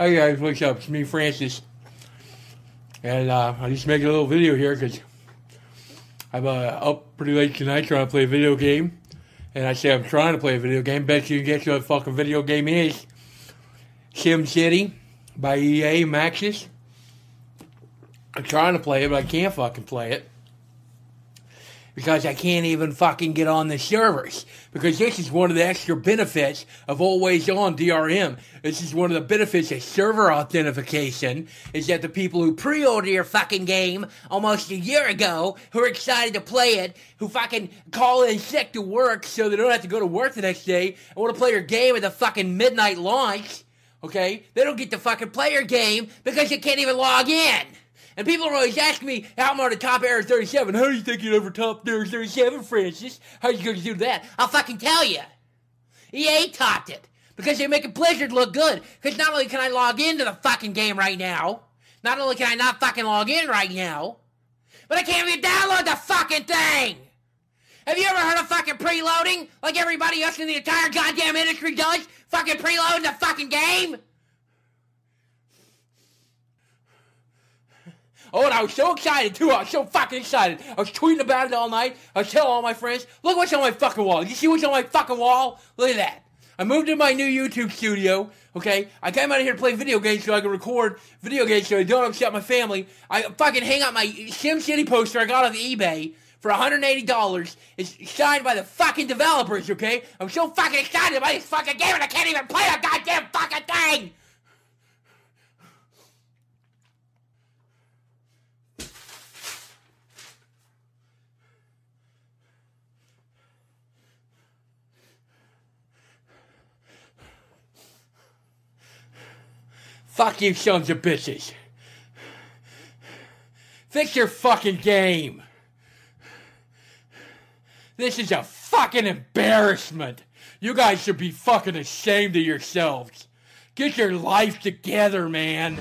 Hi guys, what's up? It's me, Francis. And uh, I just make a little video here because I'm uh, up pretty late tonight trying to play a video game. And I say I'm trying to play a video game. Bet you can guess what the fucking video game is. Sim City by EA Maxis. I'm trying to play it, but I can't fucking play it. Because I can't even fucking get on the servers. Because this is one of the extra benefits of always on DRM. This is one of the benefits of server authentication. Is that the people who pre-order your fucking game almost a year ago, who are excited to play it, who fucking call in sick to work so they don't have to go to work the next day and want to play your game at the fucking midnight launch, okay? They don't get to fucking play your game because you can't even log in. And people are always asking me how I'm on the top Air 37. How do you think you'd ever top Air 37, Francis? How are you going to do that? I'll fucking tell you. EA topped it because they're making Blizzard look good. Because not only can I log into the fucking game right now, not only can I not fucking log in right now, but I can't even download the fucking thing. Have you ever heard of fucking preloading like everybody else in the entire goddamn industry does? Fucking preloading the fucking game? Oh, and I was so excited too. I was so fucking excited. I was tweeting about it all night. I was telling all my friends, look what's on my fucking wall. You see what's on my fucking wall? Look at that. I moved to my new YouTube studio. Okay, I came out of here to play video games so I can record video games so I don't upset my family. I fucking hang out my SimCity poster I got on eBay for $180. It's signed by the fucking developers. Okay, I'm so fucking excited about this fucking game and I can't even play a goddamn fucking thing. Fuck you, sons of bitches. Fix your fucking game. This is a fucking embarrassment. You guys should be fucking ashamed of yourselves. Get your life together, man.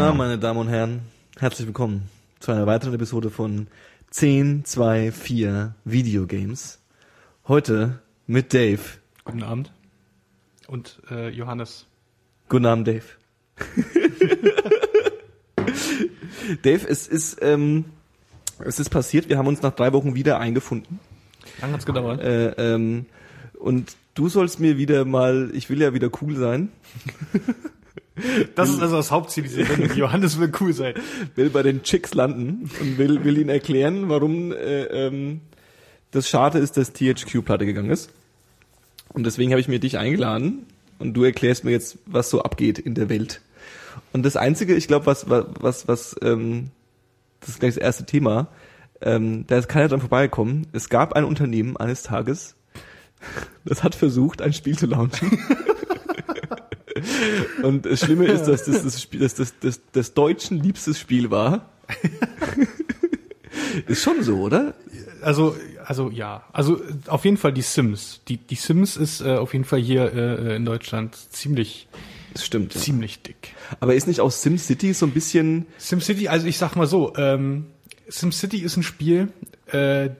Guten Abend, meine Damen und Herren. Herzlich willkommen zu einer weiteren Episode von 10, 2, 4 Videogames. Heute mit Dave. Guten Abend. Und äh, Johannes. Guten Abend, Dave. Dave, es ist, ähm, es ist passiert, wir haben uns nach drei Wochen wieder eingefunden. Lang hat's gedauert. Äh, ähm, und du sollst mir wieder mal, ich will ja wieder cool sein, Das ist also das Hauptziel dieser Sendung. Johannes will cool sein. will bei den Chicks landen und will, will ihnen erklären, warum äh, ähm, das schade ist, dass THQ pleite gegangen ist. Und deswegen habe ich mir dich eingeladen und du erklärst mir jetzt, was so abgeht in der Welt. Und das Einzige, ich glaube, was, was, was, was ähm, das ist gleich das erste Thema, ähm, da ist keiner dran vorbeigekommen. Es gab ein Unternehmen eines Tages, das hat versucht, ein Spiel zu launchen. Und das Schlimme ist, dass das das, Spiel, dass das, das, das Deutschen liebstes Spiel war. ist schon so, oder? Also, also ja. Also auf jeden Fall die Sims. Die, die Sims ist äh, auf jeden Fall hier äh, in Deutschland ziemlich, Das stimmt. Ja. ziemlich dick. Aber ist nicht aus SimCity so ein bisschen, SimCity, also ich sag mal so, ähm, SimCity ist ein Spiel, äh,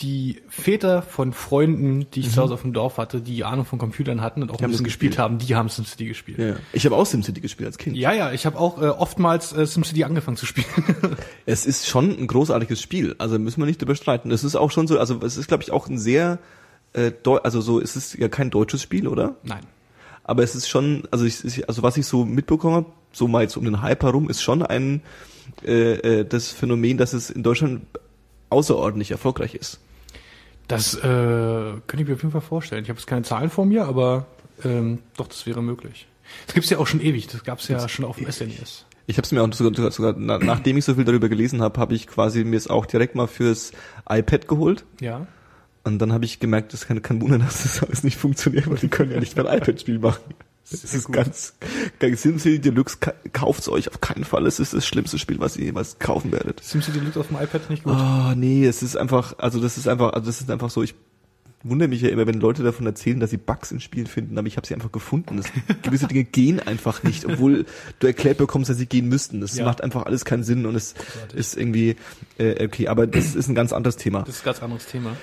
die Väter von Freunden, die ich zu Hause auf dem Dorf hatte, die Ahnung von Computern hatten und auch haben ein bisschen gespielt haben, die haben SimCity gespielt. ja. ich habe auch SimCity gespielt als Kind. Ja, ja, ich habe auch äh, oftmals äh, SimCity angefangen zu spielen. Es ist schon ein großartiges Spiel, also müssen wir nicht überstreiten. Es ist auch schon so, also es ist glaube ich auch ein sehr, äh, also so, es ist ja kein deutsches Spiel, oder? Nein. Aber es ist schon, also ich, also was ich so mitbekommen habe, so mal jetzt um den Hype herum, ist schon ein äh, äh, das Phänomen, dass es in Deutschland außerordentlich erfolgreich ist. Das äh, könnte ich mir auf jeden Fall vorstellen. Ich habe jetzt keine Zahlen vor mir, aber ähm, doch, das wäre möglich. Das gibt's ja auch schon ewig. Das gab's ja schon auf dem SNES. Ich habe es mir auch sogar, sogar na, nachdem ich so viel darüber gelesen habe, habe ich quasi mir es auch direkt mal fürs iPad geholt. Ja. Und dann habe ich gemerkt, das kann, kann wundern, dass das alles nicht funktioniert, weil die können ja nicht mehr ein iPad-Spiel machen. Das ist gut. ganz, ganz SimCity Deluxe, ka- kauft's euch auf keinen Fall. Es ist das schlimmste Spiel, was ihr jemals kaufen werdet. SimCity Deluxe auf dem iPad nicht gut. Oh, nee, es ist einfach, also das ist einfach, also das ist einfach so, ich wundere mich ja immer, wenn Leute davon erzählen, dass sie Bugs in Spielen finden, aber ich habe sie einfach gefunden. Das, gewisse Dinge gehen einfach nicht, obwohl du erklärt bekommst, dass sie gehen müssten. Das Ja. macht einfach alles keinen Sinn und es Großartig. ist irgendwie, äh, okay, aber das ist ein ganz anderes Thema. Das ist ein ganz anderes Thema.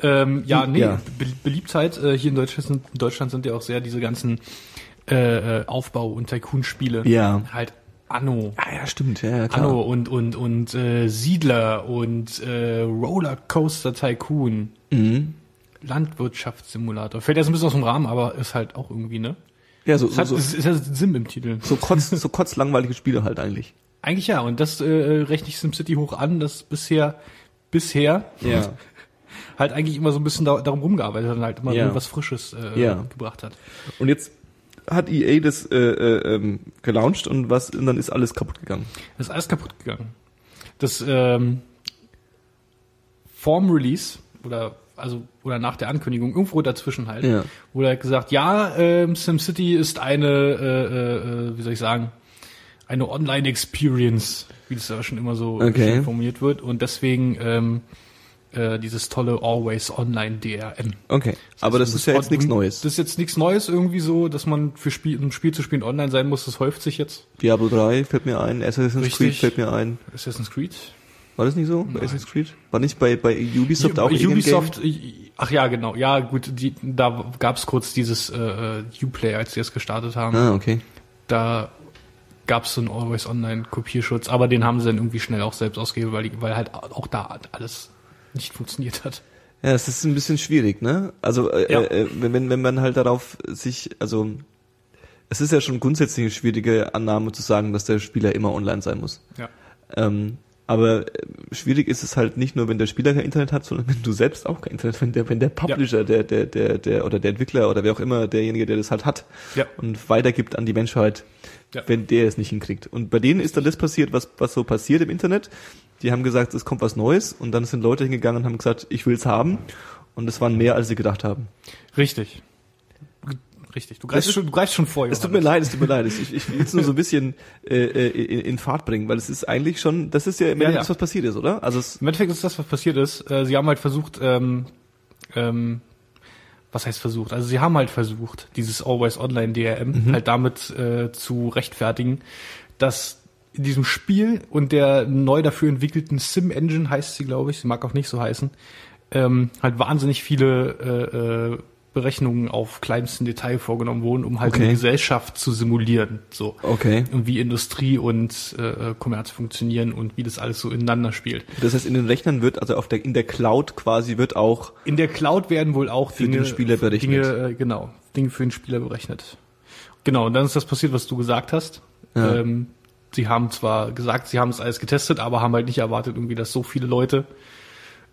Ähm, ja, nee, Ja. Be Beliebtheit äh, hier in Deutschland, sind, in Deutschland sind ja auch sehr diese ganzen äh, äh, Aufbau- und Tycoon-Spiele. Ja. Halt Anno. Ah ja, stimmt, ja, ja klar. Anno und, und, und äh, Siedler und äh, Rollercoaster Tycoon. Mhm. Landwirtschaftssimulator. Fällt jetzt ein bisschen aus dem Rahmen, aber ist halt auch irgendwie, ne? Ja, so, Es so, hat, so, es ist ja Sim im Titel. so kotz, so kotzlangweilige Spiele halt eigentlich. Eigentlich ja, und das äh, rechne ich SimCity hoch an, das bisher, bisher Ja. halt eigentlich immer so ein bisschen da, darum rumgearbeitet hat und halt immer Ja. irgendwas Frisches äh, Ja. gebracht hat. Und jetzt hat EA das äh, äh, ähm, gelauncht und was und dann ist alles kaputt gegangen. Das ist alles kaputt gegangen. Das ähm, vorm Release oder also oder nach der Ankündigung irgendwo dazwischen halt Ja. wurde halt gesagt, ja, ähm, SimCity ist eine, äh, äh, wie soll ich sagen, eine Online-Experience, wie das ja schon immer so Okay. formuliert wird und deswegen ähm, äh, dieses tolle Always Online DRM. Okay. Aber das ist ja jetzt nichts Neues. Das ist jetzt nichts Neues irgendwie so, dass man für Spiel, um ein Spiel zu spielen online sein muss. Das häuft sich jetzt. Diablo 3 fällt mir ein, Assassin's Richtig. Creed fällt mir ein. Assassin's Creed. War das nicht so? Bei Assassin's Creed? War nicht bei, bei Ubisoft auch Ubisoft, ach ja, genau. Ja, gut, die, da gab's kurz dieses äh, äh, Uplay, als die es gestartet haben. Ah, okay. Da gab's so einen Always Online Kopierschutz, aber den haben sie dann irgendwie schnell auch selbst ausgegeben, weil, die, weil halt auch da alles nicht funktioniert hat. Ja, es ist ein bisschen schwierig, ne? Also äh, Ja. äh, wenn, wenn, man halt darauf sich, also es ist ja schon grundsätzlich eine schwierige Annahme zu sagen, dass der Spieler immer online sein muss. Ja. Ähm, aber äh, schwierig ist es halt nicht nur, wenn der Spieler kein Internet hat, sondern wenn du selbst auch kein Internet, wenn der, wenn der Publisher, der, der, der, der oder der Entwickler oder wer auch immer derjenige, der das halt hat Ja. und weitergibt an die Menschheit, Ja. wenn der es nicht hinkriegt. Und bei denen ist dann das passiert, was, was so passiert im Internet. Die haben gesagt, es kommt was Neues und dann sind Leute hingegangen und haben gesagt, ich will's haben. Und es waren mehr, als sie gedacht haben. Richtig. Richtig. Du greifst, ist- schon, du greifst schon vor, Es tut mir leid, es tut mir leid. Ich, ich will es nur so ein bisschen äh, äh, in, in Fahrt bringen, weil es ist eigentlich schon, das ist ja im Ja, Endeffekt ja. das, was passiert ist, oder? Also es, Im Endeffekt ist das, was passiert ist. Äh, sie haben halt versucht, ähm, ähm, was heißt versucht? Also sie haben halt versucht, dieses Always Online DRM halt damit äh, zu rechtfertigen, dass in diesem Spiel und der neu dafür entwickelten Sim Engine heißt sie, glaube ich, sie mag auch nicht so heißen, ähm, halt wahnsinnig viele äh, äh, Berechnungen auf kleinstem Detail vorgenommen wurden, um halt Okay. eine Gesellschaft zu simulieren. So okay. und wie Industrie und äh, Kommerz funktionieren und wie das alles so ineinander spielt. Das heißt, in den Rechnern wird, also auf der, in der Cloud quasi wird auch, In der Cloud werden wohl auch Für Dinge, den Spieler berechnet. Dinge, äh, genau, Dinge für den Spieler berechnet. Genau, und dann ist das passiert, was du gesagt hast. Ja. Ähm, sie haben zwar gesagt, sie haben es alles getestet, aber haben halt nicht erwartet, irgendwie, dass so viele Leute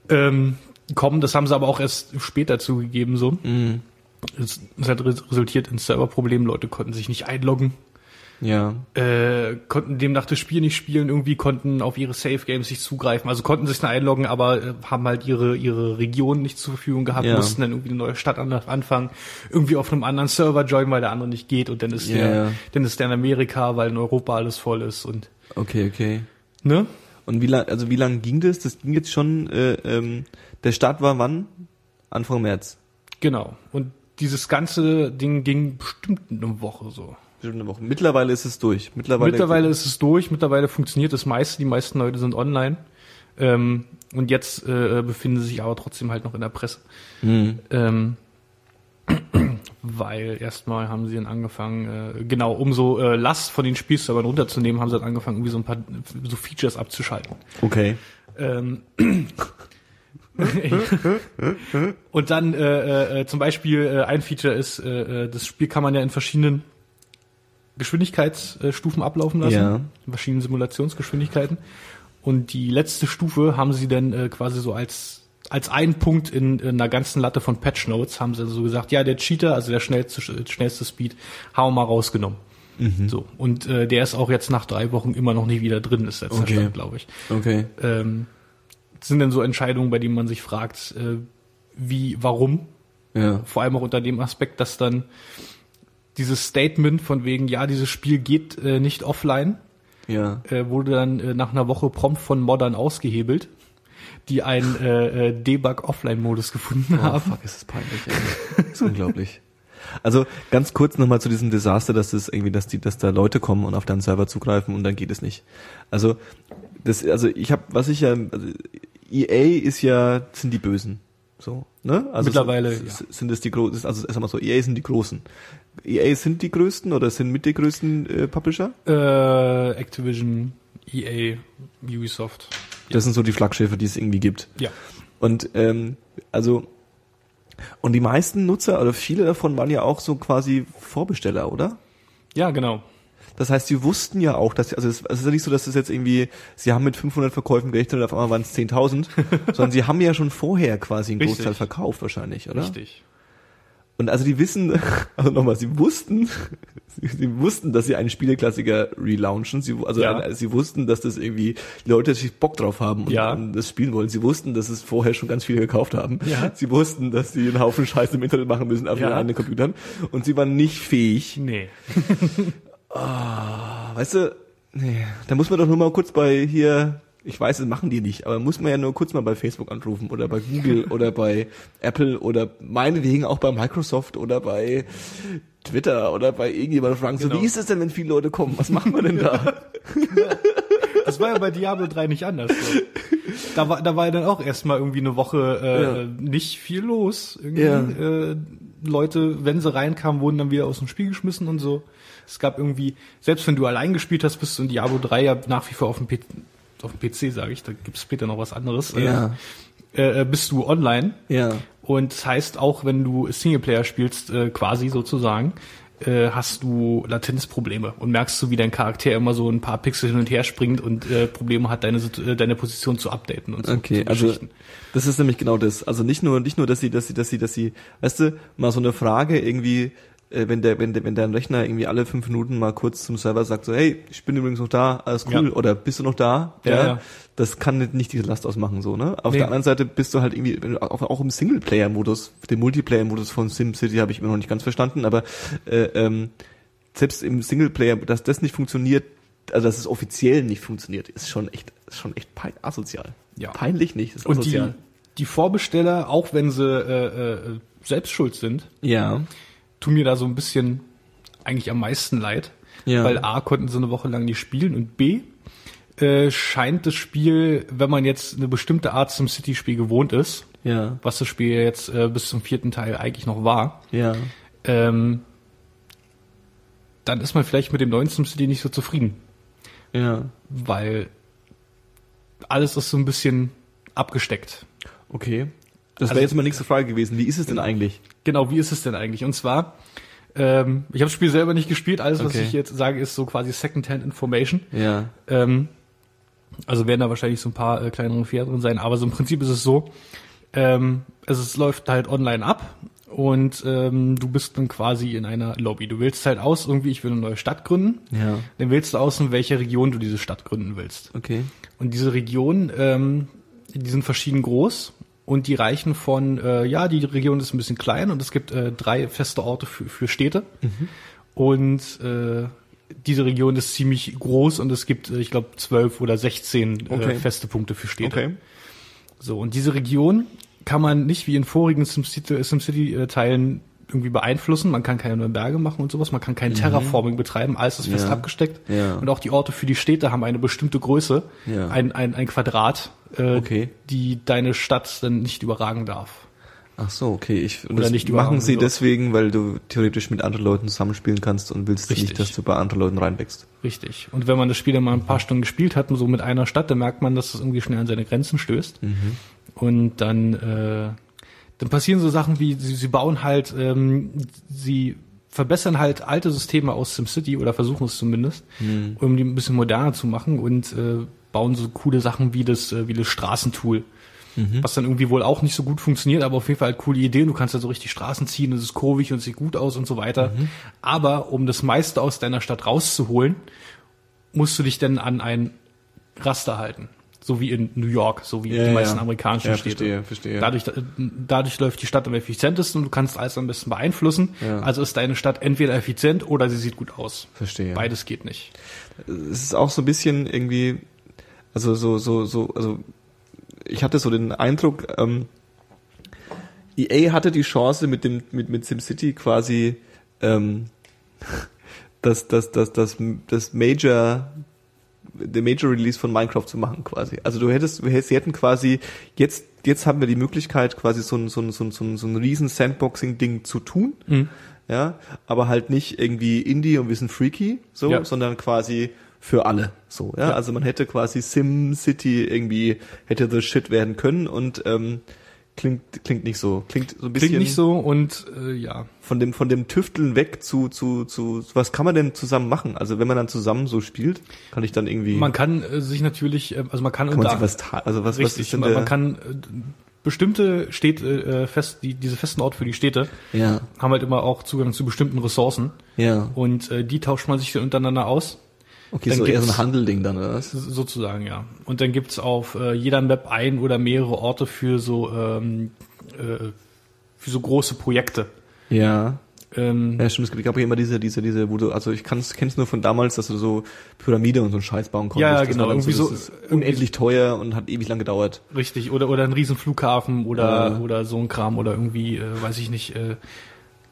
ähm, kommen. Das haben sie aber auch erst später zugegeben, so. mh, Es, es hat res- resultiert in Serverproblemen. Leute konnten sich nicht einloggen. Ja, äh, konnten demnach das Spiel nicht spielen, irgendwie konnten auf ihre Safe Games nicht zugreifen, also konnten sich einloggen, aber äh, haben halt ihre ihre Region nicht zur Verfügung gehabt, Ja. mussten dann irgendwie eine neue Stadt an, anfangen, irgendwie auf einem anderen Server joinen, weil der andere nicht geht und dann ist Ja, der dann ist der in Amerika, weil in Europa alles voll ist und okay, okay. ne? Und wie lang, also wie lang ging das? Das ging jetzt schon, äh, ähm, der Start war wann? Anfang März. Genau. Und dieses ganze Ding ging bestimmt eine Woche so. Bestimmt eine Woche. Mittlerweile ist es durch. Mittlerweile, Mittlerweile ist es durch, mittlerweile funktioniert das meiste, die meisten Leute sind online. Ähm, und jetzt äh, befinden sie sich aber trotzdem halt noch in der Presse. Mhm. Ähm, weil erstmal haben sie dann angefangen, äh, genau, um so äh, Last von den Spielservern runterzunehmen, haben sie dann angefangen, irgendwie so ein paar so Features abzuschalten. Okay. Ähm, und dann äh, äh, zum Beispiel äh, ein Feature ist, äh, äh, das Spiel kann man ja in verschiedenen Geschwindigkeitsstufen ablaufen lassen, Ja. verschiedenen Simulationsgeschwindigkeiten. Und die letzte Stufe haben sie dann äh, quasi so als als einen Punkt in, in einer ganzen Latte von Patch Notes haben sie so gesagt, ja, der Cheater, also der schnellste, schnellste Speed, haben wir mal rausgenommen. Mhm. So. Und äh, der ist auch jetzt nach drei Wochen immer noch nicht wieder drin, ist letzter Okay. Stand, glaube ich. Okay. Ähm, das sind denn so Entscheidungen, bei denen man sich fragt, äh, wie, warum? Ja. Vor allem auch unter dem Aspekt, dass dann dieses Statement von wegen, ja, dieses Spiel geht äh, nicht offline, Ja. äh, wurde dann äh, nach einer Woche prompt von Moddern ausgehebelt, die einen äh, äh, Debug-Offline-Modus gefunden Oh, haben. fuck, ist das peinlich, ey. Das ist unglaublich. Also ganz kurz nochmal zu diesem Desaster, dass das irgendwie, dass die, dass da Leute kommen und auf deinen Server zugreifen und dann geht es nicht. Also das, also ich habe, was ich ja, also EA ist ja, sind die Bösen, so, ne? Also Mittlerweile, s- ja. sind es die großen, also sag mal so, EA sind die Großen. EA sind die größten oder sind mit die größten äh, Publisher? Äh, Activision, EA, Ubisoft. Das sind so die Flaggschiffe, die es irgendwie gibt. Ja. Und ähm, also und die meisten Nutzer oder viele davon waren ja auch so quasi Vorbesteller, oder? Ja, genau. Das heißt, sie wussten ja auch, dass also es, es ist ja nicht so, dass es jetzt irgendwie sie haben mit 500 Verkäufen gerechnet und auf einmal waren es 10.000, sondern sie haben ja schon vorher quasi einen Richtig. Großteil verkauft wahrscheinlich, oder? Richtig. Und also die wissen, also nochmal, sie wussten, sie, sie wussten, dass sie einen Spieleklassiker relaunchen. Sie, also Ja. ein, sie wussten, dass das irgendwie die Leute sich Bock drauf haben und, Ja. und das spielen wollen. Sie wussten, dass es vorher schon ganz viele gekauft haben. Ja. Sie wussten, dass sie einen Haufen Scheiße im Internet machen müssen auf Ja. ihren eigenen Computern. Und sie waren nicht fähig. Nee. Weißt du, nee, da muss man doch nur mal kurz bei hier, ich weiß, das machen die nicht, aber muss man ja nur kurz mal bei Facebook anrufen oder bei Google oder bei Apple oder meinetwegen auch bei Microsoft oder bei Twitter oder bei irgendjemandem fragen, so Genau. wie ist es denn, wenn viele Leute kommen? Was machen wir denn da? Das war ja bei Diablo 3 nicht anders. So. Da war, da war ja dann auch erstmal irgendwie eine Woche äh, Ja. nicht viel los. Irgendwie. Ja. Äh, Leute, wenn sie reinkamen, wurden dann wieder aus dem Spiel geschmissen und so. Es gab irgendwie, selbst wenn du allein gespielt hast, bist du in Diablo 3 ja nach wie vor auf dem, P auf dem PC, sage ich, da gibt's später noch was anderes. Ja. Äh, äh, bist du online. ja. Und das heißt, auch wenn du Singleplayer spielst, äh, quasi sozusagen, äh, hast du Latenzprobleme und merkst du, wie dein Charakter immer so ein paar Pixel hin und her springt und äh, Probleme hat, deine, äh, deine Position zu updaten und so. Okay, also das ist nämlich genau das. Also nicht nur, nicht nur, dass sie, dass sie, dass sie, dass sie, weißt du, mal so eine Frage irgendwie, äh, wenn der, wenn der, wenn dein Rechner irgendwie alle fünf Minuten mal kurz zum Server sagt, so, hey, ich bin übrigens noch da, alles cool, Ja. oder bist du noch da? Ja, ja. Das kann nicht- diese Last ausmachen, so, ne? Auf Nee. der anderen Seite bist du halt irgendwie, auch, auch im Singleplayer-Modus, den Multiplayer-Modus von SimCity habe ich immer noch nicht ganz verstanden, aber äh, ähm, selbst im Singleplayer, dass das nicht funktioniert, also dass es offiziell nicht funktioniert, ist schon echt, ist schon echt pein asozial. Ja. Peinlich nicht, ist Und die, asozial. die Vorbesteller, auch wenn sie äh, äh, selbst schuld sind, ja. Tun mir da so ein bisschen eigentlich am meisten leid. Ja. Weil A, konnten sie eine Woche lang nicht spielen und B, äh, scheint das Spiel, wenn man jetzt eine bestimmte Art zum City-Spiel gewohnt ist, Ja. was das Spiel jetzt äh, bis zum vierten Teil eigentlich noch war, Ja. ähm, dann ist man vielleicht mit dem neuen SimCity nicht so zufrieden, Ja. weil alles ist so ein bisschen abgesteckt. Okay. Das wäre Also- jetzt meine nächste Frage gewesen. Wie ist es denn eigentlich? Genau, wie ist es denn eigentlich? Und zwar, ähm, ich habe das Spiel selber nicht gespielt, alles, was Okay. ich jetzt sage, ist so quasi Second-Hand Information. Ja. Ähm, also werden da wahrscheinlich so ein paar äh, kleinere Fehler drin sein, aber so im Prinzip ist es so, ähm, also es läuft halt online ab und ähm, du bist dann quasi in einer Lobby. Du wählst halt aus, irgendwie, ich will eine neue Stadt gründen. Ja. Dann wählst du aus, in welcher Region du diese Stadt gründen willst. Okay. Und diese Regionen, ähm, die sind verschieden groß und die reichen von, äh, ja, die Region ist ein bisschen klein und es gibt äh, drei feste Orte für, für Städte. Und äh, diese Region ist ziemlich groß und es gibt, äh, ich glaube, zwölf oder sechzehn Okay. äh, feste Punkte für Städte. Okay. So, und diese Region kann man nicht wie in vorigen SimCity- SimCity-Teilen irgendwie beeinflussen. Man kann keine neuen Berge machen und sowas. Man kann kein Terraforming betreiben. Alles ist fest Mhm. Ja. abgesteckt. Ja. Und auch die Orte für die Städte haben eine bestimmte Größe. Ja. Ein, ein, ein Quadrat, äh, Okay. die deine Stadt dann nicht überragen darf. Ach so, okay. Ich, und Oder das nicht machen sie wird. deswegen, weil du theoretisch mit anderen Leuten zusammenspielen kannst und willst Richtig. nicht, dass du bei anderen Leuten reinwächst. Richtig. Und wenn man das Spiel dann mal ein paar Stunden gespielt hat, so mit einer Stadt, dann merkt man, dass es irgendwie schnell an seine Grenzen stößt. Und dann, äh, dann passieren so Sachen wie, sie, sie bauen halt, ähm, sie verbessern halt alte Systeme aus SimCity oder versuchen es zumindest, um die ein bisschen moderner zu machen und äh, bauen so coole Sachen wie das, äh, wie das Straßentool. was dann irgendwie wohl auch nicht so gut funktioniert, aber auf jeden Fall halt coole Idee. Und du kannst da so richtig Straßen ziehen, es ist kurvig und sieht gut aus und so weiter. Aber um das meiste aus deiner Stadt rauszuholen, musst du dich dann an ein Raster halten. So wie in New York, so wie Ja, die meisten ja. amerikanischen Ja, Städte. verstehe, verstehe. Dadurch, dadurch läuft die Stadt am effizientesten und du kannst alles am besten beeinflussen. Ja. Also ist deine Stadt entweder effizient oder sie sieht gut aus. Verstehe. Beides geht nicht. es ist auch so ein bisschen irgendwie, also so, so, so, also ich hatte so den Eindruck, ähm, EA hatte die Chance mit dem, mit, mit SimCity quasi ähm, das, das, das, das, das Major, der Major Release von Minecraft zu machen quasi. Also du hättest, sie hätten quasi jetzt, jetzt haben wir die Möglichkeit quasi so ein, so ein, so ein, so ein, so ein riesen Sandboxing-Ding zu tun. Ja, aber halt nicht irgendwie Indie und wir sind freaky, so, Ja. sondern quasi für alle, so, ja? Ja. Also man hätte quasi Sim City irgendwie hätte the shit werden können und ähm, klingt klingt nicht so, klingt so ein bisschen Klingt nicht so und äh, ja. von dem von dem Tüfteln weg zu zu zu was kann man denn zusammen machen? Also wenn man dann zusammen so spielt, kann ich dann irgendwie Man kann äh, sich natürlich, äh, also man kann, kann man unter, sich was also was was richtig, ist denn man, man kann äh, bestimmte Städte, äh, fest, die, diese festen Orte für die Städte ja haben halt immer auch Zugang zu bestimmten Ressourcen ja und äh, die tauscht man sich dann untereinander aus. Okay dann so eher so ein Handelding dann oder was? Sozusagen, ja. Und dann gibt's auf äh, jeder Map ein oder mehrere Orte für so ähm, äh, für so große Projekte. Ja Ähm, Ja, stimmt, es gab ja immer diese, diese, diese, wo du, also ich kann's, kenn's nur von damals, dass du so Pyramide und so einen Scheiß bauen konntest. Ja, genau, irgendwie so- ist unendlich teuer und hat ewig lang gedauert. Richtig, oder oder ein riesen Flughafen oder Ja. oder so ein Kram oder irgendwie, äh, weiß ich nicht, äh,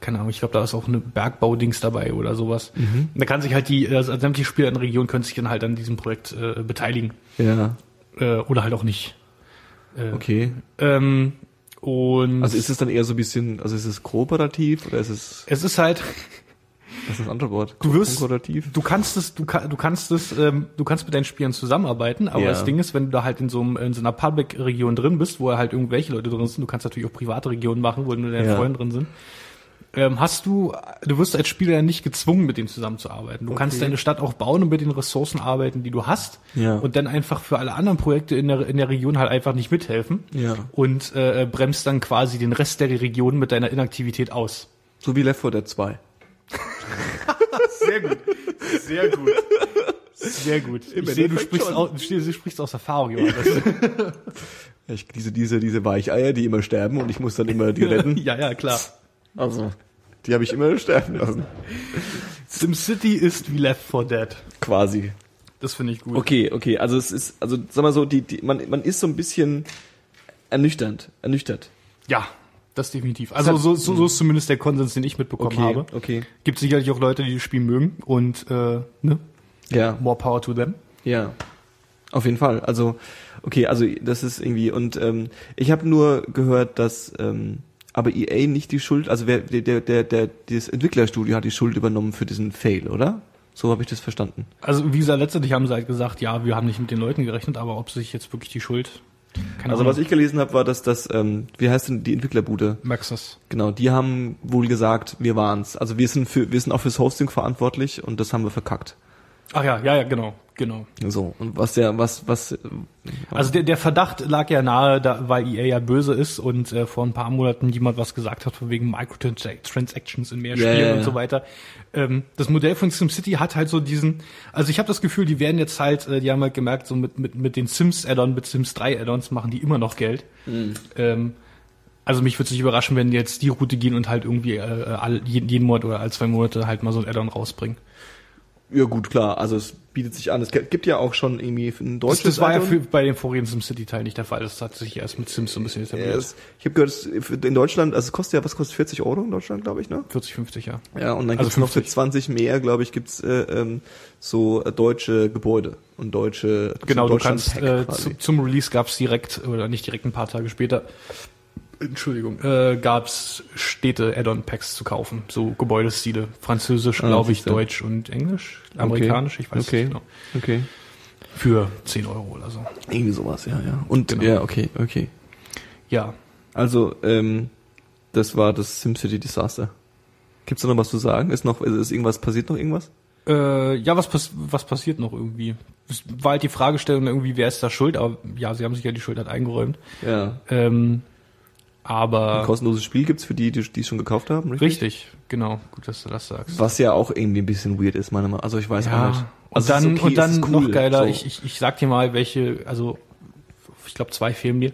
keine Ahnung, ich glaube, da ist auch eine Bergbaudings dabei oder sowas. Mhm. Da kann sich halt die, äh, sämtliche Spieler in der Region können sich dann halt an diesem Projekt äh, beteiligen. Ja, Äh, oder halt auch nicht. Äh, okay. Ähm, und Also ist es dann eher so ein bisschen, also ist es kooperativ oder ist es, es ist halt, was ist das andere Wort? Du wirst- Kooperativ? du kannst es, du, kann, du kannst es, ähm, du kannst mit deinen Spielern zusammenarbeiten, aber Ja. das Ding ist, wenn du da halt in so, einem, in so einer Public-Region drin bist, wo halt irgendwelche Leute drin sind, du kannst natürlich auch private Regionen machen, wo nur deine Ja. Freunde drin sind, ähm, hast du, du wirst als Spieler nicht gezwungen, mit denen zusammenzuarbeiten. Du kannst Okay. deine Stadt auch bauen und mit den Ressourcen arbeiten, die du hast, Ja. und dann einfach für alle anderen Projekte in der, in der Region halt einfach nicht mithelfen Ja. und äh, bremst dann quasi den Rest der Region mit deiner Inaktivität aus. So wie Left 4 Dead 2. Sehr gut. Sehr gut. Sehr gut. Ich sehe, du sprichst, aus, du sprichst aus Erfahrung, Johannes. Ich, diese, diese, diese Weicheier, die immer sterben und ich muss dann immer die retten. ja, ja, klar. Also, die habe ich immer sterben lassen. SimCity ist wie Left 4 Dead. Quasi. Das finde ich gut. Okay, okay, also es ist, also sag mal so, die, die, man, man ist so ein bisschen ernüchternd, ernüchtert. Ja, das definitiv. Also so, so, so ist zumindest der Konsens, den ich mitbekommen Okay, habe. okay. Gibt sicherlich auch Leute, die das Spiel mögen und äh, ne? Ja, more power to them. ja. Auf jeden Fall. Also, okay, also das ist irgendwie, und ähm, ich habe nur gehört, dass ähm, aber EA nicht die Schuld, also wer, der, der, der, der, das Entwicklerstudio hat die Schuld übernommen für diesen Fail, oder? So habe ich das verstanden. Also wie gesagt, letztendlich haben sie halt gesagt, ja, wir haben nicht mit den Leuten gerechnet, aber ob sich jetzt wirklich die Schuld... Keine Also was ich gelesen habe, war, dass das, ähm, wie heißt denn die Entwicklerbude? Maxis. Genau, die haben wohl gesagt, wir waren's. Also wir sind für, wir sind auch fürs Hosting verantwortlich und das haben wir verkackt. Ach ja, ja, ja, genau, genau. So und was der, was, was, äh, Also der, der Verdacht lag ja nahe, da, weil EA ja böse ist und äh, vor ein paar Monaten jemand was gesagt hat von wegen Microtransactions in mehr Spielen ja. und so weiter. Ähm, das Modell von SimCity hat halt so diesen, also ich habe das Gefühl, die werden jetzt halt, äh, die haben halt gemerkt, so mit, mit, mit den Sims-Add-on, mit Sims 3 Add-ons machen die immer noch Geld. Mhm. Ähm, also mich würde es nicht überraschen, wenn die jetzt die Route gehen und halt irgendwie äh, all, jeden, jeden Monat oder alle zwei Monate halt mal so ein Add-on rausbringen. Ja gut, klar, also es bietet sich an. Es gibt ja auch schon irgendwie ein Das, deutsches das war ja für, bei dem vorigen SimCity-Teil nicht der Fall. Das hat sich erst mit Sims so ein bisschen Ja, etabliert. es, ich habe gehört, in Deutschland, also es kostet ja, was kostet 40 Euro in Deutschland, glaube ich, ne? 40, 50, ja. Ja, und dann Also gibt's noch für 50. 20 mehr, glaube ich, gibt's äh, ähm, so äh, deutsche Gebäude und deutsche Genau, du kannst äh, zu, zum Release gab's direkt oder nicht direkt ein paar Tage später. Entschuldigung, äh, gab's Städte Add-on-Packs zu kaufen, so Gebäudestile, Französisch, Ah, glaube ich. Deutsch und Englisch, Amerikanisch, ich weiß okay. nicht genau. Okay. Für 10 Euro oder so. Irgendwie sowas, ja, ja. Und Genau. ja, okay, okay. Ja, Also, ähm, das war das SimCity Desaster. Gibt's da noch was zu sagen? Ist noch, ist irgendwas, passiert noch irgendwas? Äh, ja, was, pass was passiert noch irgendwie? Es war halt die Fragestellung irgendwie, wer ist da schuld? Aber ja, sie haben sich ja die Schuld halt eingeräumt. Ja. Ähm, Ein aber kostenloses Spiel gibt's für die, die die es schon gekauft haben, richtig? richtig, genau, gut, dass du das sagst. Was ja auch irgendwie ein bisschen weird ist, meiner Meinung nach. Also ich weiß auch Ja, nicht. und Also ist dann, okay, und dann cool, noch geiler, so. ich, ich, ich sag dir mal, welche, also ich glaube zwei fehlen mir,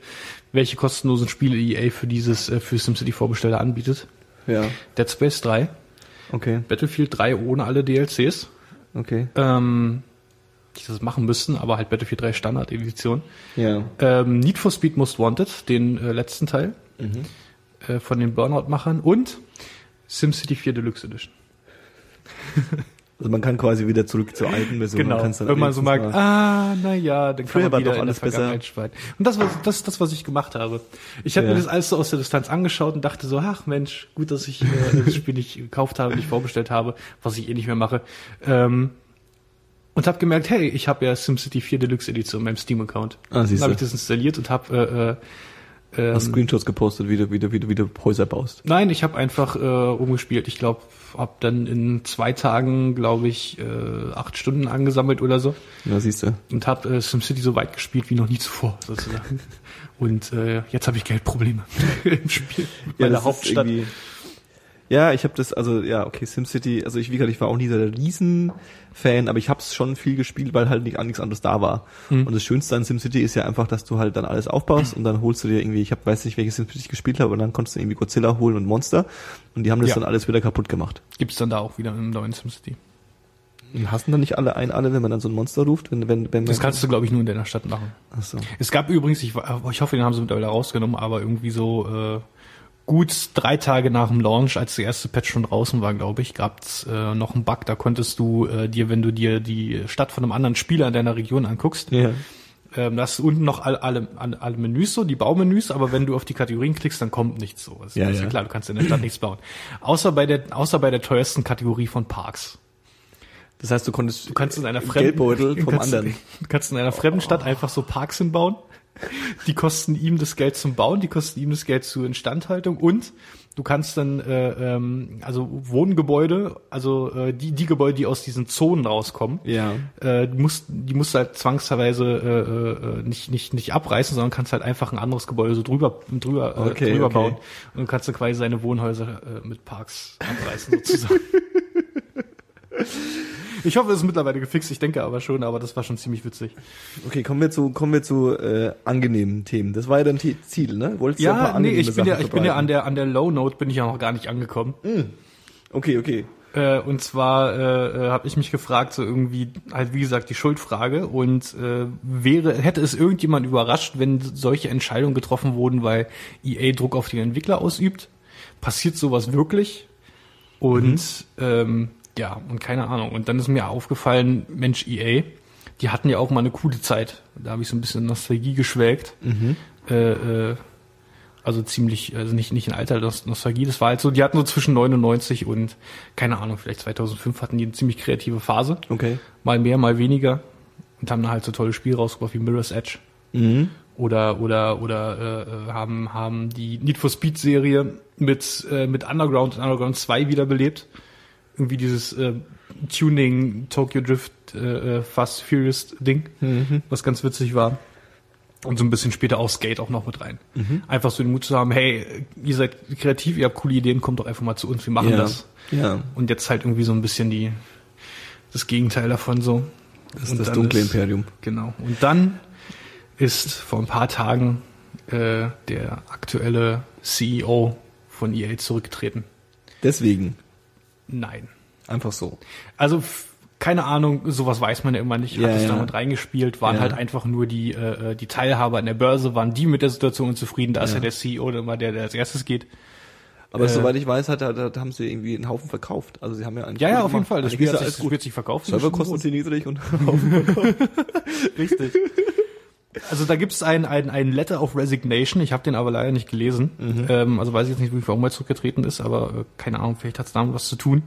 welche kostenlosen Spiele EA für dieses, äh, für SimCity Vorbesteller anbietet. Ja, Dead Space 3, okay, Battlefield 3 ohne alle DLCs, okay. ähm, die das machen müssten, aber halt Battlefield 3 Standard Edition. Ja. Ähm, Need for Speed Most Wanted, den äh, letzten Teil Mhm. äh, von den Burnout-Machern und SimCity 4 Deluxe Edition. Also man kann quasi wieder zurück zur alten Version. Genau, Man wenn man so mag, mal- ah, na ja, dann kann war man wieder doch alles Vergangenheit schweigen. Und das war das, ist das, was ich gemacht habe. Ich habe Ja. mir das alles so aus der Distanz angeschaut und dachte so, ach Mensch, gut, dass ich äh, das Spiel nicht gekauft habe, nicht vorbestellt habe, was ich eh nicht mehr mache. Ähm, und habe gemerkt, hey, ich habe ja SimCity 4 Deluxe Edition in meinem Steam-Account. Ah, Dann habe ich das installiert und habe äh, äh, Hast ähm, Screenshots gepostet, wie du, wie du, wie du, wie du Häuser baust. Nein, ich habe einfach äh, rumgespielt. Ich glaube, habe dann in zwei Tagen, glaube ich, äh, acht Stunden angesammelt oder so Ja, siehst du. und habe äh, SimCity so weit gespielt wie noch nie zuvor sozusagen. und äh, jetzt habe ich Geldprobleme im Spiel das ist Hauptstadt. irgendwie- Ja, ich habe das, also ja, okay, SimCity, also ich, wie gesagt, ich war auch nie so der Riesen-Fan, aber ich habe es schon viel gespielt, weil halt nicht, nichts anderes da war. Hm. Und das Schönste an SimCity ist ja einfach, dass du halt dann alles aufbaust und dann holst du dir irgendwie, ich hab, weiß nicht, welches SimCity ich gespielt habe, aber dann konntest du irgendwie Godzilla holen und Monster und die haben das Ja. dann alles wieder kaputt gemacht. Gibt's dann da auch wieder im neuen SimCity. Und hassen dann nicht alle ein, alle, wenn man dann so ein Monster ruft, wenn, wenn, wenn Das kannst du, glaube ich, nur in deiner Stadt machen. Ach so. Es gab übrigens, ich, ich hoffe, den haben sie mittlerweile rausgenommen, aber irgendwie so äh, gut drei Tage nach dem Launch, als der erste Patch schon draußen war, glaube ich, gab's äh, noch einen Bug. Da konntest du äh, dir, wenn du dir die Stadt von einem anderen Spieler in deiner Region anguckst, Ja. ähm, da hast du unten noch alle, alle, alle, Menüs so, die Baumenüs, aber wenn du auf die Kategorien klickst, dann kommt nichts so. Das Ja, ist ja ja. klar, du kannst in der Stadt nichts bauen. Außer bei der, außer bei der teuersten Kategorie von Parks. Das heißt, du konntest Du kannst in einer fremden Geldbeutel vom kannst, anderen. Du kannst in einer fremden Stadt einfach so Parks hinbauen. Die kosten ihm das Geld zum Bauen, die kosten ihm das Geld zur Instandhaltung und du kannst dann äh, ähm, also Wohngebäude, also äh, die die Gebäude, die aus diesen Zonen rauskommen, Ja. äh, die musst die musst du halt zwangsweise äh, äh, nicht nicht nicht abreißen, sondern kannst halt einfach ein anderes Gebäude so drüber drüber äh, Okay, drüber okay. bauen und dann kannst du quasi seine Wohnhäuser äh, mit Parks abreißen sozusagen. Ich hoffe, es ist mittlerweile gefixt, ich denke aber schon, aber das war schon ziemlich witzig. Okay, kommen wir zu, kommen wir zu äh, angenehmen Themen. Das war ja dein Ziel, ne? Wolltest du ein paar Ja, nee, ich bin ja, ich bin ja an der, an der Low Note bin ich ja noch gar nicht angekommen. Okay, okay. Äh, und zwar äh, äh, habe ich mich gefragt, so irgendwie, halt wie gesagt, die Schuldfrage. Und äh, wäre, hätte es irgendjemand überrascht, wenn solche Entscheidungen getroffen wurden, weil EA Druck auf die Entwickler ausübt? Passiert sowas wirklich? Und ähm, ja, und keine Ahnung. Und dann ist mir aufgefallen, Mensch, EA, die hatten ja auch mal eine coole Zeit. Da habe ich so ein bisschen Nostalgie geschwelgt. Äh, äh, also ziemlich, also nicht, nicht in alter Nost- Nostalgie, das war halt so, die hatten so zwischen 99 und, keine Ahnung, vielleicht 2005 hatten die eine ziemlich kreative Phase. Okay. Mal mehr, mal weniger. Und haben da halt so tolle Spiele rausgebracht wie Mirror's Edge. Mhm. Oder, oder, oder, äh, haben, haben die Need for Speed Serie mit, äh, mit Underground und Underground 2 wiederbelebt. Irgendwie dieses, äh, Tuning Tokyo Drift, äh, äh, Fast Furious Ding, was ganz witzig war. Und so ein bisschen später auch Skate auch noch mit rein. Einfach so den Mut zu haben, hey, ihr seid kreativ, ihr habt coole Ideen, kommt doch einfach mal zu uns, wir machen Ja. das. Ja. Und jetzt halt irgendwie so ein bisschen die, das Gegenteil davon so. Das ist das dunkle ist- Imperium. Genau. Und dann ist vor ein paar Tagen äh, der aktuelle CEO von EA zurückgetreten. Deswegen. Nein. Einfach so. Also keine Ahnung, sowas weiß man ja immer nicht. Hat Ja, es ja. damit reingespielt, waren Ja. halt einfach nur die äh, äh, die Teilhaber an der Börse, waren die mit der Situation unzufrieden. Da ist Ja. der CEO immer der, der als erstes geht. Aber Äh, soweit ich weiß, hat, hat, hat, haben sie irgendwie einen Haufen verkauft. Also sie haben ja einen Ja, ja, auf jeden Fall. Das Spiel ist hat sich, das wird sich verkauft. Serverkosten sind niedrig und Richtig. Also da gibt's ein, ein, ein Letter of Resignation, ich habe den aber leider nicht gelesen. Ähm, also weiß ich jetzt nicht, warum er zurückgetreten ist, aber äh, keine Ahnung, vielleicht hat's damit was zu tun.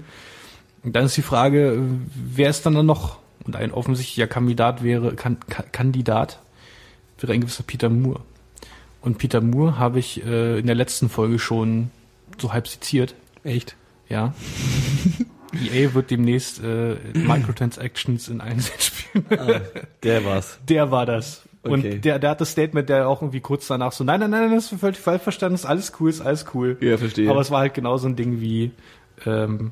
Und dann ist die Frage, äh, wer ist dann dann noch? Und ein offensichtlicher Kandidat wäre, kan, Ka- Kandidat wäre ein gewisser Peter Moore. Und Peter Moore habe ich äh, in der letzten Folge schon so halb zitiert. echt. Ja. EA wird demnächst äh, Microtransactions in Einsatz spielen. Ah, der war's. Der war das. Okay. Und der, der hat das Statement, der auch irgendwie kurz danach so, nein, nein, nein, das ist völlig falsch verstanden, ist alles cool, ist alles cool. Ja, verstehe. Aber es war halt genau so ein Ding wie ähm,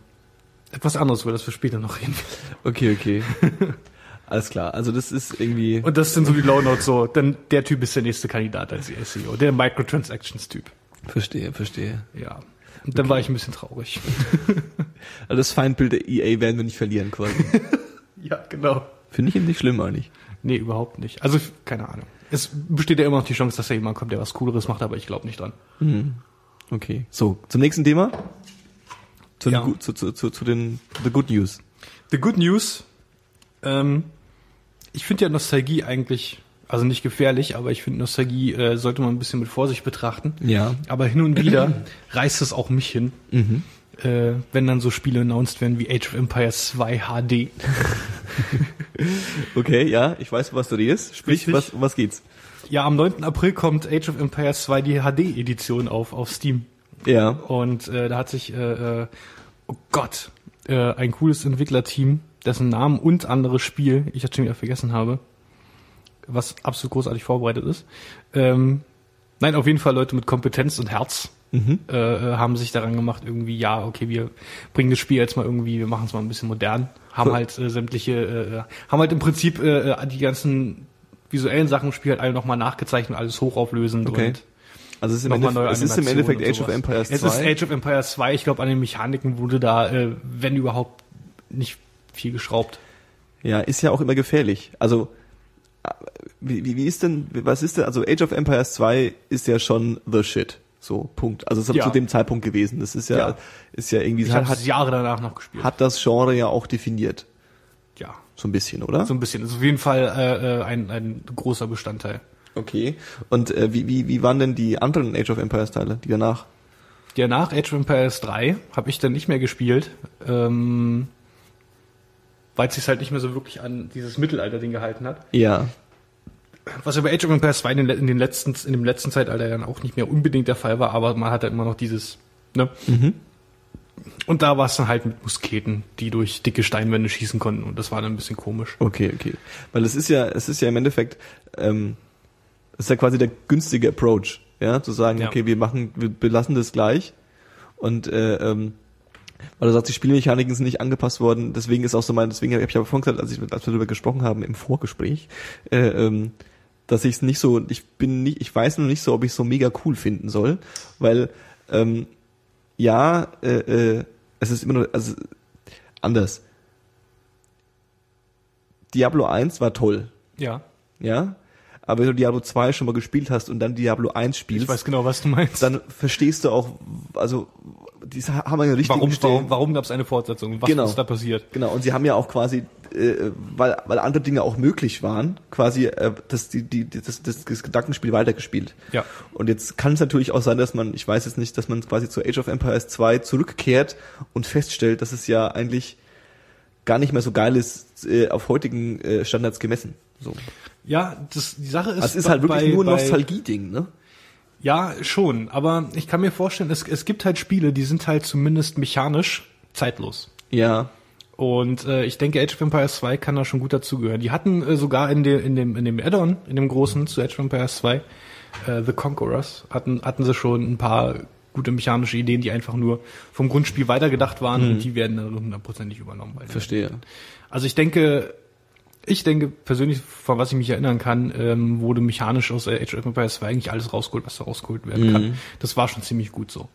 etwas anderes, über das wir später noch reden. Okay, okay. Alles klar. Also das ist irgendwie. Und das sind so die Low Notes so, denn der Typ ist der nächste Kandidat als SEO, der Microtransactions-Typ. Verstehe, verstehe. Ja. Und dann war ich ein bisschen traurig. Also das Feindbild der EA werden wir nicht verlieren quasi. ja, genau. Finde ich eben nicht schlimm eigentlich. Nee, überhaupt nicht. Also, keine Ahnung. Es besteht ja immer noch die Chance, dass da jemand kommt, der was Cooleres macht, aber ich glaube nicht dran. Okay. So, zum nächsten Thema. Zu, Ja. den, zu, zu, zu, zu den The Good News. The Good News, ähm, ich finde ja Nostalgie eigentlich, also nicht gefährlich, aber ich finde Nostalgie äh, sollte man ein bisschen mit Vorsicht betrachten. Ja. Aber hin und wieder reißt es auch mich hin, Mhm. Äh, wenn dann so Spiele announced werden wie Age of Empires 2 HD. Okay, ja, ich weiß, was du redest. Sprich, Richtig. was, um was geht's? Ja, am 9. April kommt Age of Empires 2 die HD-Edition auf, auf Steam. Ja. Und äh, da hat sich, äh, äh, oh Gott, äh, ein cooles Entwicklerteam, dessen Namen und anderes Spiel, ich jetzt schon wieder vergessen habe, was absolut großartig vorbereitet ist. Ähm, nein, auf jeden Fall Leute mit Kompetenz und Herz Mhm. äh, äh, haben sich daran gemacht, irgendwie, ja, okay, wir bringen das Spiel jetzt mal irgendwie, wir machen es mal ein bisschen modern, haben So. halt äh, sämtliche, äh, äh, haben halt im Prinzip äh, äh, die ganzen visuellen Sachen im Spiel halt alle nochmal nachgezeichnet, alles hochauflösend Okay. und Also es ist im, nochmal Endeffekt, es ist im Endeffekt Age of. Empires 2. Es ist Age of Empires 2. Ich glaube, an den Mechaniken wurde da, äh, wenn überhaupt, nicht viel geschraubt. Ja, ist ja auch immer gefährlich. Also wie, wie, wie ist denn, was ist denn, also Age of Empires 2 ist ja schon the shit. So, Punkt. Also es ist Ja. zu dem Zeitpunkt gewesen. Das ist ja, Ja. ist ja irgendwie, Ich hat, es Jahre danach noch gespielt. hat das Genre ja auch definiert. ja, So ein bisschen, oder? so ein bisschen. Das ist auf jeden Fall äh, äh, ein, ein großer Bestandteil. Okay. Und äh, wie, wie, wie waren denn die anderen Age of Empires Teile, die danach? Danach Age of Empires 3 habe ich dann nicht mehr gespielt, ähm, weil es sich halt nicht mehr so wirklich an dieses Mittelalter-Ding gehalten hat. Ja. Was ja bei Age of Empires 2 in den, letzten, in dem letzten Zeitalter dann auch nicht mehr unbedingt der Fall war, aber man hat halt immer noch dieses, ne? Mhm. Und da war es dann halt mit Musketen, die durch dicke Steinwände schießen konnten und das war dann ein bisschen komisch. Okay, okay. Weil es ist ja, es ist ja im Endeffekt, ähm, es ist ja quasi der günstige Approach, ja, zu sagen, Ja. okay, wir machen, wir belassen das gleich und äh, ähm, weil du sagst, die Spielmechaniken sind nicht angepasst worden, deswegen ist auch so mein, deswegen habe ich aber vorhin gesagt, als, ich, als wir darüber gesprochen haben im Vorgespräch, äh, ähm, dass ich es nicht so, ich bin nicht, ich weiß noch nicht so, ob ich es so mega cool finden soll, weil ähm, ja, äh, äh, es ist immer noch, also anders. Diablo 1 war toll, Ja, ja, aber wenn du Diablo 2 schon mal gespielt hast und dann Diablo 1 spielst, ich weiß genau, was du meinst. dann verstehst du auch, also die haben ja richtig warum Stellen. warum, warum gab es eine Fortsetzung? Was Genau. ist da passiert? Genau, und sie haben ja auch quasi, äh, weil, weil andere Dinge auch möglich waren, quasi äh, das, die, die, das, das, das Gedankenspiel weitergespielt. Ja. Und jetzt kann es natürlich auch sein, dass man, ich weiß jetzt nicht, dass man quasi zu Age of Empires 2 zurückkehrt und feststellt, dass es ja eigentlich gar nicht mehr so geil ist, äh, auf heutigen äh, Standards gemessen. So. Ja, das, die Sache ist, Also es ist halt wirklich bei- nur ein Nostalgie-Ding, ne? Ja, schon. Aber ich kann mir vorstellen, es, es gibt halt Spiele, die sind halt zumindest mechanisch zeitlos. Ja. Und äh, ich denke, Age of Empires 2 kann da schon gut dazugehören. Die hatten äh, sogar in, dem in dem in dem Add-on, in dem großen zu Age of Empires 2, äh, The Conquerors, hatten hatten sie schon ein paar gute mechanische Ideen, die einfach nur vom Grundspiel weitergedacht waren und die werden dann hundertprozentig übernommen. Verstehe. Also ich denke, ich denke persönlich, von was ich mich erinnern kann, ähm, wurde mechanisch aus äh, Age of Empires 2 eigentlich alles rausgeholt, was da rausgeholt werden kann. Das war schon ziemlich gut so.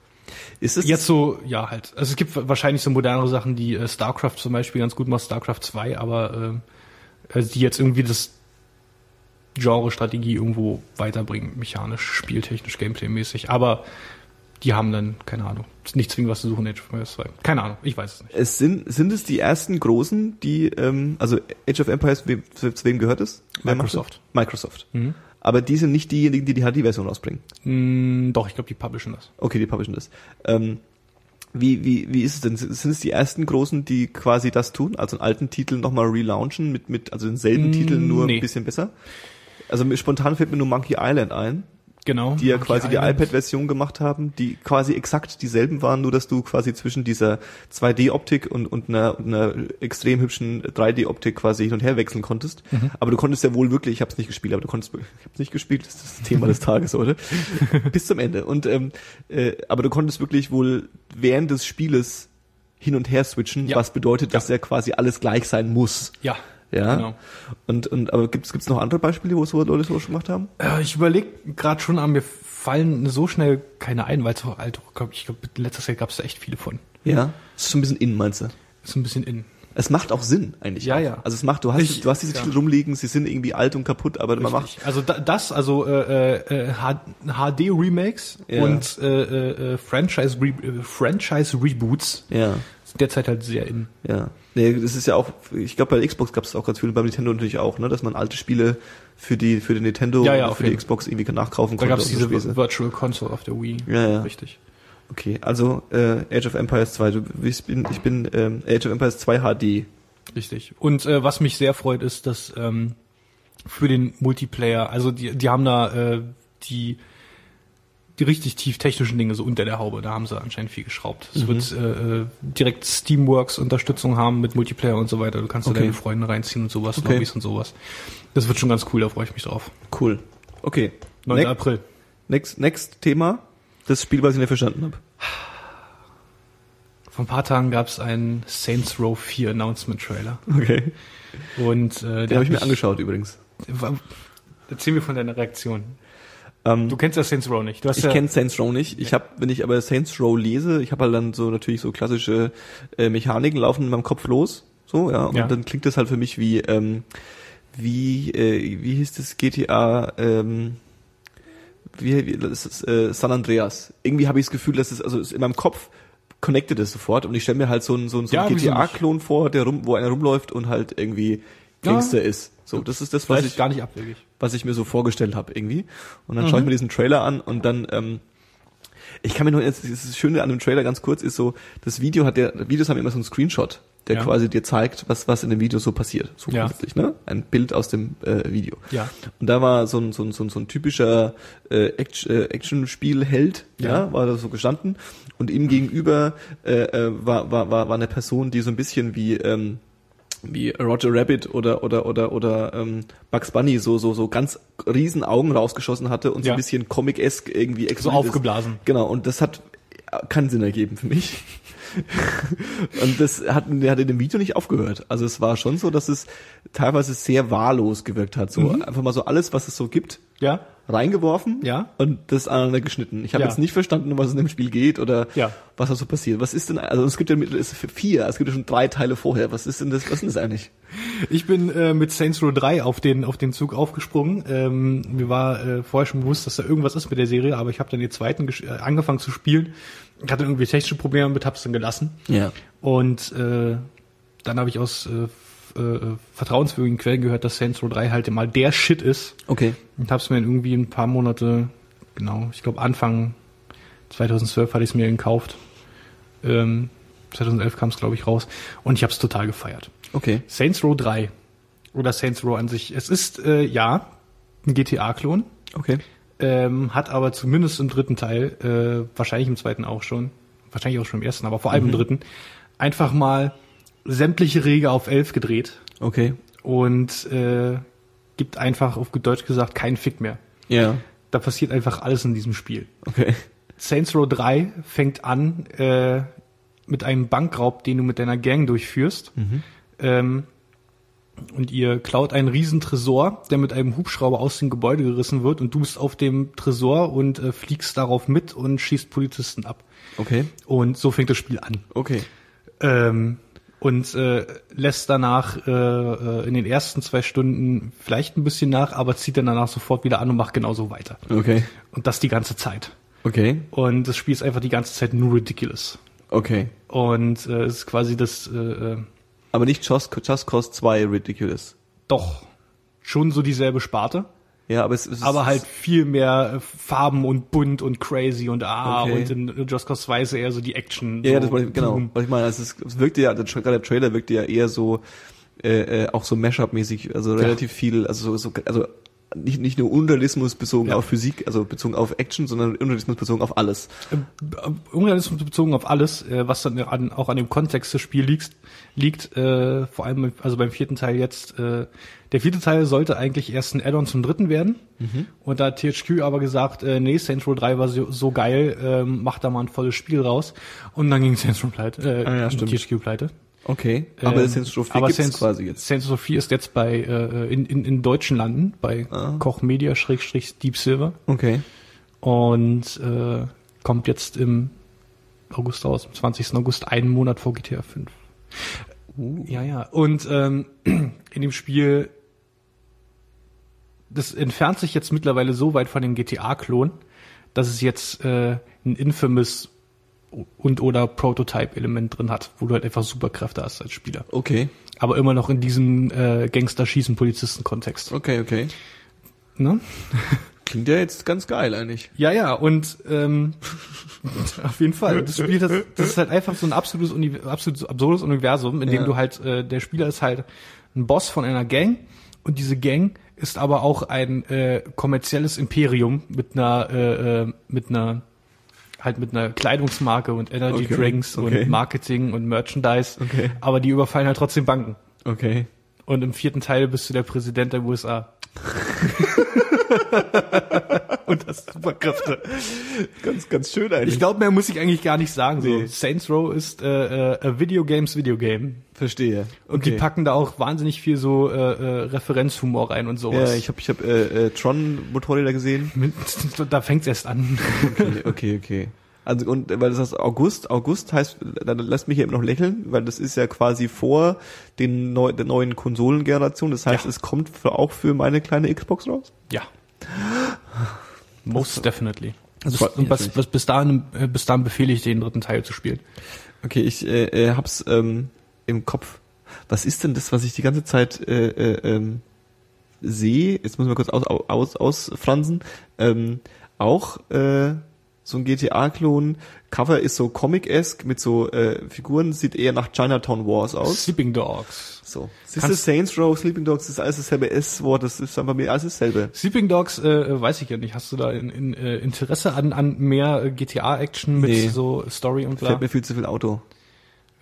Ist es Jetzt so, ja halt. Also es gibt wahrscheinlich so modernere Sachen, die äh, StarCraft zum Beispiel ganz gut macht, StarCraft 2, aber ähm, also die jetzt irgendwie das Genre-Strategie irgendwo weiterbringen, mechanisch, spieltechnisch, gameplay-mäßig. Aber die haben dann, keine Ahnung, nicht zwingend was zu suchen in Age of Empires 2. Keine Ahnung, ich weiß es nicht. Es sind, sind es die ersten großen, die, ähm, also Age of Empires, wem, zu, wem gehört es? Wer Microsoft. Microsoft. Aber die sind nicht diejenigen, die die HD-Version rausbringen. Mm, doch, ich glaube, die publishen das. Okay, die publishen das. Ähm, wie, wie, wie ist es denn? Sind es die ersten großen, die quasi das tun? Also einen alten Titel nochmal relaunchen mit, mit, also denselben Mm, Titel nur nee. ein bisschen besser? Also spontan fällt mir nur Monkey Island ein. Genau. die ja quasi die Island. iPad-Version gemacht haben, die quasi exakt dieselben waren, nur dass du quasi zwischen dieser 2D-Optik und, und einer, einer extrem hübschen 3D-Optik quasi hin und her wechseln konntest. Mhm. Aber du konntest ja wohl wirklich, ich habe es nicht gespielt, aber du konntest, ich habe nicht gespielt, das ist das Thema des Tages heute, bis zum Ende. Und ähm, äh, aber du konntest wirklich wohl während des Spieles hin und her switchen, Ja. was bedeutet, dass Ja. ja quasi alles gleich sein muss. Ja. Ja. Genau. Und, und aber gibt's gibt's noch andere Beispiele, wo so Leute so gemacht haben? Äh, ich überlege gerade schon, aber mir fallen so schnell keine ein, weil es auch alt, glaub, ich glaube, in letzter Zeit gab es da echt viele von. Ja. Das ist schon ein bisschen in, meinst du? Ist ein bisschen in. Es macht auch Sinn eigentlich. Ja, auch. ja. Also es macht, du hast, Ich- du hast diese ja. Titel rumliegen, sie sind irgendwie alt und kaputt, aber man macht. Richtig. Also da, das, also äh, äh, HD Remakes Ja. und äh, äh, äh, Franchise Re äh, Franchise Reboots Ja, sind derzeit halt sehr in. ja. Nee, das ist ja auch, ich glaube bei Xbox gab es auch ganz viele, beim Nintendo natürlich auch, ne, dass man alte Spiele für die für den Nintendo Ja, ja, für die Xbox irgendwie nachkaufen Da konnte. gab es diese Späße. Virtual Console auf der Wii. Ja, ja. Richtig. Okay, also äh, Age of Empires 2, du, ich bin, ich bin ähm, Age of Empires 2 HD. Richtig. Und äh, was mich sehr freut, ist, dass ähm, für den Multiplayer, also die, die haben da äh, die die richtig tief technischen Dinge so unter der Haube, da haben sie anscheinend viel geschraubt. Es wird äh, äh, direkt Steamworks Unterstützung haben mit Multiplayer und so weiter. Du kannst da Okay. deine Freunde reinziehen und sowas, Okay. Lobbys und sowas. Das wird schon ganz cool, da freue ich mich drauf. Cool. Okay. 9. Ne April. next, next Thema. Das Spiel, was ich nicht verstanden habe. Vor ein paar Tagen gab es einen Saints Row 4 Announcement Trailer. Okay. Und äh, Den habe ich mir angeschaut übrigens. Erzähl mir von deiner Reaktion. Ähm, Du kennst ja Saints Row nicht. Du hast Ich ja, kenne Saints Row nicht. Ich habe, wenn ich aber Saints Row lese, ich habe halt dann so natürlich so klassische äh, Mechaniken laufen in meinem Kopf los, so ja, und Ja. dann klingt das halt für mich wie ähm, wie äh, wie hieß das GTA ähm, wie, wie das ist äh, San Andreas. Irgendwie habe ich das Gefühl, dass es also es in meinem Kopf connected es sofort und ich stelle mir halt so einen so einen, so Ja, einen nicht? GTA-Klon vor, der rum, wo einer rumläuft und halt irgendwie Ja. Gangster ist. So, das ist das, was vielleicht ich gar nicht abwegig. Was ich mir so vorgestellt habe irgendwie. Und dann Mhm. schaue ich mir diesen Trailer an und dann, ähm, ich kann mir nur jetzt, das Schöne an dem Trailer ganz kurz ist so, das Video hat der, Videos haben immer so einen Screenshot, der Ja. quasi dir zeigt, was, was in dem Video so passiert. So Ja. grundsätzlich, ne? Ein Bild aus dem äh, Video. Ja. Und da war so ein, so ein, so ein, so ein typischer äh, Action, äh, Action-Spiel-Held, ja. Ja. war da so gestanden. Und ihm gegenüber äh, äh, war, war, war, war eine Person, die so ein bisschen wie, ähm, wie Roger Rabbit oder oder oder oder ähm, Bugs Bunny so so so ganz riesen Augen rausgeschossen hatte und so Ja. ein bisschen Comic-esque irgendwie So explodiert ist. aufgeblasen. Genau, und das hat keinen Sinn ergeben für mich. und das hat, der hat in dem Video nicht aufgehört. Also es war schon so, dass es teilweise sehr wahllos gewirkt hat. So Mhm. einfach mal so alles, was es so gibt, Ja? Reingeworfen Ja. und das aneinander geschnitten. Ich habe Ja. jetzt nicht verstanden, um was es in dem Spiel geht oder Ja. was da so passiert. Was ist denn, also es gibt ja es vier, es gibt ja schon drei Teile vorher. Was ist denn das, was ist denn das eigentlich? Ich bin äh, mit Saints Row 3 auf den auf den Zug aufgesprungen. Ähm, mir war äh, vorher schon bewusst, dass da irgendwas ist mit der Serie, aber ich habe dann den zweiten äh, angefangen zu spielen. Ich hatte irgendwie technische Probleme mit, hab's dann gelassen. Ja. Und äh, dann habe ich aus äh, äh, vertrauenswürdigen Quellen gehört, dass Saints Row 3 halt mal der Shit ist. Okay. Und hab's mir irgendwie ein paar Monate, genau, ich glaube Anfang 2012 hatte ich es mir gekauft. Ähm, 2011 kam es, glaube ich, raus. Und ich habe es total gefeiert. Okay. Saints Row 3 oder Saints Row an sich. Es ist äh, ja ein GTA-Klon, Okay. ähm, hat aber zumindest im dritten Teil, äh, wahrscheinlich im zweiten auch schon, wahrscheinlich auch schon im ersten, aber vor allem im dritten, einfach mal sämtliche Regeln auf 11 gedreht Okay. und äh, gibt einfach auf Deutsch gesagt keinen Fick mehr. Ja. Da passiert einfach alles in diesem Spiel. Okay. Saints Row 3 fängt an äh, mit einem Bankraub, den du mit deiner Gang durchführst. Ähm, und ihr klaut einen riesen Tresor, der mit einem Hubschrauber aus dem Gebäude gerissen wird und du bist auf dem Tresor und äh, fliegst darauf mit und schießt Polizisten ab. Okay. Und so fängt das Spiel an. Okay. Ähm, und äh, lässt danach äh, äh, in den ersten zwei Stunden vielleicht ein bisschen nach, aber zieht dann danach sofort wieder an und macht genauso weiter. Okay. Und das die ganze Zeit. Okay. Und das Spiel ist einfach die ganze Zeit nur ridiculous. Okay. Und äh, es ist quasi das, äh, äh, Aber nicht Just, Just Cause 2 Ridiculous. doch schon so dieselbe Sparte, Ja, aber es, ist aber halt viel mehr äh, Farben und bunt und crazy und ah Okay. und in Just Cause 2 ist eher so die Action. Ja, so, ja, das wollte ich, genau. boom. Was ich meine, also es, es wirkte ja, gerade der Trailer wirkte ja eher so, äh, äh, auch so Mashup-mäßig, also relativ viel, also so, so also nicht, nicht nur Unrealismus bezogen Ja. auf Physik, also bezogen auf Action, sondern Unrealismus bezogen auf alles. Unrealismus bezogen auf alles, äh, was dann an, auch an dem Kontext des Spiels liegt, liegt äh, vor allem also beim vierten Teil jetzt. Äh, der vierte Teil sollte eigentlich erst ein Add-on zum dritten werden. Und da hat THQ aber gesagt, äh, nee, Saints Row 3 war so, so geil, ähm, macht da mal ein volles Spiel raus. Und dann ging Saints Row pleite, äh, Ah, ja. THQ pleite. Okay. Aber Ähm, Row 4 aber Saints, quasi jetzt. Row 4 ist jetzt bei äh, in, in, in deutschen Landen, bei Ah. Koch Media Schrägstrich Deep Silver Okay. und äh, kommt jetzt im August raus, am 20. August, einen Monat vor GTA 5. Ja, ja. Und ähm, in dem Spiel, das entfernt sich jetzt mittlerweile so weit von dem GTA-Klon, dass es jetzt äh, ein Infamous und oder Prototype-Element drin hat, wo du halt einfach Superkräfte hast als Spieler. Okay. Aber immer noch in diesem äh, Gangster-Schießen-Polizisten-Kontext. Okay, okay. Ne? Klingt ja jetzt ganz geil eigentlich. Ja, ja, und ähm, auf jeden Fall. Das Spiel, das, das ist halt einfach so ein absolutes, Uni absolutes absurdes Universum, in dem Ja. du halt, äh, der Spieler ist halt ein Boss von einer Gang und diese Gang ist aber auch ein äh, kommerzielles Imperium mit einer, äh, äh, mit einer halt mit einer Kleidungsmarke und Energy Okay, Drinks okay. und Marketing und Merchandise. Okay. Aber die überfallen halt trotzdem Banken. Okay. Und im vierten Teil bist du der Präsident der USA. und hast Superkräfte. Ganz, ganz schön eigentlich. Ich glaube, mehr muss ich eigentlich gar nicht sagen. So. Nee. Saints Row ist äh, äh, a Video Games Video Game. verstehe. Und die packen da auch wahnsinnig viel so äh, äh, Referenzhumor rein und sowas. Ja, ich habe ich hab, äh, äh, Tron Motorräder gesehen. Da fängt's erst an. Okay, okay, okay. Also und weil das heißt August, August heißt, dann lasst mich hier eben noch lächeln, weil das ist ja quasi vor den neu, der neuen Konsolengeneration. Das heißt, Ja. es kommt für, auch für meine kleine Xbox raus. ja. Most definitely. Das Bis, freut mich und bis, dahin, bis dahin befehle ich den dritten Teil zu spielen. Okay, ich äh, äh, hab's ähm, im Kopf. Was ist denn das, was ich die ganze Zeit äh, äh, ähm, sehe? Jetzt muss man kurz aus, aus, ausfransen. Ähm, auch äh, so ein GTA-Klon. Cover ist so Comic-esque mit so äh, Figuren, sieht eher nach Chinatown Wars aus. Sleeping Dogs. So. Siehst du, Saints Row, Sleeping Dogs, das ist alles dasselbe S-Wort, das ist einfach mir alles dasselbe. Sleeping Dogs, äh, weiß ich ja nicht. Hast du da in, in, äh, Interesse an, an mehr äh, GTA-Action mit Nee. so Story und bla? Fällt mir viel zu viel Auto.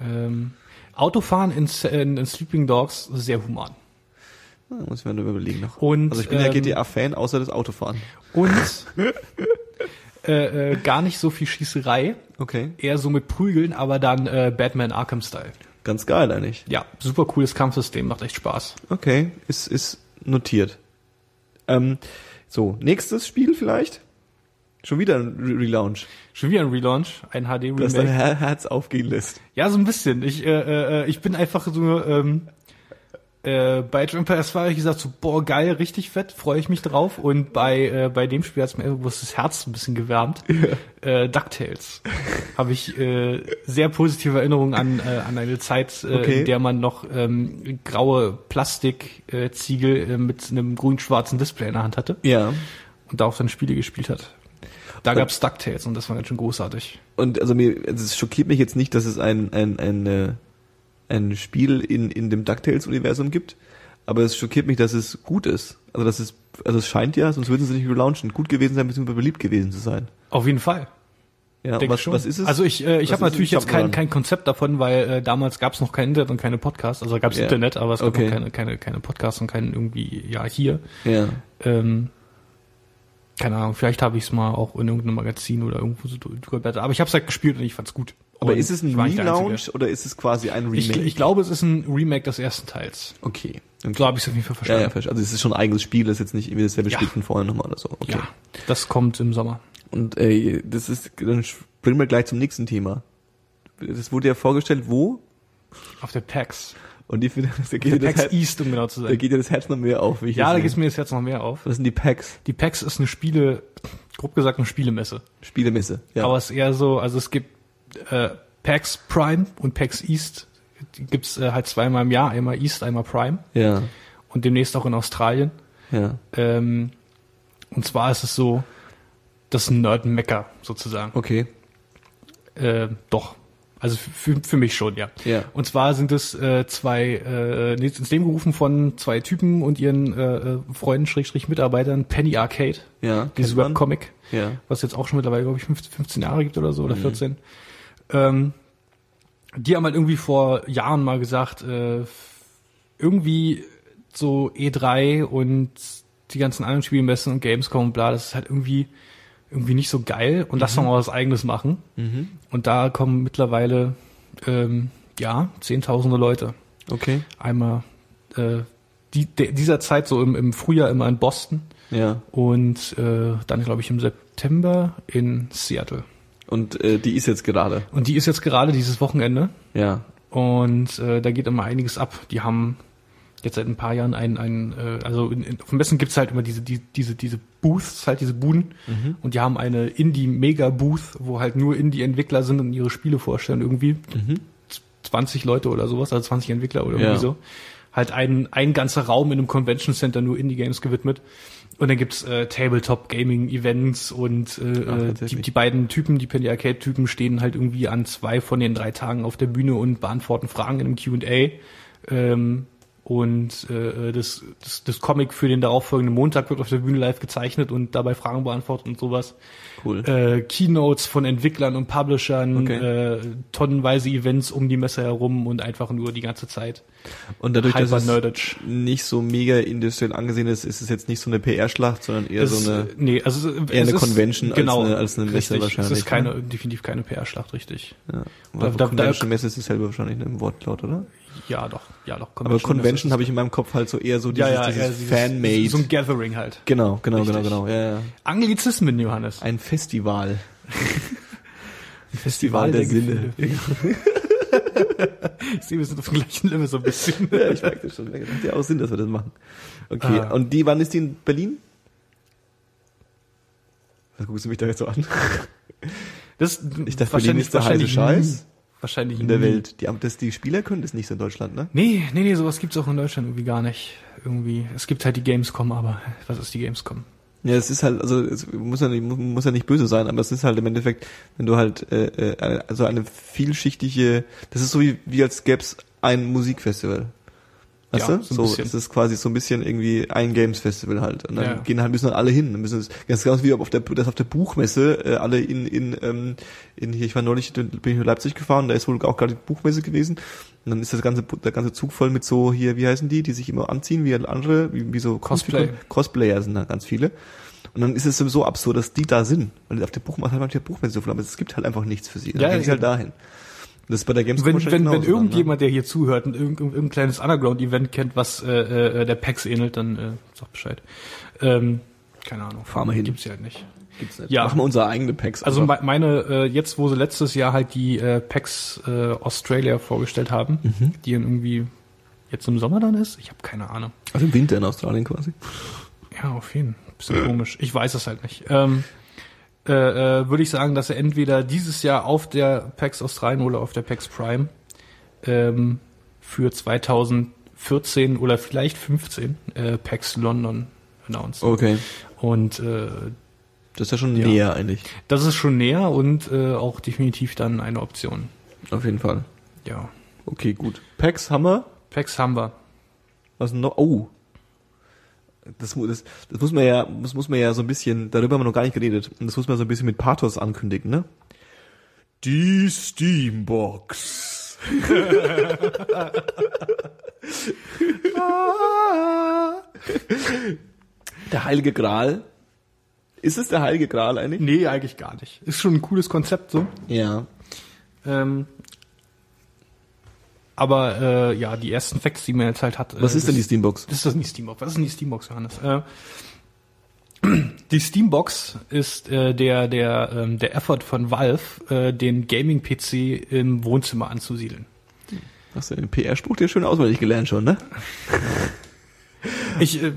Ähm, Autofahren in, in, in Sleeping Dogs sehr human. Da muss ich mir nur überlegen noch. Und, also ich bin ja ähm, GTA-Fan, außer das Autofahren. Und äh, äh, gar nicht so viel Schießerei, Okay. eher so mit Prügeln, aber dann äh, Batman Arkham Style. Ganz geil eigentlich. Ja, super cooles Kampfsystem, macht echt Spaß. Okay, ist, ist notiert. Ähm, so, nächstes Spiel vielleicht? Schon wieder ein Re Relaunch, Schon wieder ein Relaunch, ein das dein HD-Remake. Her Herz aufgehen lässt. Ja, so ein bisschen. Ich, äh, äh, ich bin einfach so, ähm, äh, bei Empires 2 habe ich gesagt, so, boah, geil, richtig fett, freue ich mich drauf. Und bei, äh, bei dem Spiel hat es mir irgendwo das Herz ein bisschen gewärmt. Äh, DuckTales. habe ich äh, sehr positive Erinnerungen an, äh, an eine Zeit, äh, Okay. in der man noch ähm, graue Plastikziegel äh, Ziegel, äh, mit einem grün-schwarzen Display in der Hand hatte Ja. und darauf dann Spiele gespielt hat. Da Und- gab's DuckTales und das war ganz schön großartig. Und also mir, also es schockiert mich jetzt nicht, dass es ein, ein, ein, äh, ein Spiel in, in dem DuckTales-Universum gibt, aber es schockiert mich, dass es gut ist. Also das ist, also es scheint ja, sonst würden sie nicht relaunchen, gut gewesen sein, beziehungsweise beliebt gewesen zu sein. Auf jeden Fall. Ja, Denk was, schon. was ist es? Also ich, äh, ich habe natürlich jetzt kein, kein Konzept davon, weil äh, damals gab es noch kein Internet und keine Podcasts. Also gab es Ja. Internet, aber es gab Okay. noch keine, keine, keine Podcasts und kein irgendwie, ja, hier. Ja. Ähm, keine Ahnung, vielleicht habe ich es mal auch in irgendeinem Magazin oder irgendwo so durchgeblättert. Aber ich habe es halt gespielt und ich fand's gut. Aber ist es ein der Relaunch oder ist es quasi ein Remake? Ich, ich glaube, es ist ein Remake des ersten Teils. okay. okay. So habe ich es auf jeden Fall Ja, verstanden. ja, verstehe. also es ist schon ein eigenes Spiel, das ist jetzt nicht irgendwie dasselbe Ja. Spiel von vorher nochmal oder so. Okay. Ja, das kommt im Sommer. Und äh, das ist, dann springen wir gleich zum nächsten Thema. Das wurde ja vorgestellt, wo? Auf der PAX. Und die, da Der geht, das PAX Herz, East, um genau zu da sein. geht dir das Herz noch mehr auf. Wie ich Ja, da das geht mir jetzt jetzt noch mehr auf. Was sind die Packs? Die PAX ist eine Spiele, grob gesagt eine Spielemesse. Spielemesse. Ja. Aber es ist eher so, also es gibt äh, PAX Prime und PAX East. Gibt's äh, halt zweimal im Jahr, einmal East, einmal Prime. ja. Und demnächst auch in Australien. Ja. Ähm, und zwar ist es so, das Nerd-Mecker sozusagen. Okay. Äh, doch. Also für, für mich schon, ja. Ja. Und zwar sind es äh, zwei äh, ins Leben gerufen von zwei Typen und ihren äh, äh, Freunden, Schrägstrich Mitarbeitern, Penny Arcade, Ja. dieses. Webcomic, Ja. was jetzt auch schon mittlerweile, glaube ich, 15, 15 Jahre gibt oder so, oder 14. Ähm, die haben halt irgendwie vor Jahren mal gesagt, äh, irgendwie so E3 und die ganzen anderen Spielmessen und Gamescom und bla, das ist halt irgendwie irgendwie nicht so geil und lass doch mal was eigenes machen. Mhm. Und da kommen mittlerweile ähm, ja zehntausende Leute. Okay. Einmal äh, die, de, dieser Zeit so im, im Frühjahr immer in Boston Ja. und äh, dann glaube ich im September in Seattle. Und äh, die ist jetzt gerade. Und die ist jetzt gerade dieses Wochenende Ja. und äh, da geht immer einiges ab. Die haben jetzt seit ein paar Jahren ein, ein äh, also in, in, auf dem Messen gibt's halt immer diese, die, diese, diese Booths, halt diese Buden. Und die haben eine Indie-Mega-Booth, wo halt nur Indie-Entwickler sind und ihre Spiele vorstellen irgendwie. 20 Leute oder sowas, also 20 Entwickler oder irgendwie Ja. so. Halt ein, ein ganzer Raum in einem Convention Center nur Indie-Games gewidmet. Und dann gibt's äh, Tabletop-Gaming-Events und äh, Ach, äh, die, die beiden Typen, die Penny Arcade-Typen, stehen halt irgendwie an zwei von den drei Tagen auf der Bühne und beantworten Fragen in einem Q&A. Ähm, und äh, das, das, das Comic für den darauffolgenden Montag wird auf der Bühne live gezeichnet und dabei Fragen beantwortet und sowas. Cool. Äh, Keynotes von Entwicklern und Publishern, Okay. äh, tonnenweise Events um die Messe herum und einfach nur die ganze Zeit. Und dadurch, dass es nicht so mega industriell angesehen ist, ist es jetzt nicht so eine PR-Schlacht, sondern eher Es- so eine nee, also es eher es eine ist- Convention als genau, eine- als eine Messe wahrscheinlich, Es ist keine, ne? definitiv keine PR-Schlacht, richtig. ja. Da- da- Convention Messe ist dasselbe wahrscheinlich ne, im Wortlaut, oder? Ja, doch, ja doch. Aber Convention habe ich in meinem Kopf halt so eher so dieses, ja, ja, dieses dieses- Fan-Made. So ein Gathering halt. genau, genau, Richtig. genau, genau. Ja, ja. Anglizismen, Johannes. Ein Festival. Festival der Sinne. Gefühle. ich sehe, wir sind auf dem gleichen Level so ein bisschen. Ja, ich merke das schon. Das macht ja auch Sinn, dass wir das machen. Okay, Ah. und die, wann ist die in Berlin? Was guckst du mich da jetzt so an? Das, Ich dachte, Berlin ist der heiße Scheiß. Wahrscheinlich in der nie. Welt. Die, das, die Spieler können das nicht so in Deutschland, ne? Nee, nee, nee, sowas gibt's auch in Deutschland irgendwie gar nicht. Irgendwie. Es gibt halt die Gamescom, aber was ist die Gamescom? Ja, es ist halt, also es muss ja nicht, muss ja nicht böse sein, aber es ist halt im Endeffekt, wenn du halt äh, äh, also eine vielschichtige, das ist so wie, wie als gäb's ein Musikfestival. Weißt Ja, du? so So, es ist quasi so ein bisschen irgendwie ein Games Festival halt. Und dann Ja. gehen halt müssen dann alle hin. Dann müssen es ganz ganz wie auf der das auf der Buchmesse äh, alle in in ähm, in hier ich war neulich bin ich nach Leipzig gefahren, da ist wohl auch gerade die Buchmesse gewesen. Und dann ist das ganze der ganze Zug voll mit so hier wie heißen die, die sich immer anziehen wie andere, wie, wie so Cosplay. Cosplayer sind da ganz viele. Und dann ist es so absurd, dass die da sind. Weil auf der Buchmesse hat man auf der Buchmesse so viel, aber es gibt halt einfach nichts für sie. Dann Ja, gehen sie halt dahin. Das ist bei der Gamescom Wenn, wenn, wenn genauso dann, ne? irgendjemand, der hier zuhört, und irgendein, irgendein kleines Underground-Event kennt, was äh, äh, der PAX ähnelt, dann äh, sag Bescheid. Ähm, keine Ahnung. Fahren wir hin. Gibt's ja halt nicht. Gibt's nicht. Ja. Machen wir unsere eigene Packs. Also einfach. me- meine, äh, jetzt wo sie letztes Jahr halt die äh, PAX äh, Australia vorgestellt haben, Mhm. die dann irgendwie jetzt im Sommer dann ist, ich habe keine Ahnung. also im Winter in Australien quasi. Ja, auf jeden Fall. Bisschen komisch. Ich weiß es halt nicht. Ähm, äh, äh, würde ich sagen, dass er entweder dieses Jahr auf der PAX Australien oder auf der PAX Prime ähm, für 2014 oder vielleicht 15 äh, PAX London announced. Okay. Und äh, Das ist ja schon Ja. näher eigentlich. das ist schon näher und äh, auch definitiv dann eine Option. Auf jeden Fall. Ja. Okay, gut. Packs haben wir. PAX haben wir. Was noch? Oh. Das, das, das muss man ja, das muss man ja so ein bisschen, darüber haben wir noch gar nicht geredet. Und das muss man so ein bisschen mit Pathos ankündigen, ne? Die Steambox. der Heilige Gral. Ist es der Heilige Gral eigentlich? Nee, eigentlich gar nicht. Ist schon ein cooles Konzept so. Ja. Ähm, aber äh, ja, die ersten Facts, die man jetzt halt hat. Was äh, ist denn die Steambox? Das ist das nicht Steambox. Was ist denn die Steambox, Johannes? Äh, die Steambox ist äh, der der ähm, der Effort von Valve, äh, den Gaming-PC im Wohnzimmer anzusiedeln. Hast du den PR-Spruch dir schön auswendig gelernt schon, ne? Ich äh,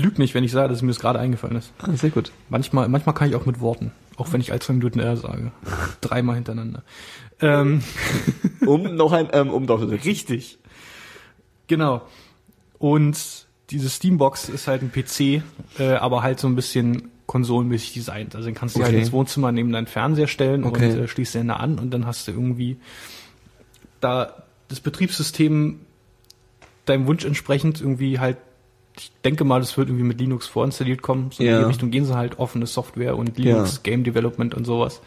w- lüg nicht, wenn ich sage, dass mir das gerade eingefallen ist. Ah, sehr gut. Manchmal manchmal kann ich auch mit Worten, auch wenn ich all zwei Minuten R sage, dreimal hintereinander. Ähm, Um noch ein, ähm, um drauf zu setzen. Richtig. Genau. Und diese Steambox ist halt ein PC, äh, aber halt so ein bisschen konsolenmäßig designt. Also den kannst du Okay. halt ins Wohnzimmer neben deinen Fernseher stellen Okay. und äh, schließt den da an und dann hast du irgendwie da das Betriebssystem deinem Wunsch entsprechend irgendwie halt, ich denke mal, das wird irgendwie mit Linux vorinstalliert kommen. So in Ja. die Richtung gehen sie halt offene Software und Linux Ja. Game Development und sowas.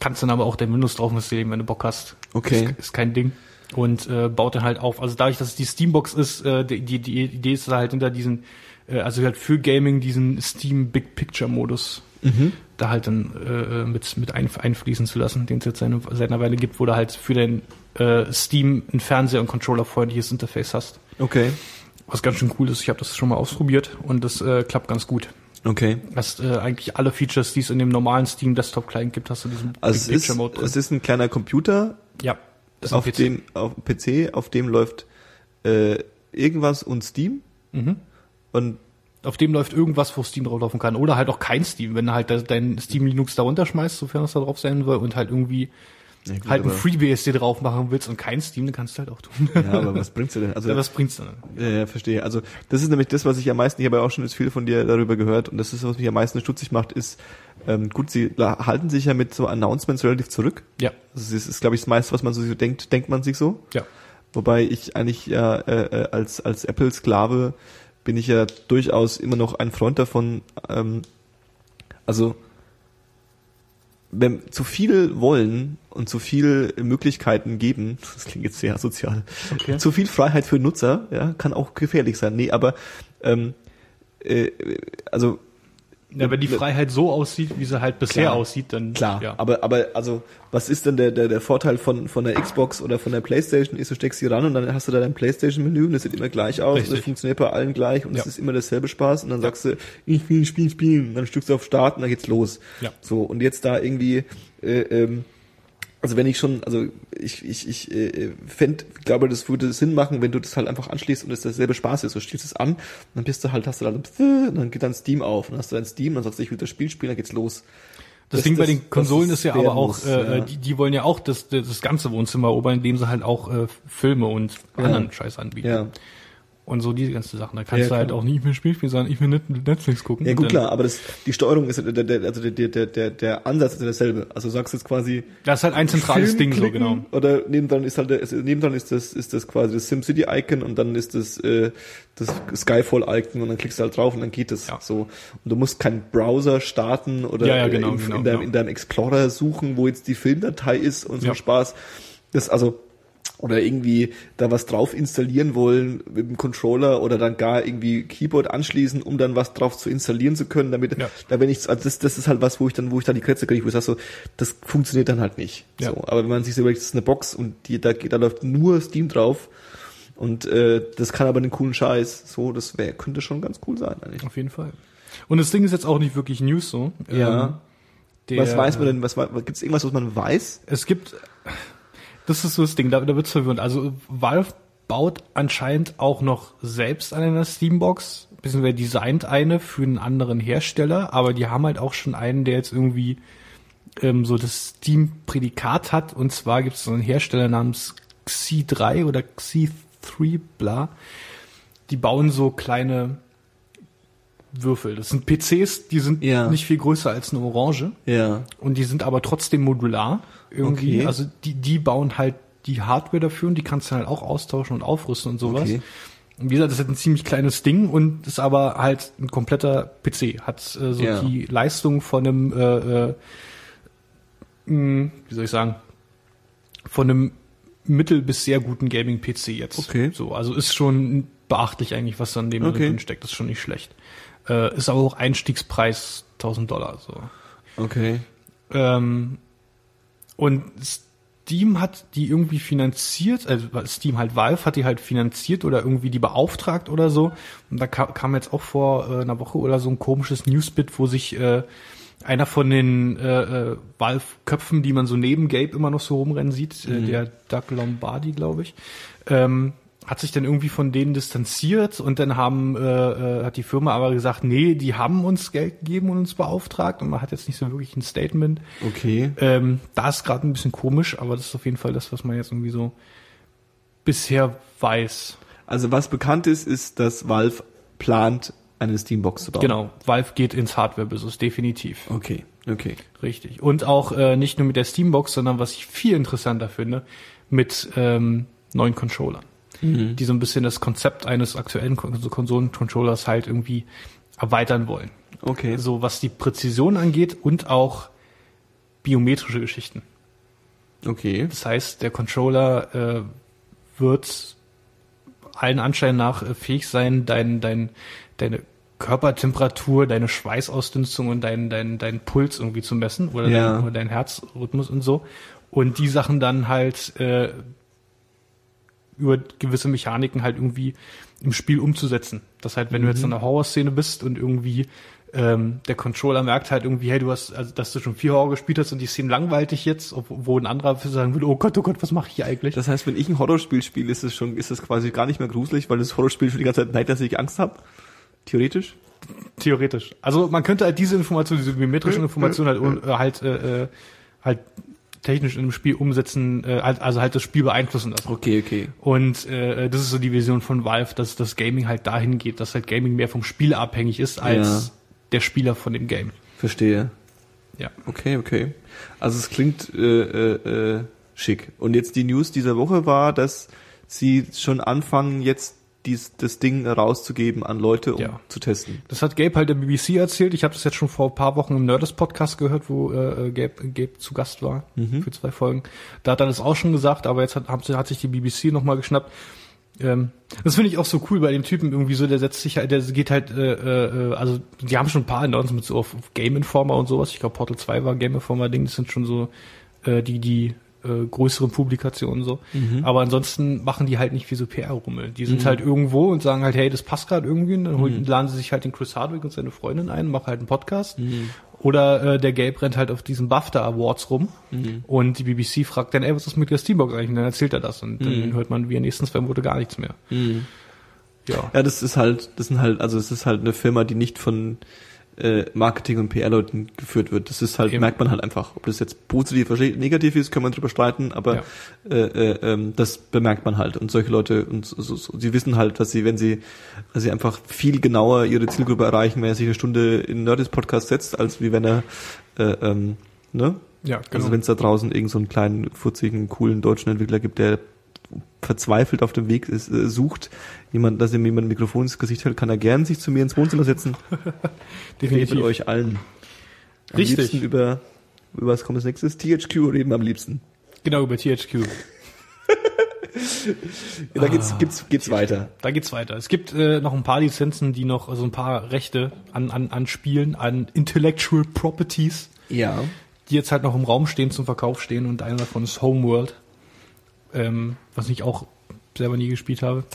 Kannst dann aber auch dein Windows drauf installieren, wenn du Bock hast. Okay. Ist, ist kein Ding. Und äh, baut dann halt auf. Also dadurch, dass es die Steambox ist, äh, die, die, die Idee ist halt hinter diesen, äh, also halt für Gaming diesen Steam Big Picture Modus Mhm. da halt dann äh, mit, mit ein, einfließen zu lassen, den es jetzt eine, seit einer Weile gibt, wo du halt für den äh, Steam ein Fernseher und Controller freundliches Interface hast. Okay. Was ganz schön cool ist, ich habe das schon mal ausprobiert und das äh, klappt ganz gut. Okay. Hast äh, eigentlich alle Features, die es in dem normalen Steam Desktop Client gibt, hast du diesen Also es ist, Mode drin. es ist ein kleiner Computer, ja, das ist ein auf PC. dem, auf dem PC, auf dem läuft äh, irgendwas und Steam. Mhm. Und Auf dem läuft irgendwas, wo Steam drauflaufen kann. Oder halt auch kein Steam, wenn du halt de- dein Steam Linux da runterschmeißt, sofern es da drauf sein will, und halt irgendwie ja, gut, halt ein FreeBSD drauf machen willst und kein Steam, dann kannst du halt auch tun. ja, aber was bringt's dir denn? Also Ja, was bringt's dann? Ja, ja, verstehe. Also das ist nämlich das, was ich am meisten, ich habe ja auch schon jetzt viel von dir darüber gehört und das ist, was mich am meisten stutzig macht, ist, ähm, gut, sie halten sich ja mit so Announcements relativ zurück. Ja, Also das ist, glaube ich, das meiste, was man so denkt, denkt man sich so. ja. Wobei ich eigentlich ja äh, äh, als, als Apple-Sklave bin ich ja durchaus immer noch ein Freund davon, ähm, also wenn zu viel wollen und zu viel Möglichkeiten geben, das klingt jetzt sehr sozial, Okay. zu viel Freiheit für Nutzer, ja, kann auch gefährlich sein. Nee, aber ähm, äh, also Ja, wenn die Freiheit so aussieht, wie sie halt bisher Klar. aussieht, dann Klar, ja. aber aber also was ist denn der der der Vorteil von von der Xbox oder von der PlayStation ist, du steckst sie ran und dann hast du da dein PlayStation Menü und das sieht immer gleich aus und Richtig. das funktioniert bei allen gleich und es Ja. ist immer dasselbe Spaß und dann sagst du, ich will spielen spielen, und dann stückst du auf Start und dann geht's los. Ja. So und jetzt da irgendwie äh, ähm, also wenn ich schon, also ich, ich, ich äh, fänd, glaube, das würde Sinn machen, wenn du das halt einfach anschließt und es derselbe Spaß ist. Du schließt es an dann bist du halt, hast du dann, und dann geht dann Steam auf und dann hast du dein Steam, dann sagst du, ich will das Spiel spielen, dann geht's los. Das, Das- Ding bei den Konsolen ist ja aber auch, äh, ja. die, die wollen ja auch das, das, ganze Wohnzimmer erobern, indem sie halt auch äh, Filme und Ja. anderen Scheiß anbieten. Ja. Und so diese ganzen Sachen. Da kannst Ja, du halt klar. auch nicht mehr Spiel spielen, sondern ich will Net- Netflix gucken. Ja gut, klar, aber das, die Steuerung ist, der, der, also der, der, der, der Ansatz ist ja derselbe. Also du sagst jetzt quasi, Das ist halt ein zentrales Film Ding, so klicken, genau. Oder nebendran ist halt, also nebendran ist das, ist das quasi das SimCity-Icon und dann ist das, äh, das Skyfall-Icon und dann klickst du halt drauf und dann geht es Ja. so. Und du musst keinen Browser starten oder Ja, ja, genau, in, genau, in, deinem, genau. in deinem Explorer suchen, wo jetzt die Filmdatei ist und so. Spaß. Das also, oder irgendwie da was drauf installieren wollen mit dem Controller oder dann gar irgendwie Keyboard anschließen, um dann was drauf zu installieren zu können, damit Ja. da wenn ich also das, das ist halt was, wo ich dann wo ich dann die Krätze kriege, wo ich sage so, das funktioniert dann halt nicht. Ja. So, aber wenn man sich so überlegt, das ist eine Box und die da da läuft nur Steam drauf und äh, das kann aber einen coolen Scheiß, so das wäre könnte schon ganz cool sein eigentlich. Auf jeden Fall. Und das Ding ist jetzt auch nicht wirklich News so. Ja. Ähm, was weiß man denn, was gibt's irgendwas, was man weiß? Es gibt, das ist so das Ding, da, da wird's verwirrend. Also Valve baut anscheinend auch noch selbst an einer Steambox, beziehungsweise designt eine für einen anderen Hersteller, aber die haben halt auch schon einen, der jetzt irgendwie ähm, so das Steam-Prädikat hat. Und zwar gibt es so einen Hersteller namens Xi3 oder Xi3, bla. Die bauen so kleine Würfel. Das sind PCs, die sind Ja. nicht viel größer als eine Orange. Ja. Und die sind aber trotzdem modular irgendwie. Okay. Also die, die bauen halt die Hardware dafür und die kannst du halt auch austauschen und aufrüsten und sowas. Okay. Und wie gesagt, das ist ein ziemlich kleines Ding und ist aber halt ein kompletter PC. Hat äh, so Ja. die Leistung von einem, äh, äh, mh, wie soll ich sagen, von einem mittel bis sehr guten Gaming-PC jetzt. Okay. So, also ist schon beachtlich eigentlich, was dann dem Okay. drin steckt. Das ist schon nicht schlecht. Äh, ist aber auch Einstiegspreis 1000 Dollar. So. Okay. Ähm, und Steam hat die irgendwie finanziert, also Steam halt Valve hat die halt finanziert oder irgendwie die beauftragt oder so. Und da kam, kam jetzt auch vor äh, einer Woche oder so ein komisches Newsbit, wo sich äh, einer von den äh, äh, Valve-Köpfen, die man so neben Gabe immer noch so rumrennen sieht, äh, der Doug Lombardi, glaube ich, ähm, hat sich dann irgendwie von denen distanziert und dann haben äh, äh, hat die Firma aber gesagt, nee, die haben uns Geld gegeben und uns beauftragt und man hat jetzt nicht so wirklich ein Statement. Okay. Ähm, da ist gerade ein bisschen komisch, aber das ist auf jeden Fall das, was man jetzt irgendwie so bisher weiß. Also was bekannt ist, ist, dass Valve plant, eine Steambox zu bauen. Genau, Valve geht ins Hardware-Business, definitiv. Okay, okay. Richtig. Und auch äh, nicht nur mit der Steambox, sondern was ich viel interessanter finde, mit ähm, neuen Controllern. Mhm. Die so ein bisschen das Konzept eines aktuellen Kon also Konsolen-Controllers halt irgendwie erweitern wollen. Okay. So was die Präzision angeht und auch biometrische Geschichten. Okay. Das heißt, der Controller äh, wird allen Anschein nach äh, fähig sein, dein, dein, deine Körpertemperatur, deine Schweißausdünstung und dein, dein, dein Puls irgendwie zu messen oder, Ja. dein, oder dein Herzrhythmus und so. Und die Sachen dann halt äh, über gewisse Mechaniken halt irgendwie im Spiel umzusetzen. Das halt, wenn du jetzt in einer Horrorszene bist und irgendwie ähm, der Controller merkt halt irgendwie, hey, du hast, also dass du schon vier Horror gespielt hast und die Szene langweilt dich jetzt, ob- wo ein anderer sagen würde, oh Gott, oh Gott, was mache ich hier eigentlich? Das heißt, wenn ich ein Horrorspiel spiele, ist es schon, ist es quasi gar nicht mehr gruselig, weil das Horrorspiel schon die ganze Zeit neigt, dass ich Angst habe. Theoretisch. Theoretisch. Also man könnte halt diese Information, diese biometrischen Informationen halt, äh, halt, äh, äh, halt technisch in einem Spiel umsetzen, äh, halt- also halt das Spiel beeinflussen lassen. Okay, okay. Und äh, das ist so die Vision von Valve, dass das Gaming halt dahin geht, dass halt Gaming mehr vom Spieler abhängig ist als Ja. der Spieler von dem Game. Verstehe. Ja. Okay, okay. Also es klingt äh, äh, äh, schick. Und jetzt die News dieser Woche war, dass sie schon anfangen, jetzt dies, das Ding rauszugeben an Leute, um Ja. zu testen. Das hat Gabe halt der BBC erzählt. Ich habe das jetzt schon vor ein paar Wochen im Nerdist Podcast gehört, wo äh, Gabe, Gabe zu Gast war für zwei Folgen. Da hat er das auch schon gesagt, aber jetzt hat, hat, sich die BBC nochmal geschnappt. Ähm, das finde ich auch so cool bei dem Typen irgendwie so, der setzt sich halt, der geht halt, äh, äh, also die haben schon ein paar Announcements so auf, auf Game Informer und sowas. Ich glaube Portal 2 war Game Informer Ding, das sind schon so äh, die, die äh, größeren Publikationen so. Aber ansonsten machen die halt nicht wie so PR-Rummel. Die sind halt irgendwo und sagen halt, hey, das passt gerade irgendwie. Und dann holen, laden sie sich halt den Chris Hardwick und seine Freundin ein, machen halt einen Podcast. Oder äh, der Gabe rennt halt auf diesen BAFTA Awards rum und die BBC fragt dann, ey, was ist mit der Steambox eigentlich? Und dann erzählt er das und dann hört man wie in den nächsten zwei Monaten gar nichts mehr. Ja. Ja, das ist halt, das sind halt, also es ist halt eine Firma, die nicht von äh, Marketing und PR-Leuten geführt wird. Das ist halt, Eben. merkt man halt einfach. Ob das jetzt positiv oder negativ ist, kann man drüber streiten, aber Ja. äh, äh, ähm, das bemerkt man halt. Und solche Leute, und so, so, so, sie wissen halt, dass sie, wenn sie, dass sie einfach viel genauer ihre Zielgruppe erreichen, wenn er sich eine Stunde in Nerdist Podcast setzt, als wie wenn er äh, ähm, ne? Ja, genau. Also wenn es da draußen irgend so einen kleinen, furzigen, coolen deutschen Entwickler gibt, der verzweifelt auf dem Weg ist, äh, sucht, jemand, dass ihm jemand ein Mikrofon ins Gesicht hält, kann er gern sich zu mir ins Wohnzimmer setzen. Reden mit euch allen. Am Richtig. liebsten über, über was kommt als nächstes? THQ reden am liebsten. Genau, über THQ. Ja, da geht's, geht's, geht's weiter. Da geht's weiter. Es gibt äh, noch ein paar Lizenzen, die noch, also ein paar Rechte an, an, an Spielen, an Intellectual Properties, Ja. die jetzt halt noch im Raum stehen, zum Verkauf stehen und einer davon ist Homeworld, ähm, was ich auch selber nie gespielt habe.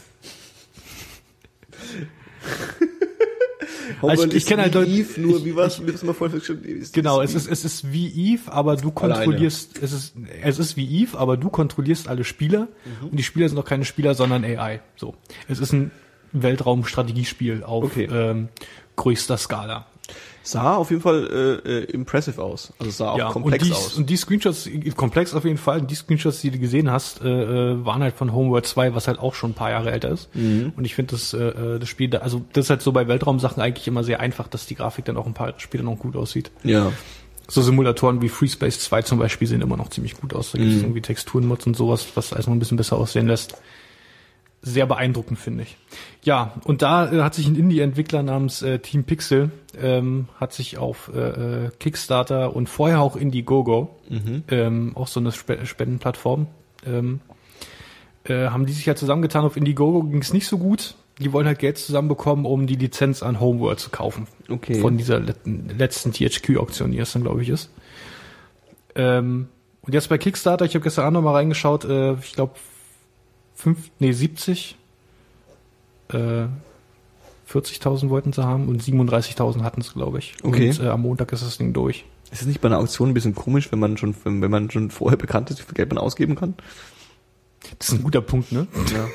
Also ich- ich kenne halt Leute, Eve, nur ich- wie was, wie was mal ist. Genau, es ist, es ist wie Eve, aber du kontrollierst, es ist, es ist wie Eve, aber du kontrollierst alle Spieler und die Spieler sind auch keine Spieler, sondern AI. So. Es ist ein Weltraumstrategiespiel auf Okay. ähm, größter Skala. Sah auf jeden Fall äh, äh, impressive aus. Also sah auch ja, komplex und die, aus. Und die Screenshots, komplex auf jeden Fall, und die Screenshots, die du gesehen hast, äh, äh, waren halt von Homeworld 2, was halt auch schon ein paar Jahre älter ist. Mhm. Und ich finde das, äh, äh, das Spiel, da, also das ist halt so bei Weltraumsachen eigentlich immer sehr einfach, dass die Grafik dann auch ein paar Spiele noch gut aussieht. ja. So Simulatoren wie FreeSpace 2 zum Beispiel sehen immer noch ziemlich gut aus. Da gibt es Mhm. irgendwie Texturenmods und sowas, was alles noch ein bisschen besser aussehen lässt. Sehr beeindruckend, finde ich. Ja, und da äh, hat sich ein Indie-Entwickler namens äh, Team Pixel, ähm, hat sich auf äh, äh, Kickstarter und vorher auch Indiegogo, Mhm. ähm, auch so eine Spe Spendenplattform, ähm, äh, haben die sich halt zusammengetan. Auf Indiegogo ging es nicht so gut. Die wollen halt Geld zusammenbekommen, um die Lizenz an Homeworld zu kaufen Okay. von dieser letzten, letzten THQ-Auktion, die das dann, glaube ich, ist. Ähm, und jetzt bei Kickstarter, ich habe gestern auch noch mal reingeschaut, äh, ich glaube, fünf, nee, 70, äh, 40.000 wollten sie haben und 37.000 hatten es, glaube ich. Okay. Und äh, am Montag ist das Ding durch. Ist es nicht bei einer Auktion ein bisschen komisch, wenn man schon, wenn man schon vorher bekannt ist, wie viel Geld man ausgeben kann? Das ist ein guter Punkt, ne? Ja.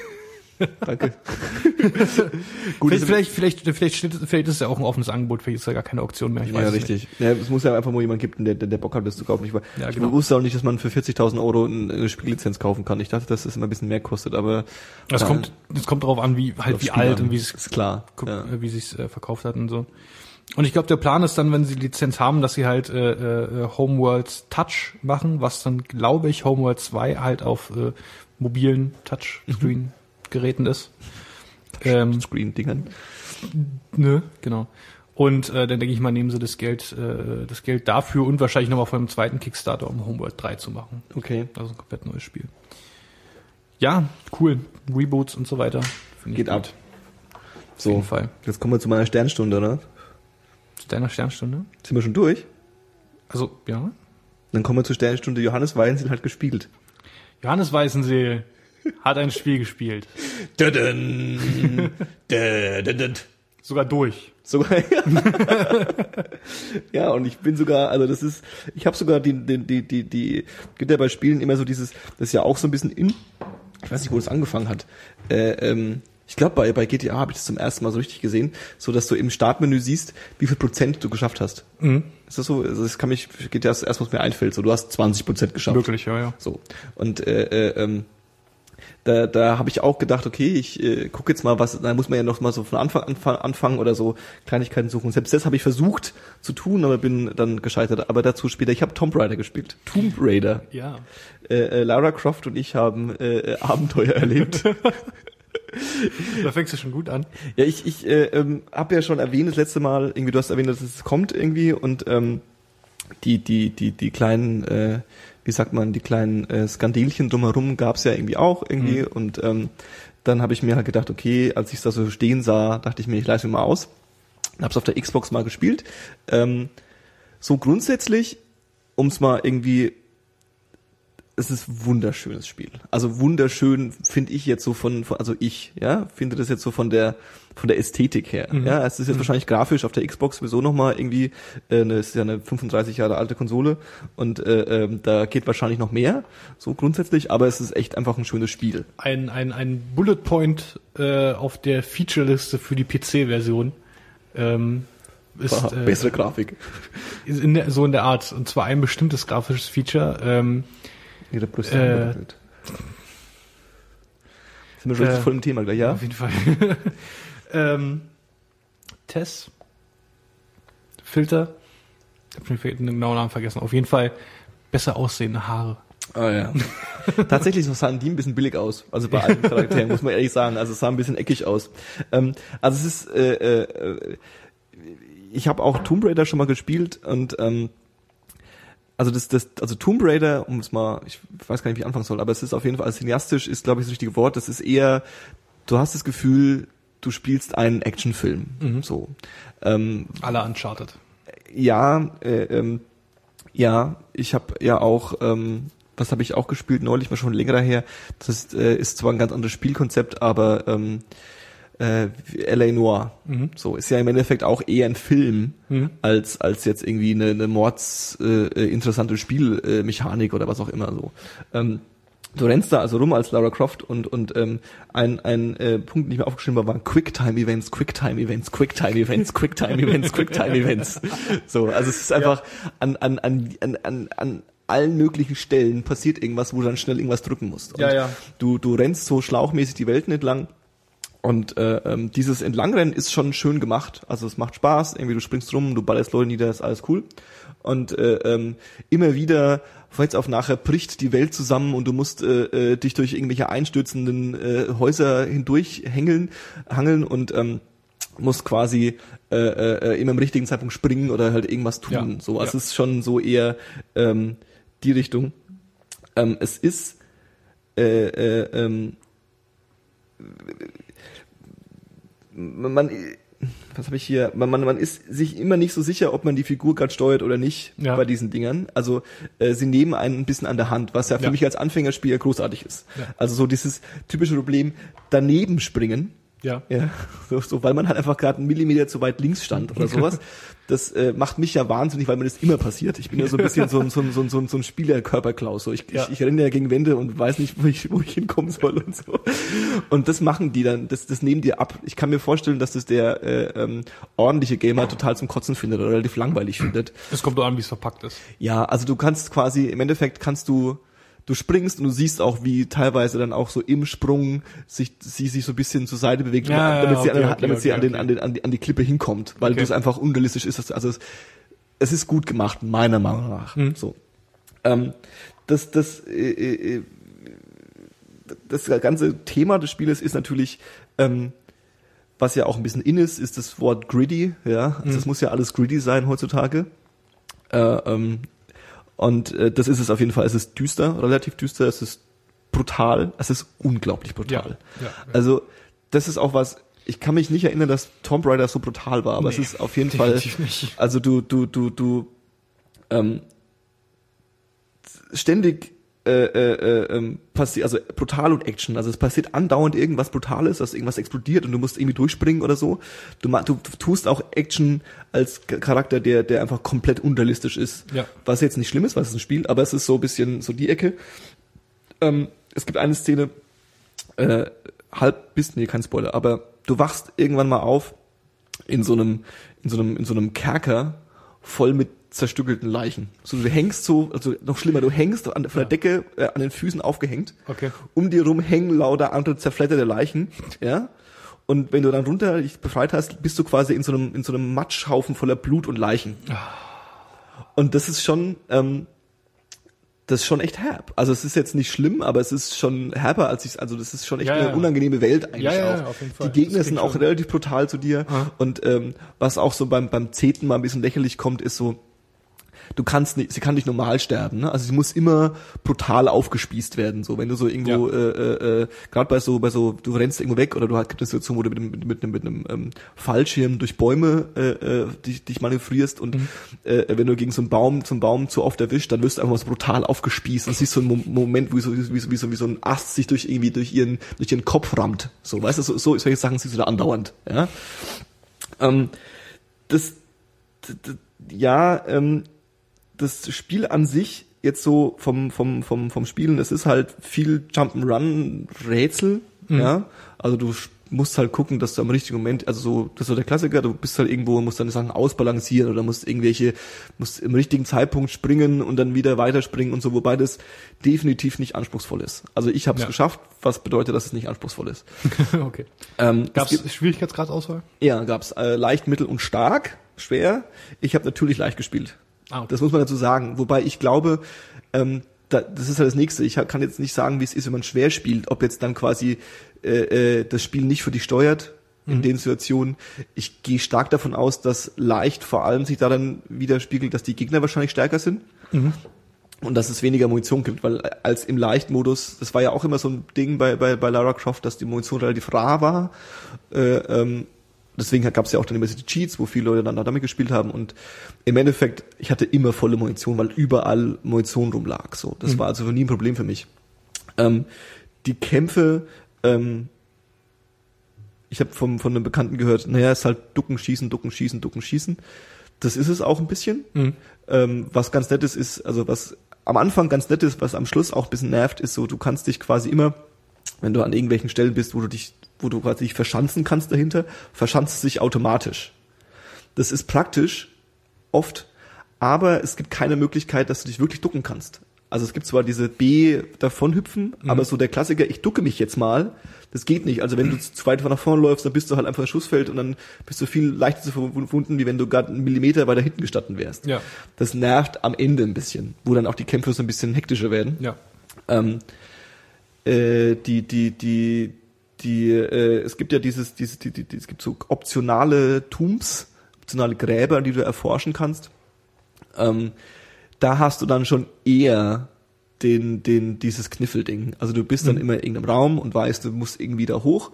Danke. Gut, Vielleicht, das- vielleicht, vielleicht, vielleicht, vielleicht ist es ja auch ein offenes Angebot, vielleicht ist ja gar keine Auktion mehr. Ich weiß ja, es richtig. Ja, es muss ja einfach nur jemand geben, der, der, Bock hat, das zu kaufen. Ich, war- Ja, ich genau. wusste auch nicht, dass man für 40.000 Euro eine Spiellizenz kaufen kann. Ich dachte, dass das immer ein bisschen mehr kostet, aber nicht. Es Ja. kommt, es kommt darauf an, wie, halt wie Spiel alt an. und wie es ist klar. Ja. äh, wie sich's äh, verkauft hat und so. Und ich glaube, der Plan ist dann, wenn sie die Lizenz haben, dass sie halt äh, äh, Homeworld Touch machen, was dann, glaube ich, Homeworld 2 halt auf äh, mobilen Touchscreen-Geräten ist. Ähm, Screen-Dingern. ne, genau. Und äh, dann denke ich mal, nehmen sie das Geld, äh, das Geld dafür und wahrscheinlich nochmal von einem zweiten Kickstarter, um Homeworld 3 zu machen. Okay. Also ein komplett neues Spiel. Ja, cool. Reboots und so weiter. Geht ab. Auf jeden So, Fall. jetzt kommen wir zu meiner Sternstunde, ne? Zu deiner Sternstunde? Sind wir schon durch? Also, ja. Dann kommen wir zur Sternstunde. Johannes Weinzel hat gespielt. Johannes Weißenseel hat ein Spiel gespielt. Sogar durch. Sogar. ja, und ich bin sogar, also das ist, ich habe sogar die, die, die, die, die, gibt ja bei Spielen immer so dieses, das ist ja auch so ein bisschen in, ich weiß nicht, wo das angefangen hat. Äh, ähm, ich glaube, bei, bei GTA habe ich das zum ersten Mal so richtig gesehen, so dass du im Startmenü siehst, wie viel Prozent du geschafft hast. Ist das so? Also das kann mich, GTA ist erst, was mir einfällt. So, du hast 20 Prozent geschafft. Wirklich, ja, ja. So. Und äh, äh, ähm, da, da habe ich auch gedacht, okay, ich äh, gucke jetzt mal, was, da muss man ja noch mal so von Anfang anfang, anfangen oder so Kleinigkeiten suchen. Selbst das habe ich versucht zu tun, aber bin dann gescheitert. Aber dazu später. Ich habe Tomb Raider gespielt. Tomb Raider. Ja. Äh, äh, Lara Croft und ich haben äh, äh, Abenteuer erlebt. Da fängst du schon gut an. Ja, ich, ich äh, ähm, habe ja schon erwähnt das letzte Mal, irgendwie du hast erwähnt, dass es kommt irgendwie und ähm, die die die die kleinen, äh, wie sagt man, die kleinen äh, Skandelchen drumherum gab's ja irgendwie auch irgendwie Mhm. und ähm, dann habe ich mir halt gedacht, okay, als ich da so stehen sah, dachte ich mir, ich leise mir mal aus. Hab's auf der Xbox mal gespielt. Ähm, so grundsätzlich, um's mal irgendwie es ist ein wunderschönes Spiel. Also wunderschön finde ich jetzt so von, von, also ich, ja, finde das jetzt so von der von der Ästhetik her. Ja, es ist jetzt wahrscheinlich grafisch auf der Xbox sowieso nochmal irgendwie, äh, eine, es ist ja eine 35 Jahre alte Konsole und äh, ähm, da geht wahrscheinlich noch mehr, so grundsätzlich, aber es ist echt einfach ein schönes Spiel. Ein, ein, ein Bullet Point äh, auf der Feature-Liste für die PC-Version. Ähm, ist äh, Bessere Grafik. in der, so in der Art. Und zwar ein bestimmtes grafisches Feature. Ähm, Ihre Brüste Äh, angewackelt. Sind wir schon äh, voll im Thema gleich, ja? Auf jeden Fall. ähm, Tess. Filter. Ich habe schon den genauen Namen vergessen. Auf jeden Fall besser aussehende Haare. Ah ja. Tatsächlich sahen die ein bisschen billig aus. Also bei allen Charakteren, muss man ehrlich sagen. Also es sah ein bisschen eckig aus. Ähm, also es ist, äh, äh, ich habe auch Tomb Raider schon mal gespielt und ähm, also das, das, also Tomb Raider, um es mal, ich weiß gar nicht, wie ich anfangen soll, aber es ist auf jeden Fall, also cineastisch ist, glaube ich, das richtige Wort. Das ist eher, du hast das Gefühl, du spielst einen Actionfilm. So. Ähm, Alle Uncharted. ja, äh, ähm, ja, ich habe ja auch, ähm, was habe ich auch gespielt neulich, mal schon länger her. Das ist, äh, ist zwar ein ganz anderes Spielkonzept, aber ähm, äh, L.A. Noir. So ist ja im Endeffekt auch eher ein Film als als jetzt irgendwie eine, eine mords äh, äh, interessante Spielmechanik äh, oder was auch immer so. Ähm, Du rennst da also rum als Lara Croft und und ähm, ein ein äh, Punkt, den ich mir aufgeschrieben habe, waren Quicktime Events, Quicktime Events, Quicktime Events, Quicktime Events, Quicktime Events. So, also es ist einfach an an an an an, an allen möglichen Stellen passiert irgendwas, wo du dann schnell irgendwas drücken musst. Und Ja, ja. Du du rennst so schlauchmäßig die Welten entlang. Und äh, ähm, dieses Entlangrennen ist schon schön gemacht. Also es macht Spaß, irgendwie du springst rum, du ballerst Leute nieder, ist alles cool. Und äh, ähm, immer wieder, von jetzt auf nachher, bricht die Welt zusammen und du musst äh, äh, dich durch irgendwelche einstürzenden äh, Häuser hindurch hängeln, hangeln und ähm, musst quasi äh, äh, immer im richtigen Zeitpunkt springen oder halt irgendwas tun. Ja. So, also Ja. es ist schon so eher ähm, die Richtung. Ähm, es ist äh, äh, ähm, man, was habe ich hier? Man, man, man ist sich immer nicht so sicher, ob man die Figur gerade steuert oder nicht Ja. bei diesen Dingern. Also äh, sie nehmen einen ein bisschen an der Hand, was ja für Ja. mich als Anfängerspieler großartig ist. Ja. Also so dieses typische Problem, daneben springen Ja. Ja, so, so weil man halt einfach gerade einen Millimeter zu weit links stand oder sowas. Das äh, macht mich ja wahnsinnig, weil mir das immer passiert. Ich bin ja so ein bisschen so ein, so ein, so ein, so ein, so ein Spielerkörperklaus. So ich, Ja. ich, ich renne ja gegen Wände und weiß nicht, wo ich, wo ich hinkommen soll und so. Und das machen die dann, das, das nehmen die ab. Ich kann mir vorstellen, dass das der äh, ähm, ordentliche Gamer total zum Kotzen findet oder relativ langweilig findet. Es kommt doch an, wie es verpackt ist. Ja, also du kannst quasi, im Endeffekt kannst du, du springst und du siehst auch, wie teilweise dann auch so im Sprung sich, sie sich so ein bisschen zur Seite bewegt, Ja, ja, damit sie, an, okay, damit sie okay, an, den, an, den, an, die, an die Klippe hinkommt, weil das einfach unrealistisch ist. Also es, es ist gut gemacht, meiner Meinung nach. Mhm. So. Ähm, das, das, äh, äh, das ganze Thema des Spieles ist natürlich, ähm, was ja auch ein bisschen in ist, ist das Wort greedy, ja. Also es muss ja alles greedy sein heutzutage. Äh, ähm, und äh, das ist es auf jeden Fall. Es ist düster, relativ düster, es ist brutal, es ist unglaublich brutal. Ja, ja. Also das ist auch was, ich kann mich nicht erinnern, dass Tomb Raider so brutal war, aber Nee, es ist auf jeden Fall, nicht. also du, du, du, du, ähm, ständig äh, äh, äh, ähm, passiert, also brutal und Action. Also es passiert andauernd irgendwas Brutales, dass irgendwas explodiert und du musst irgendwie durchspringen oder so. Du, du, du tust auch Action als Charakter, der, der einfach komplett unrealistisch ist. Ja. Was jetzt nicht schlimm ist, weil es ein Spiel, aber es ist so ein bisschen so die Ecke. Ähm, es gibt eine Szene, äh, halb bis, nee, kein Spoiler, aber du wachst irgendwann mal auf in so einem, in so einem, in so einem Kerker voll mit zerstückelten Leichen. So, du hängst so, also noch schlimmer, du hängst an, von der Decke äh, an den Füßen aufgehängt. Okay. Um dir rum hängen lauter andere zerfledderte Leichen, ja. Und wenn du dann runter dich befreit hast, bist du quasi in so einem, in so einem Matschhaufen voller Blut und Leichen. Und das ist schon, ähm, das ist schon echt herb. Also es ist jetzt nicht schlimm, aber es ist schon herber als ich, also das ist schon echt Ja, eine ja. unangenehme Welt eigentlich Ja, ja, auch. ja, auf jeden Fall. Die Gegner sind auch schon- relativ brutal zu dir. Und ähm, was auch so beim beim Zehnten mal ein bisschen lächerlich kommt, ist so, du kannst nicht, sie kann nicht normal sterben. Ne? Also sie muss immer brutal aufgespießt werden. So, wenn du so irgendwo, Ja. äh, äh, äh, gerade bei so, bei so, du rennst irgendwo weg oder du hast gibt eine Situation, wo du mit, einem- mit, mit, einem- mit einem ähm, Fallschirm durch Bäume äh, äh, dich, dich manövrierst und Mhm. äh, wenn du gegen so einen Baum, zum Baum zu oft erwischt, dann wirst du einfach so brutal aufgespießt und siehst so einen Mo Moment, wie so, wie so, wie so, wie so ein Ast sich durch irgendwie durch ihren, durch ihren Kopf rammt. So, weißt du, so, so solche Sachen siehst du da andauernd. Ja. Ähm, das, d- d- ja, ähm, das Spiel an sich jetzt so vom vom vom vom Spielen, es ist halt viel Jump'n'Run Rätsel, ja. Also du musst halt gucken, dass du am richtigen Moment, also so, das ist so der Klassiker, du bist halt irgendwo, musst deine Sachen ausbalancieren oder musst irgendwelche, musst im richtigen Zeitpunkt springen und dann wieder weiterspringen und so, wobei das definitiv nicht anspruchsvoll ist. Also ich habe es Ja. geschafft, was bedeutet, dass es nicht anspruchsvoll ist. okay. Ähm, Gab es es Schwierigkeitsgradauswahl? ja, gab's äh, leicht, mittel und stark, schwer. Ich habe natürlich leicht gespielt. Ah. Das muss man dazu sagen. Wobei ich glaube, ähm, da, das ist halt das Nächste. Ich kann jetzt nicht sagen, wie es ist, wenn man schwer spielt, ob jetzt dann quasi äh, äh, das Spiel nicht für dich steuert in den Situationen. Ich gehe stark davon aus, dass leicht vor allem sich daran widerspiegelt, dass die Gegner wahrscheinlich stärker sind. Und dass es weniger Munition gibt, weil als im Leichtmodus, das war ja auch immer so ein Ding bei, bei, bei Lara Croft, dass die Munition relativ rar war. Äh, ähm, deswegen gab es ja auch dann immer die Cheats, wo viele Leute dann damit gespielt haben. Und im Endeffekt, ich hatte immer volle Munition, weil überall Munition rumlag. So, das war also nie ein Problem für mich. Ähm, die Kämpfe, ähm, ich habe von einem Bekannten gehört, naja, es ist halt Ducken, Schießen, Ducken, Schießen, Ducken, Schießen. Das ist es auch ein bisschen. Ähm, was ganz nett ist, ist, also was am Anfang ganz nett ist, was am Schluss auch ein bisschen nervt, ist so, du kannst dich quasi immer, wenn du an irgendwelchen Stellen bist, wo du dich, wo du quasi dich verschanzen kannst dahinter, verschanzt es sich automatisch. Das ist praktisch, oft, aber es gibt keine Möglichkeit, dass du dich wirklich ducken kannst. Also es gibt zwar diese B davonhüpfen, aber so der Klassiker, ich ducke mich jetzt mal, das geht nicht. Also wenn du zu weit nach vorne läufst, dann bist du halt einfach im Schussfeld und dann bist du viel leichter zu verwunden, wie wenn du gerade einen Millimeter weiter hinten gestanden wärst. Ja. Das nervt am Ende ein bisschen, wo dann auch die Kämpfe so ein bisschen hektischer werden. Ja. Ähm, äh, die, die, die, die, äh, es gibt ja dieses, dieses, die, die, die, es gibt so optionale Tombs, optionale Gräber, die du erforschen kannst. Ähm, da hast du dann schon eher den, den, dieses Kniffelding. Also du bist dann immer in irgendeinem Raum und weißt, du musst irgendwie da hoch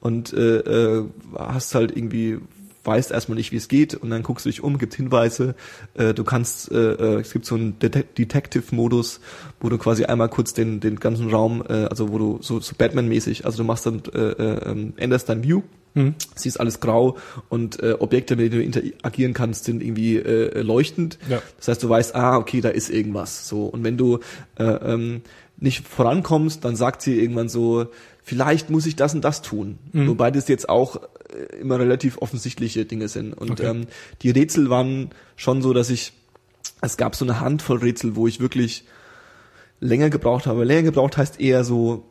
und äh, äh, hast halt irgendwie weißt erstmal nicht, wie es geht und dann guckst du dich um, gibt Hinweise, äh, du kannst, äh, äh, es gibt so einen Det Detective-Modus, wo du quasi einmal kurz den, den ganzen Raum, äh, also wo du so, so Batman-mäßig, also du machst dann, äh, äh, änderst dein View, mhm. siehst alles grau und äh, Objekte, mit denen du interagieren kannst, sind irgendwie äh, leuchtend. Ja. Das heißt, du weißt, ah, okay, da ist irgendwas. So und wenn du äh, ähm, nicht vorankommst, dann sagt sie irgendwann so, vielleicht muss ich das und das tun. Mhm. Wobei das jetzt auch äh, immer relativ offensichtliche Dinge sind. Und okay. ähm, die Rätsel waren schon so, dass ich, es gab so eine Handvoll Rätsel, wo ich wirklich länger gebraucht habe. Länger gebraucht heißt eher so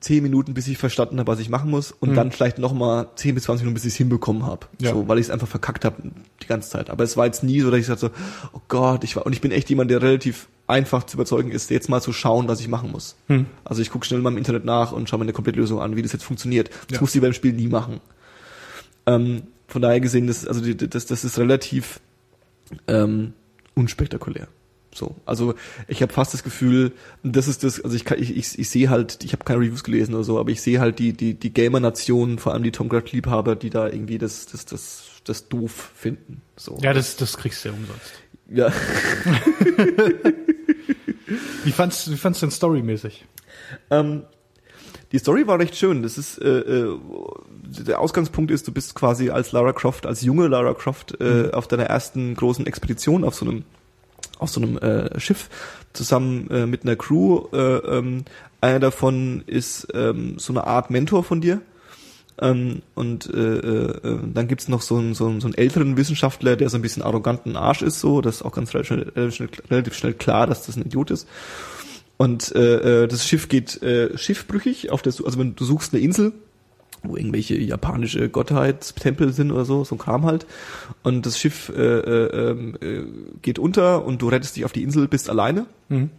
zehn Minuten, bis ich verstanden habe, was ich machen muss und mhm. dann vielleicht nochmal zehn bis zwanzig Minuten, bis ich es hinbekommen habe. Ja. So, weil ich es einfach verkackt habe die ganze Zeit. Aber es war jetzt nie so, dass ich sagte so, oh Gott, ich war, und ich bin echt jemand, der relativ einfach zu überzeugen ist, jetzt mal zu schauen, was ich machen muss. Mhm. Also ich gucke schnell mal im Internet nach und schaue mir eine Komplettlösung an, wie das jetzt funktioniert. Das ja. muss ich beim Spiel nie machen. Ähm, von daher gesehen, das, also die, das, das ist relativ ähm, unspektakulär. So, also ich habe fast das Gefühl, das ist das, also ich kann, ich, ich, ich sehe halt, ich habe keine Reviews gelesen oder so, aber ich sehe halt die die die Gamer-Nationen, vor allem die Tom Cruise Liebhaber, die da irgendwie das das das das doof finden. So. Ja, das das kriegst du ja umsonst. Ja. wie fandst wie fandst du denn storymäßig? Ähm, die Story war recht schön. Das ist äh, äh, der Ausgangspunkt ist, du bist quasi als Lara Croft, als junge Lara Croft äh, mhm. auf deiner ersten großen Expedition auf so einem auf so einem äh, Schiff zusammen äh, mit einer Crew. Äh, ähm, einer davon ist ähm, so eine Art Mentor von dir. Ähm, und äh, äh, dann gibt's noch so einen, so, einen, so einen älteren Wissenschaftler, der so ein bisschen arroganten Arsch ist, so. Das ist auch ganz relativ schnell, relativ schnell klar, dass das ein Idiot ist. Und äh, äh das Schiff geht äh, schiffbrüchig auf der, also wenn du suchst eine Insel, wo irgendwelche japanische Gottheitstempel sind oder so, so ein Kram halt. Und das Schiff äh, äh, ähm, äh, geht unter und du rettest dich auf die Insel, bist alleine, mhm.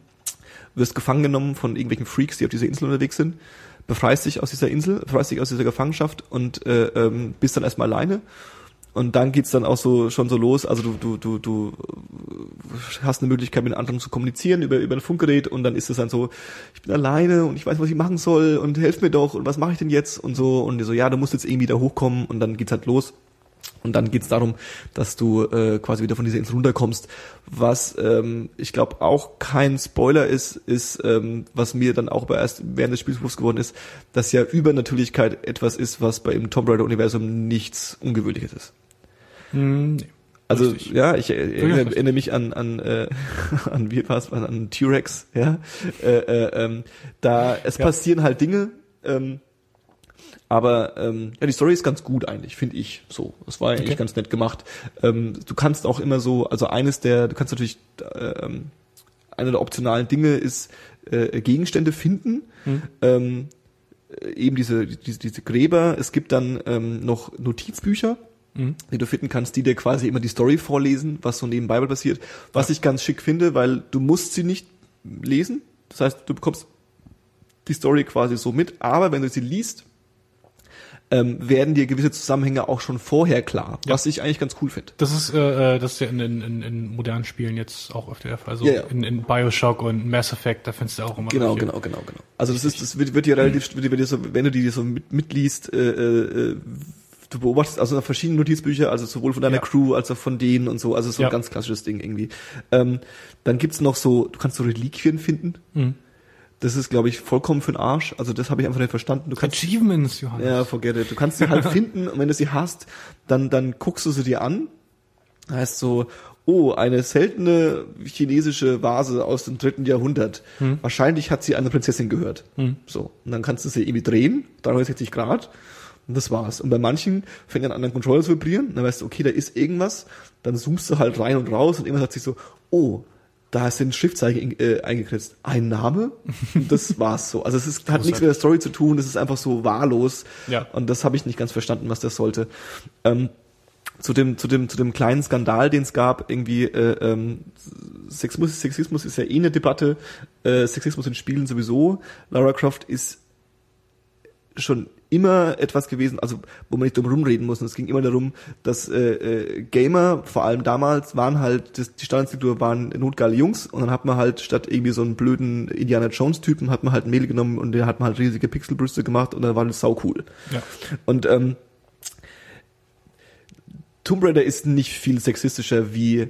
wirst gefangen genommen von irgendwelchen Freaks, die auf dieser Insel unterwegs sind, befreist dich aus dieser Insel, befreist dich aus dieser Gefangenschaft und äh, ähm, bist dann erstmal alleine und dann geht's dann auch so schon so los. Also du, du, du, du hast eine Möglichkeit, mit anderen zu kommunizieren über, über ein Funkgerät und dann ist es dann so, ich bin alleine und ich weiß, was ich machen soll und helf mir doch und was mache ich denn jetzt und so. Und so, ja, du musst jetzt irgendwie da hochkommen und dann geht's halt los. Und dann geht's darum, dass du äh, quasi wieder von dieser Insel runterkommst. Was ähm, ich glaube auch kein Spoiler ist, ist, ähm, was mir dann auch erst während des Spiels bewusst geworden ist, dass ja Übernatürlichkeit etwas ist, was bei im Tomb Raider Universum nichts Ungewöhnliches ist. Hm, nee. Also Richtig. ja, ich erinnere, mich an an äh, an wie war's an T-Rex, ja. Äh, äh, ähm, da es ja. passieren halt Dinge, ähm, aber ähm, ja, die Story ist ganz gut eigentlich, finde ich. So, das war eigentlich okay. ganz nett gemacht. Ähm, du kannst auch immer so, also eines der, du kannst natürlich ähm, eine der optionalen Dinge ist äh, Gegenstände finden. Hm. Ähm, eben diese, diese diese Gräber. Es gibt dann ähm, noch Notizbücher mhm. die du finden kannst, die dir quasi immer die Story vorlesen, was so nebenbei passiert. Was ja. ich ganz schick finde, weil du musst sie nicht lesen. Das heißt, du bekommst die Story quasi so mit, aber wenn du sie liest, ähm, werden dir gewisse Zusammenhänge auch schon vorher klar, ja. was ich eigentlich ganz cool finde. Das ist äh, äh, das ist ja in, in, in modernen Spielen jetzt auch öfter der Fall. Also ja, ja. In, in Bioshock und Mass Effect, da findest du auch immer. Genau, genau, genau, genau. Also das ist, das wird, wird dir relativ, wird dir so, wenn du die so mit, mitliest, äh, äh, du beobachtest also verschiedene Notizbücher, also sowohl von deiner ja. Crew als auch von denen und so, also so ja. ein ganz klassisches Ding irgendwie. Ähm, dann gibt's noch so, du kannst so Reliquien finden. Mhm. Das ist, glaube ich, vollkommen für den Arsch. Also das habe ich einfach nicht verstanden. Du kannst, Achievements, Johannes. Ja, forget it. Du kannst sie halt finden und wenn du sie hast, dann, dann guckst du sie dir an. Heißt so, oh, eine seltene chinesische Vase aus dem dritten Jahrhundert. Hm. Wahrscheinlich hat sie einer Prinzessin gehört. Hm. So. Und dann kannst du sie irgendwie drehen, 360 Grad und das war's. Und bei manchen fängt an anderen Controller zu vibrieren, dann weißt du, okay, da ist irgendwas, dann zoomst du halt rein und raus und irgendwann sagt sich so, oh, da sind Schriftzeichen äh, eingekritzt. Ein Name? Und das war's so. Also es ist, hat nichts mit der Story zu tun, das ist einfach so wahllos. Ja. Und das habe ich nicht ganz verstanden, was das sollte. Ähm, zu dem, zu dem, zu dem kleinen Skandal, den es gab, irgendwie, äh, ähm, Sexismus, Sexismus ist ja eh eine Debatte, äh, Sexismus in Spielen sowieso. Lara Croft ist schon immer etwas gewesen, also wo man nicht drum rumreden muss. Und es ging immer darum, dass äh, äh, Gamer, vor allem damals, waren halt, das, die Standardstruktur waren notgeile Jungs und dann hat man halt statt irgendwie so einen blöden Indiana Jones-Typen, hat man halt ein Mädel genommen und den hat man halt riesige Pixelbrüste gemacht und dann war das sau cool. Ja. Und ähm, Tomb Raider ist nicht viel sexistischer wie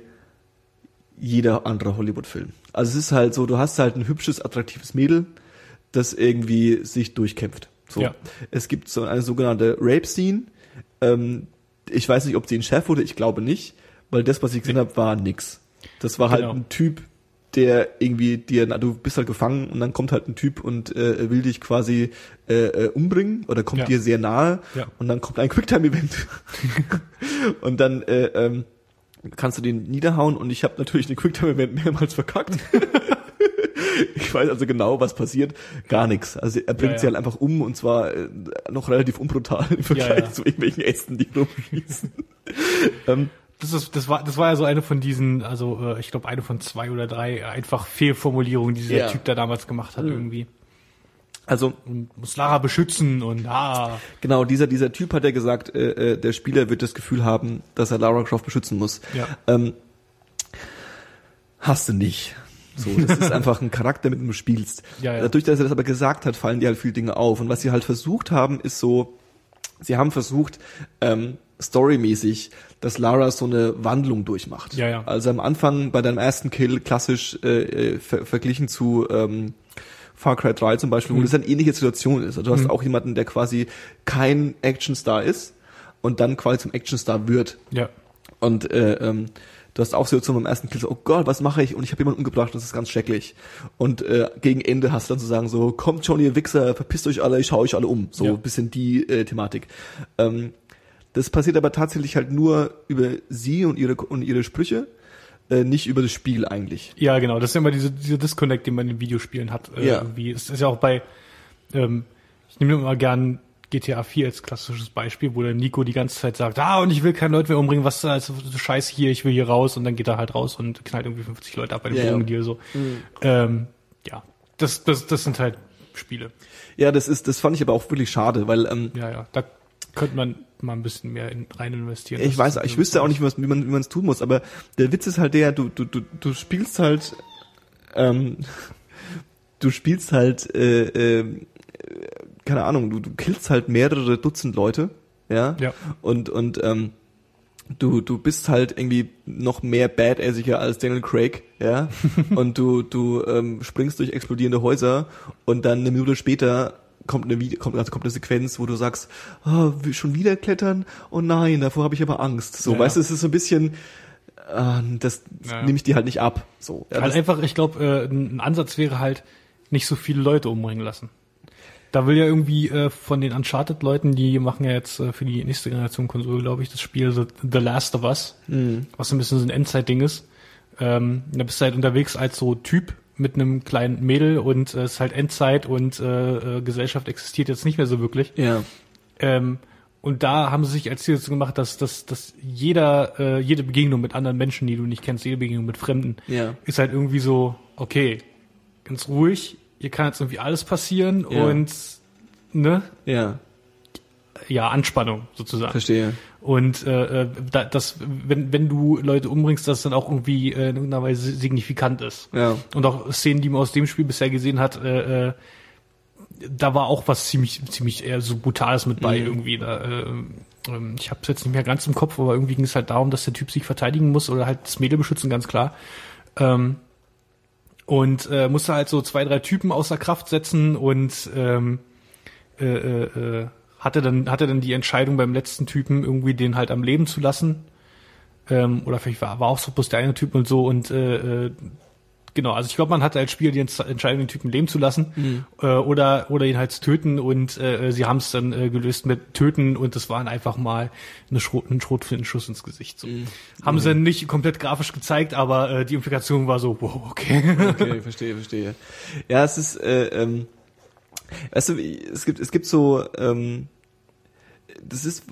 jeder andere Hollywood-Film. Also es ist halt so, du hast halt ein hübsches, attraktives Mädel, das irgendwie sich durchkämpft. So. Ja. Es gibt so eine sogenannte Rape-Scene. Ähm, ich weiß nicht, ob sie in Chef wurde, ich glaube nicht, weil das, was ich gesehen habe, war nix. Das war halt Genau. ein Typ, der irgendwie dir, na, du bist halt gefangen und dann kommt halt ein Typ und äh, will dich quasi äh, äh, umbringen oder kommt Ja. dir sehr nahe Ja. und dann kommt ein Quicktime-Event und dann äh, ähm, kannst du den niederhauen und ich habe natürlich den Quicktime-Event mehrmals verkackt. ich weiß also genau, was passiert. Gar nichts. Also er bringt Ja, sie halt einfach um und zwar äh, noch relativ unbrutal im Vergleich zu irgendwelchen Ästen, die rumschießen. ähm, Das, ist, das, war, das war ja so eine von diesen, also äh, ich glaube eine von zwei oder drei einfach Fehlformulierungen, die dieser Ja. Typ da damals gemacht hat irgendwie. also Und muss Lara beschützen und ah. genau, dieser, dieser Typ hat ja gesagt, äh, äh, der Spieler wird das Gefühl haben, dass er Lara Croft beschützen muss. Ja. Ähm, hast du nicht. So, das ist einfach ein Charakter, mit dem du spielst. Ja, ja. Dadurch, dass er das aber gesagt hat, fallen dir halt viele Dinge auf. Und was sie halt versucht haben, ist so, sie haben versucht, ähm, storymäßig, dass Lara so eine Wandlung durchmacht. Ja, ja. Also am Anfang bei deinem ersten Kill klassisch äh, äh, ver verglichen zu ähm, Far Cry 3 zum Beispiel, wo Mhm. das eine ähnliche Situation ist. Also du hast auch jemanden, der quasi kein Actionstar ist und dann quasi zum Actionstar wird. Ja. Und äh, ähm, du hast auch so beim ersten Kill so, oh Gott, was mache ich? Und ich habe jemanden umgebracht, das ist ganz schrecklich. Und äh, gegen Ende hast du dann zu sagen so, kommt schon ihr Wichser, verpisst euch alle, ich hau euch alle um. So Ja. ein bisschen die äh, Thematik. Ähm, das passiert aber tatsächlich halt nur über sie und ihre und ihre Sprüche, äh, nicht über das Spiel eigentlich. Ja, genau. Das ist ja immer diese, dieser Disconnect, den man in Videospielen hat. Äh, Ja. Irgendwie. Es ist ja auch bei, ähm, ich nehme immer gern GTA 4 als klassisches Beispiel, wo der Nico die ganze Zeit sagt, ah, und ich will keine Leute mehr umbringen, was ist das Scheiß hier, ich will hier raus, und dann geht er halt raus und knallt irgendwie 50 Leute ab bei dem ja. Drogendeal so. Ähm, ja, das, das, das sind halt Spiele. Ja, das ist, das fand ich aber auch wirklich schade, weil ähm, Ja, ja, da könnte man mal ein bisschen mehr in, rein investieren. Ich weiß, ist- ich wüsste auch nicht, was, wie man wie man es tun muss, aber der Witz ist halt der, du du du du spielst halt ähm, du spielst halt äh, äh, keine Ahnung, du du killst halt mehrere Dutzend Leute, ja? Ja. Und und ähm, du du bist halt irgendwie noch mehr badassiger als Daniel Craig, ja? und du du ähm, springst durch explodierende Häuser und dann eine Minute später kommt eine kommt also kommt eine Sequenz, wo du sagst, oh, schon wieder klettern? Oh nein, davor habe ich aber Angst. So, Ja. weißt du, es ist so ein bisschen äh, das Ja. nehme ich dir halt nicht ab. So, ja, halt einfach, ich glaube, äh, ein Ansatz wäre halt, nicht so viele Leute umbringen lassen. Da will ja irgendwie äh, von den Uncharted-Leuten, die machen ja jetzt äh, für die nächste Generation Konsole, glaube ich, das Spiel The, The Last of Us, Mhm. was ein bisschen so ein Endzeit-Ding ist. Ähm, da bist du halt unterwegs als so Typ mit einem kleinen Mädel und äh, es ist halt Endzeit und äh, äh, Gesellschaft existiert jetzt nicht mehr so wirklich. ja. Ähm, und da haben sie sich als Ziel dazu gemacht, dass, dass, dass jeder, äh, jede Begegnung mit anderen Menschen, die du nicht kennst, jede Begegnung mit Fremden, Ja. ist halt irgendwie so, okay, ganz ruhig, hier kann jetzt irgendwie alles passieren Ja. und ne, Ja, ja, Anspannung sozusagen. verstehe. Und äh, äh, da, das, wenn, wenn du Leute umbringst, dass das dann auch irgendwie äh, in irgendeiner Weise signifikant ist. Ja. Und auch Szenen, die man aus dem Spiel bisher gesehen hat, äh, äh, da war auch was ziemlich, ziemlich eher so Brutales mit bei Mhm. irgendwie. Da, äh, ähm, ich habe es jetzt nicht mehr ganz im Kopf, aber irgendwie ging es halt darum, dass der Typ sich verteidigen muss oder halt das Mädel beschützen, ganz klar. Ähm, und äh, musste halt so zwei, drei Typen außer Kraft setzen und ähm, äh, äh, äh, hatte dann hatte dann die Entscheidung beim letzten Typen irgendwie den halt am Leben zu lassen. Ähm, oder vielleicht war, war auch so bloß der eine Typ und so und äh, äh, genau also ich glaube man hatte als Spiel die Ents- Entscheidung den Typen leben zu lassen äh, oder oder ihn halt zu töten und äh, sie haben es dann äh, gelöst mit töten und das waren einfach mal eine Schrot, ein Schrotflintenschuss ins Gesicht so. haben sie dann nicht komplett grafisch gezeigt aber äh, die Implikation war so wow okay Okay, verstehe, verstehe. Ja, es ist, äh, ähm, weißt du, es gibt, es gibt so, ähm, das ist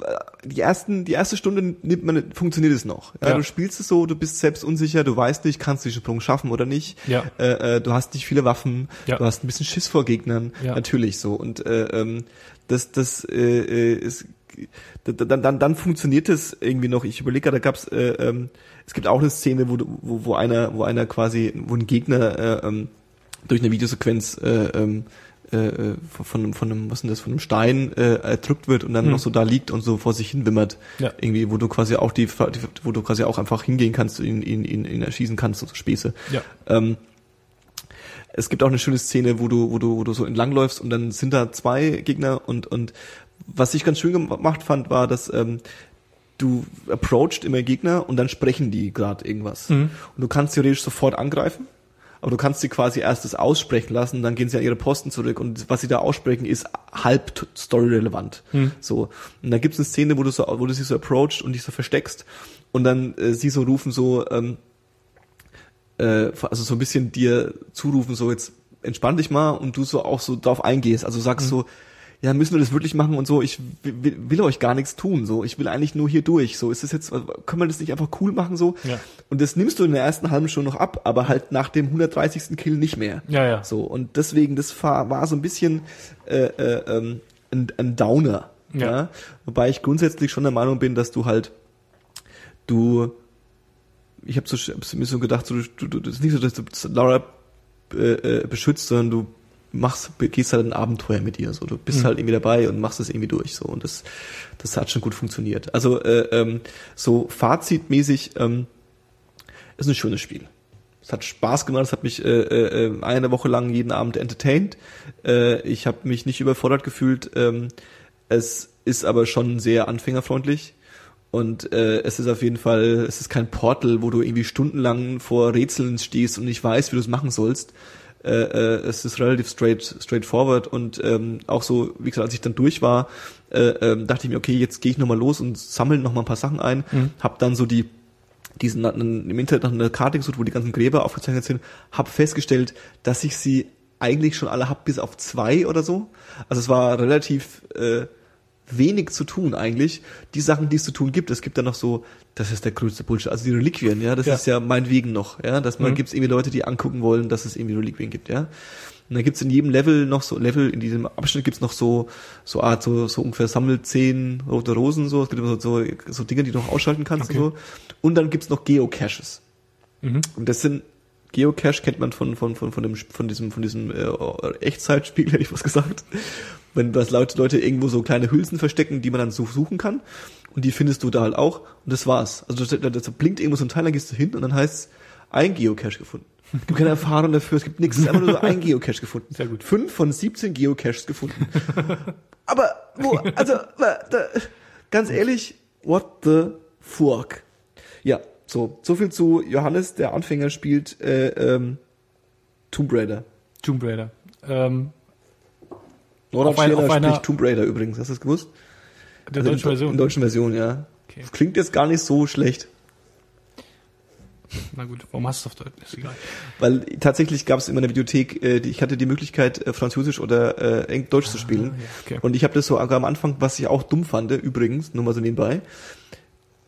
die ersten, die erste Stunde nimmt man, funktioniert es noch. Ja, Ja. Du spielst es so, du bist selbst unsicher, du weißt nicht, kannst du den Sprung schaffen oder nicht. Ja. Äh, äh, du hast nicht viele Waffen, Ja. du hast ein bisschen Schiss vor Gegnern, Ja. natürlich so. Und äh, ähm, das, das äh, äh, ist dann, dann, dann funktioniert es irgendwie noch. Ich überlege da gab's, äh, ähm, es gibt auch eine Szene, wo, wo, wo einer, wo einer quasi, wo ein Gegner äh, ähm, durch eine Videosequenz äh, ähm, äh, von, von einem, was ist denn das, von einem Stein äh, erdrückt wird und dann Hm. noch so da liegt und so vor sich hin wimmert. Ja. Irgendwie, wo du quasi auch die, wo du quasi auch einfach hingehen kannst, ihn, ihn, ihn, ihn erschießen kannst, so Späße. Ja. Ähm, es gibt auch eine schöne Szene, wo du, wo du, wo du so entlangläufst und dann sind da zwei Gegner und, und was ich ganz schön gemacht fand, war, dass ähm, du approachst immer Gegner und dann sprechen die gerade irgendwas. Mhm. Und du kannst theoretisch sofort angreifen, aber du kannst sie quasi erst das aussprechen lassen, dann gehen sie an ihre Posten zurück und was sie da aussprechen ist halb storyrelevant. Mhm. So. Und da gibt es eine Szene, wo du so, wo du sie so approachst und dich so versteckst und dann äh, sie so rufen so, ähm, äh, also so ein bisschen dir zurufen, so jetzt entspann dich mal und du so auch so drauf eingehst. Also sagst so, ja, müssen wir das wirklich machen und so, ich will, will, euch gar nichts tun, so, ich will eigentlich nur hier durch, so, ist das jetzt, können wir das nicht einfach cool machen, so? Ja. Und das nimmst du in der ersten halben Stunde noch ab, aber halt nach dem 130. Kill nicht mehr. Ja, ja. So, und deswegen, das war, war so ein bisschen äh, äh, ähm, ein, ein Downer. Ja. Ja. Wobei ich grundsätzlich schon der Meinung bin, dass du halt, du, ich habe so, hab mir so gedacht, so, du, du, das ist nicht so, dass du Laura äh, äh, beschützt, sondern du machst, gehst halt ein Abenteuer mit ihr, so, du bist Mhm. halt irgendwie dabei und machst es irgendwie durch, so, und das, das hat schon gut funktioniert. Also, äh, ähm, so fazitmäßig, ähm, ist ein schönes Spiel. Es hat Spaß gemacht, es hat mich äh, äh, eine Woche lang jeden Abend entertained. Äh, ich habe mich nicht überfordert gefühlt. Ähm, es ist aber schon sehr anfängerfreundlich. Und äh, es ist auf jeden Fall, es ist kein Portal, wo du irgendwie stundenlang vor Rätseln stehst und nicht weißt, wie du es machen sollst. Äh, äh, es ist relativ straight, straightforward und ähm, auch so, wie gesagt, als ich dann durch war, äh, ähm, dachte ich mir, okay, jetzt gehe ich nochmal los und sammle nochmal ein paar Sachen ein. Hab dann so die diesen im Internet nach einer Karte gesucht, wo die ganzen Gräber aufgezeichnet sind, habe festgestellt, dass ich sie eigentlich schon alle hab bis auf zwei oder so. Also es war relativ äh, wenig zu tun eigentlich. Die Sachen, die es zu tun gibt, es gibt dann noch so, das ist der größte Bullshit, also die Reliquien, ja, das Ja. ist ja meinetwegen noch, ja, dass man Mhm. gibt's irgendwie Leute, die angucken wollen, dass es irgendwie Reliquien gibt, ja. Und dann gibt's in jedem Level noch so, Level, in diesem Abschnitt gibt's noch so, so Art, so, so ungefähr sammelt zehn rote Rosen, so, es gibt immer so, so, so Dinge, die du noch ausschalten kannst Okay. und so. Und dann gibt's noch Geocaches. Mhm. Und das sind Geocache kennt man von von von von dem von diesem von diesem äh, Echtzeitspiel hätte ich was gesagt. Wenn das Leute Leute irgendwo so kleine Hülsen verstecken, die man dann so suchen kann und die findest du da halt auch und das war's. Also das, das blinkt irgendwo so ein Teil, dann gehst du hin und dann heißt ein Geocache gefunden. Es gibt keine Erfahrung dafür, es gibt nichts, es ist einfach nur so ein Geocache gefunden. Sehr gut. Fünf von 17 Geocaches gefunden. Aber wo, also da, ganz ehrlich, what the fuck? Ja, so, so viel zu Johannes, der Anfänger spielt äh, ähm, Tomb Raider. Tomb Raider. Ähm, Nora Schirner auf einer- spricht Tomb Raider übrigens, hast du das gewusst? der Also deutschen in, Version. In deutschen Version, ja. Okay. Klingt jetzt gar nicht so schlecht. Na gut, warum hast du es auf Deutsch? Ist egal. Weil tatsächlich gab es in meiner Videothek, äh, die, ich hatte die Möglichkeit, äh, Französisch oder äh, Deutsch zu spielen. ja, okay. Und ich habe das so am Anfang, was ich auch dumm fand, übrigens, nur mal so nebenbei.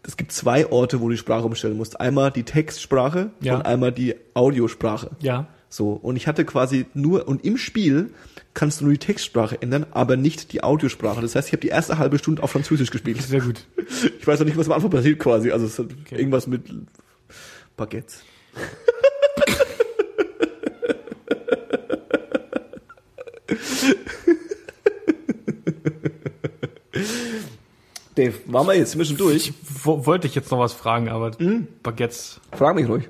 Es gibt zwei Orte, wo du die Sprache umstellen musst. Einmal die Textsprache Ja. und einmal die Audiosprache. Ja. So, und ich hatte quasi nur, und im Spiel kannst du nur die Textsprache ändern, aber nicht die Audiosprache. Das heißt, ich habe die erste halbe Stunde auf Französisch gespielt. Sehr gut. Ich weiß noch nicht, was am Anfang passiert quasi. Also es hat Okay. irgendwas mit Baguettes. Dave, waren wir jetzt? Sind wir schon durch? Ich wo, wollte ich jetzt noch was fragen, aber Baguettes. Frag mich ruhig.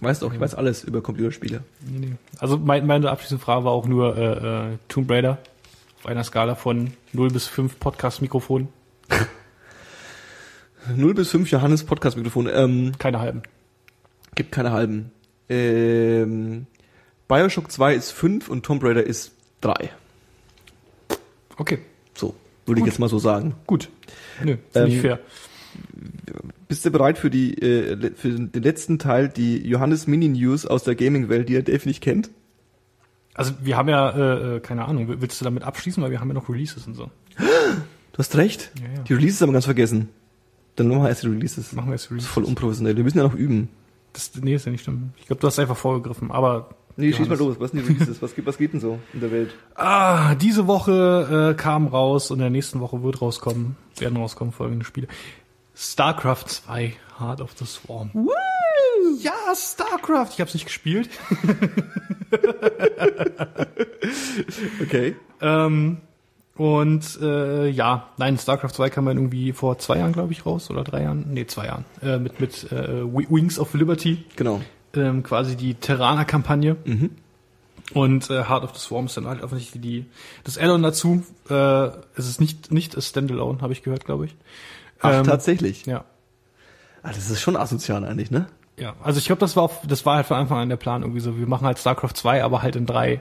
Weißt doch, ich weiß alles über Computerspiele. Nee, nee. Also mein, meine abschließende Frage war auch nur äh, äh, Tomb Raider auf einer Skala von 0 bis 5 Podcast-Mikrofon. 0 bis 5 Johannes Podcast-Mikrofon. Ähm, Keine halben. gibt keine halben. Ähm, Bioshock 2 ist 5 und Tomb Raider ist 3. Okay, würde ich jetzt mal so sagen. gut. Nö, Ähm, fair. Bist du bereit für die äh, für den letzten Teil, die Johannes Mini News aus der Gaming-Welt, die er Dave nicht kennt? Also wir haben ja, äh, äh, keine Ahnung, willst du damit abschließen, weil wir haben ja noch Releases und so. Du hast recht. Ja, ja. Die Releases haben wir ganz vergessen. Dann machen wir erst die Releases. Machen wir Das Releases. ist voll unprofessionell. Wir müssen ja noch üben. Das, nee, ist ja nicht stimmt. Ich glaube, du hast einfach vorgegriffen, aber. Nee, schieß mal los. Was Releases? Was, geht- was geht denn so in der Welt? Ah, diese Woche äh, kam raus und in der nächsten Woche wird rauskommen, werden rauskommen folgende Spiele. StarCraft 2, Heart of the Swarm. Ja, StarCraft. Ich habe es nicht gespielt. Okay. Ähm, und äh, ja, nein, StarCraft 2 kam dann irgendwie vor zwei Jahren, glaube ich, raus. Oder drei Jahren? Nee, zwei Jahren. Äh, mit mit äh, Wi- Wings of Liberty. Genau. Ähm, quasi die Terraner-Kampagne. Und äh, Heart of the Swarm ist dann halt offensichtlich die, das Add-on dazu. Äh, es ist nicht, nicht a Standalone, habe ich gehört, glaube ich. Ach, Ähm, tatsächlich. Ja. Ah, das ist schon asozial eigentlich, ne? Ja, also ich glaube, das war auf, das war halt von Anfang an der Plan irgendwie so. Wir machen halt StarCraft 2, aber halt in drei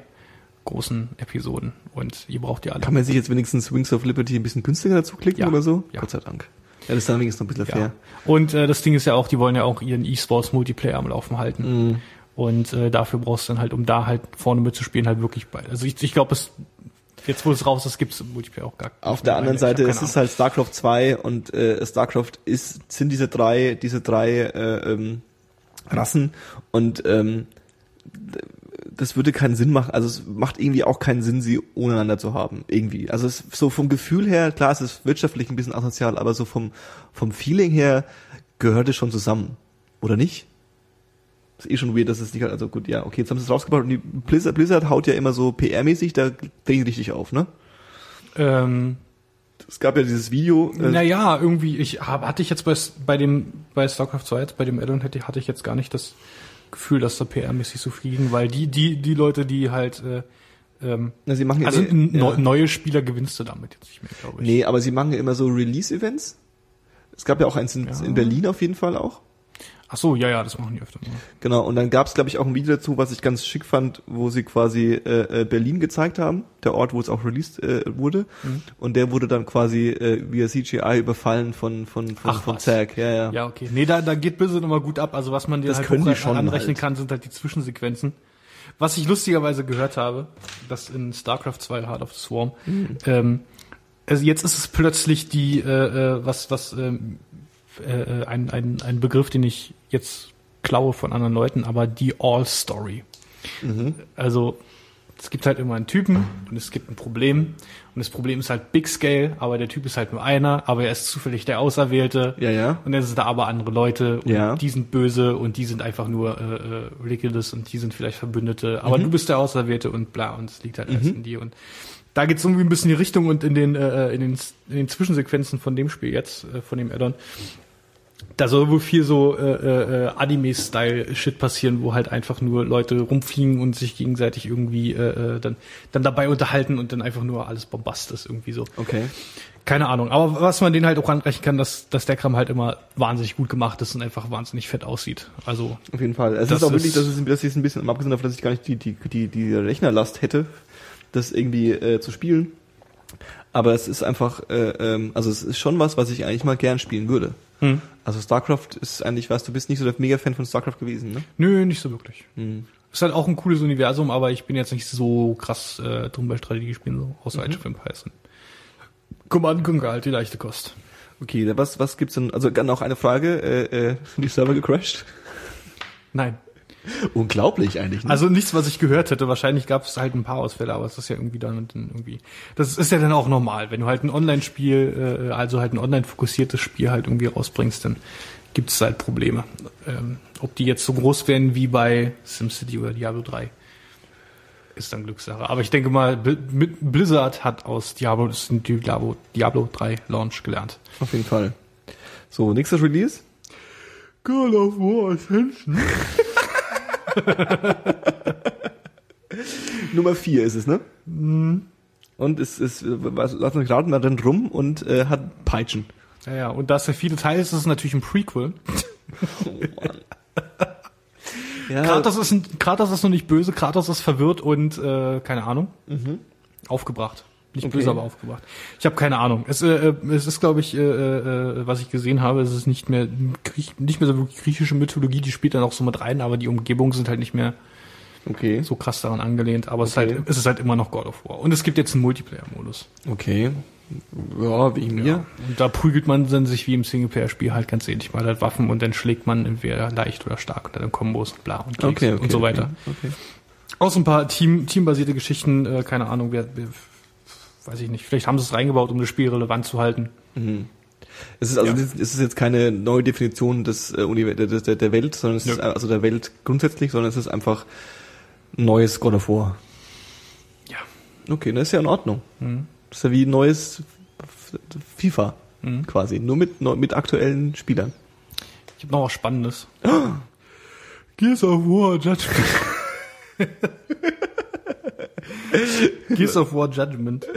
großen Episoden. Und ihr braucht die alle. Kann man sich jetzt wenigstens Wings of Liberty ein bisschen günstiger dazu klicken Ja. oder so? Ja. Gott sei Dank. Ja, das ist dann wenigstens noch ein bisschen Ja. fair. Und äh, das Ding ist ja auch, die wollen ja auch ihren E-Sports-Multiplayer am Laufen halten. Mhm. Und äh, dafür brauchst du dann halt, um da halt vorne mitzuspielen, halt wirklich bei. Also ich, ich glaube, es jetzt wo es raus ist, gibt es im Multiplayer auch gar Auf der anderen Seite, es ist halt StarCraft 2 und äh, StarCraft ist, sind diese drei, diese drei äh, ähm, Rassen und ähm, das würde keinen Sinn machen. Also es macht irgendwie auch keinen Sinn, sie ohneinander zu haben. Irgendwie. Also es so vom Gefühl her, klar, es ist wirtschaftlich ein bisschen asozial, aber so vom vom Feeling her gehört es schon zusammen, oder nicht? Ist eh schon weird, dass es nicht, also gut, ja, okay, jetzt haben sie es rausgebracht und die Blizzard, Blizzard haut ja immer so PR-mäßig, da drehen richtig auf, ne? Ähm, Es gab ja dieses Video, äh, naja, irgendwie, ich hab, hatte ich jetzt bei, bei dem, bei StarCraft 2, jetzt bei dem Addon hätte, hatte ich jetzt gar nicht das Gefühl, dass da PR-mäßig so viel ging, weil die, die, die Leute, die halt, äh, ähm, Na, sie machen ja also immer- n- ja. neu- neue Spieler gewinnst du damit jetzt nicht mehr, glaube ich. Nee, aber sie machen ja immer so Release-Events. Es gab ja auch eins in, Ja. in Berlin auf jeden Fall auch. Ach so, ja, ja, das machen die öfter mal. Genau, und dann gab es, glaube ich, auch ein Video dazu, was ich ganz schick fand, wo sie quasi äh, äh, Berlin gezeigt haben, der Ort, wo es auch released äh, wurde. Mhm. Und der wurde dann quasi äh, via CGI überfallen von von von, Ach, von was. Zack. Ja, ja. Ja, okay. Nee, da, da geht Blizzard immer gut ab. Also was man dir Das halt können die schon anrechnen halt. kann, sind halt die Zwischensequenzen. Was ich lustigerweise gehört habe, dass in StarCraft 2 Heart of the Swarm, Mhm. ähm, also jetzt ist es plötzlich die, äh, äh, was, was, ähm, äh, äh, ein, ein, ein Begriff, den ich jetzt klaue von anderen Leuten, aber die All-Story. Mhm. Also es gibt halt immer einen Typen und es gibt ein Problem und das Problem ist halt Big Scale, aber der Typ ist halt nur einer, aber er ist zufällig der Auserwählte. Ja, ja. Und dann sind da aber andere Leute und Ja. die sind böse und die sind einfach nur äh, äh, ridiculous und die sind vielleicht Verbündete. Aber du bist der Auserwählte und bla und es liegt halt alles in dir. Und da geht's irgendwie ein bisschen in die Richtung und in den, äh, in den, in den Zwischensequenzen von dem Spiel jetzt, äh, von dem Addon, da soll wohl viel so äh, äh, Anime-Style-Shit passieren, wo halt einfach nur Leute rumfliegen und sich gegenseitig irgendwie äh, äh, dann, dann dabei unterhalten und dann einfach nur alles Bombast ist irgendwie so. Okay. Keine Ahnung. Aber was man denen halt auch anrechnen kann, dass, dass der Kram halt immer wahnsinnig gut gemacht ist und einfach wahnsinnig fett aussieht. Also, Auf jeden Fall. Es Das ist auch wirklich, dass es, dass es ein bisschen, abgesehen davon, dass ich gar nicht die, die, die, die Rechnerlast hätte, das irgendwie äh, zu spielen. Aber es ist einfach, äh, ähm, also es ist schon was, was ich eigentlich mal gern spielen würde. Hm. Also StarCraft ist eigentlich was, du bist nicht so der Mega-Fan von StarCraft gewesen, ne? nö, nicht so wirklich. Hm. Ist halt auch ein cooles Universum, aber ich bin jetzt nicht so krass äh, drum bei Strategiespielen, so außer Age of Empires. Command Conquer halt die leichte Kost. Okay, was, was gibt's denn, also noch eine Frage, äh, äh, sind die Server gecrashed? Nein. Unglaublich eigentlich, ne? Also nichts, was ich gehört hätte. Wahrscheinlich gab es halt ein paar Ausfälle, aber es ist ja irgendwie dann dann irgendwie. Das ist ja dann auch normal. Wenn du halt ein Online-Spiel, äh, also halt ein online-fokussiertes Spiel halt irgendwie rausbringst, dann gibt es halt Probleme. Ähm, ob die jetzt so groß werden wie bei SimCity oder Diablo 3, ist dann Glückssache. Aber ich denke mal, Blizzard hat aus Diablo, Diablo, Diablo 3 Launch gelernt. Auf jeden Fall. So, nächstes Release? God of War Ascension. Nummer vier ist es, ne? Und es ist, was- lass uns raten, man rennt rum und äh, hat Peitschen. Ja, ja, und da es ja viele Teile ist, ist es natürlich ein Prequel. Ja, Kratos ist, ein, Kratos ist noch nicht böse, Kratos ist verwirrt und, äh, keine Ahnung, aufgebracht. Nicht Okay. böse, aber aufgebracht. Ich habe keine Ahnung. Es, äh, äh, es ist, glaube ich, äh, äh, was ich gesehen habe, es ist nicht mehr Griech, nicht mehr so wirklich griechische Mythologie, die spielt dann auch so mit rein, aber die Umgebungen sind halt nicht mehr okay. so krass daran angelehnt. Aber es, ist Okay. halt, es ist halt immer noch God of War. Und es gibt jetzt einen Multiplayer-Modus. Okay. Ja, wegen mir. Und da prügelt man dann sich wie im Singleplayer-Spiel halt ganz ähnlich. Man hat Waffen und dann schlägt man entweder leicht oder stark und dann Kombos und bla und Keks Okay, okay. und so weiter. Okay. Auch so ein paar Team, teambasierte Geschichten, äh, keine Ahnung, wer, wer, weiß ich nicht. Vielleicht haben sie es reingebaut, um das Spiel relevant zu halten. Mhm. Es ist also Ja. es ist jetzt keine neue Definition des, äh, der, der, Welt, sondern es Nö. ist also der Welt grundsätzlich, sondern es ist einfach ein neues God of War. Ja. Okay, das ist ja in Ordnung. Mhm. Das ist ja wie ein neues FIFA Mhm. quasi, nur mit mit aktuellen Spielern. Ich habe noch was Spannendes. Gears of War Judgment. Gears of War Judgment.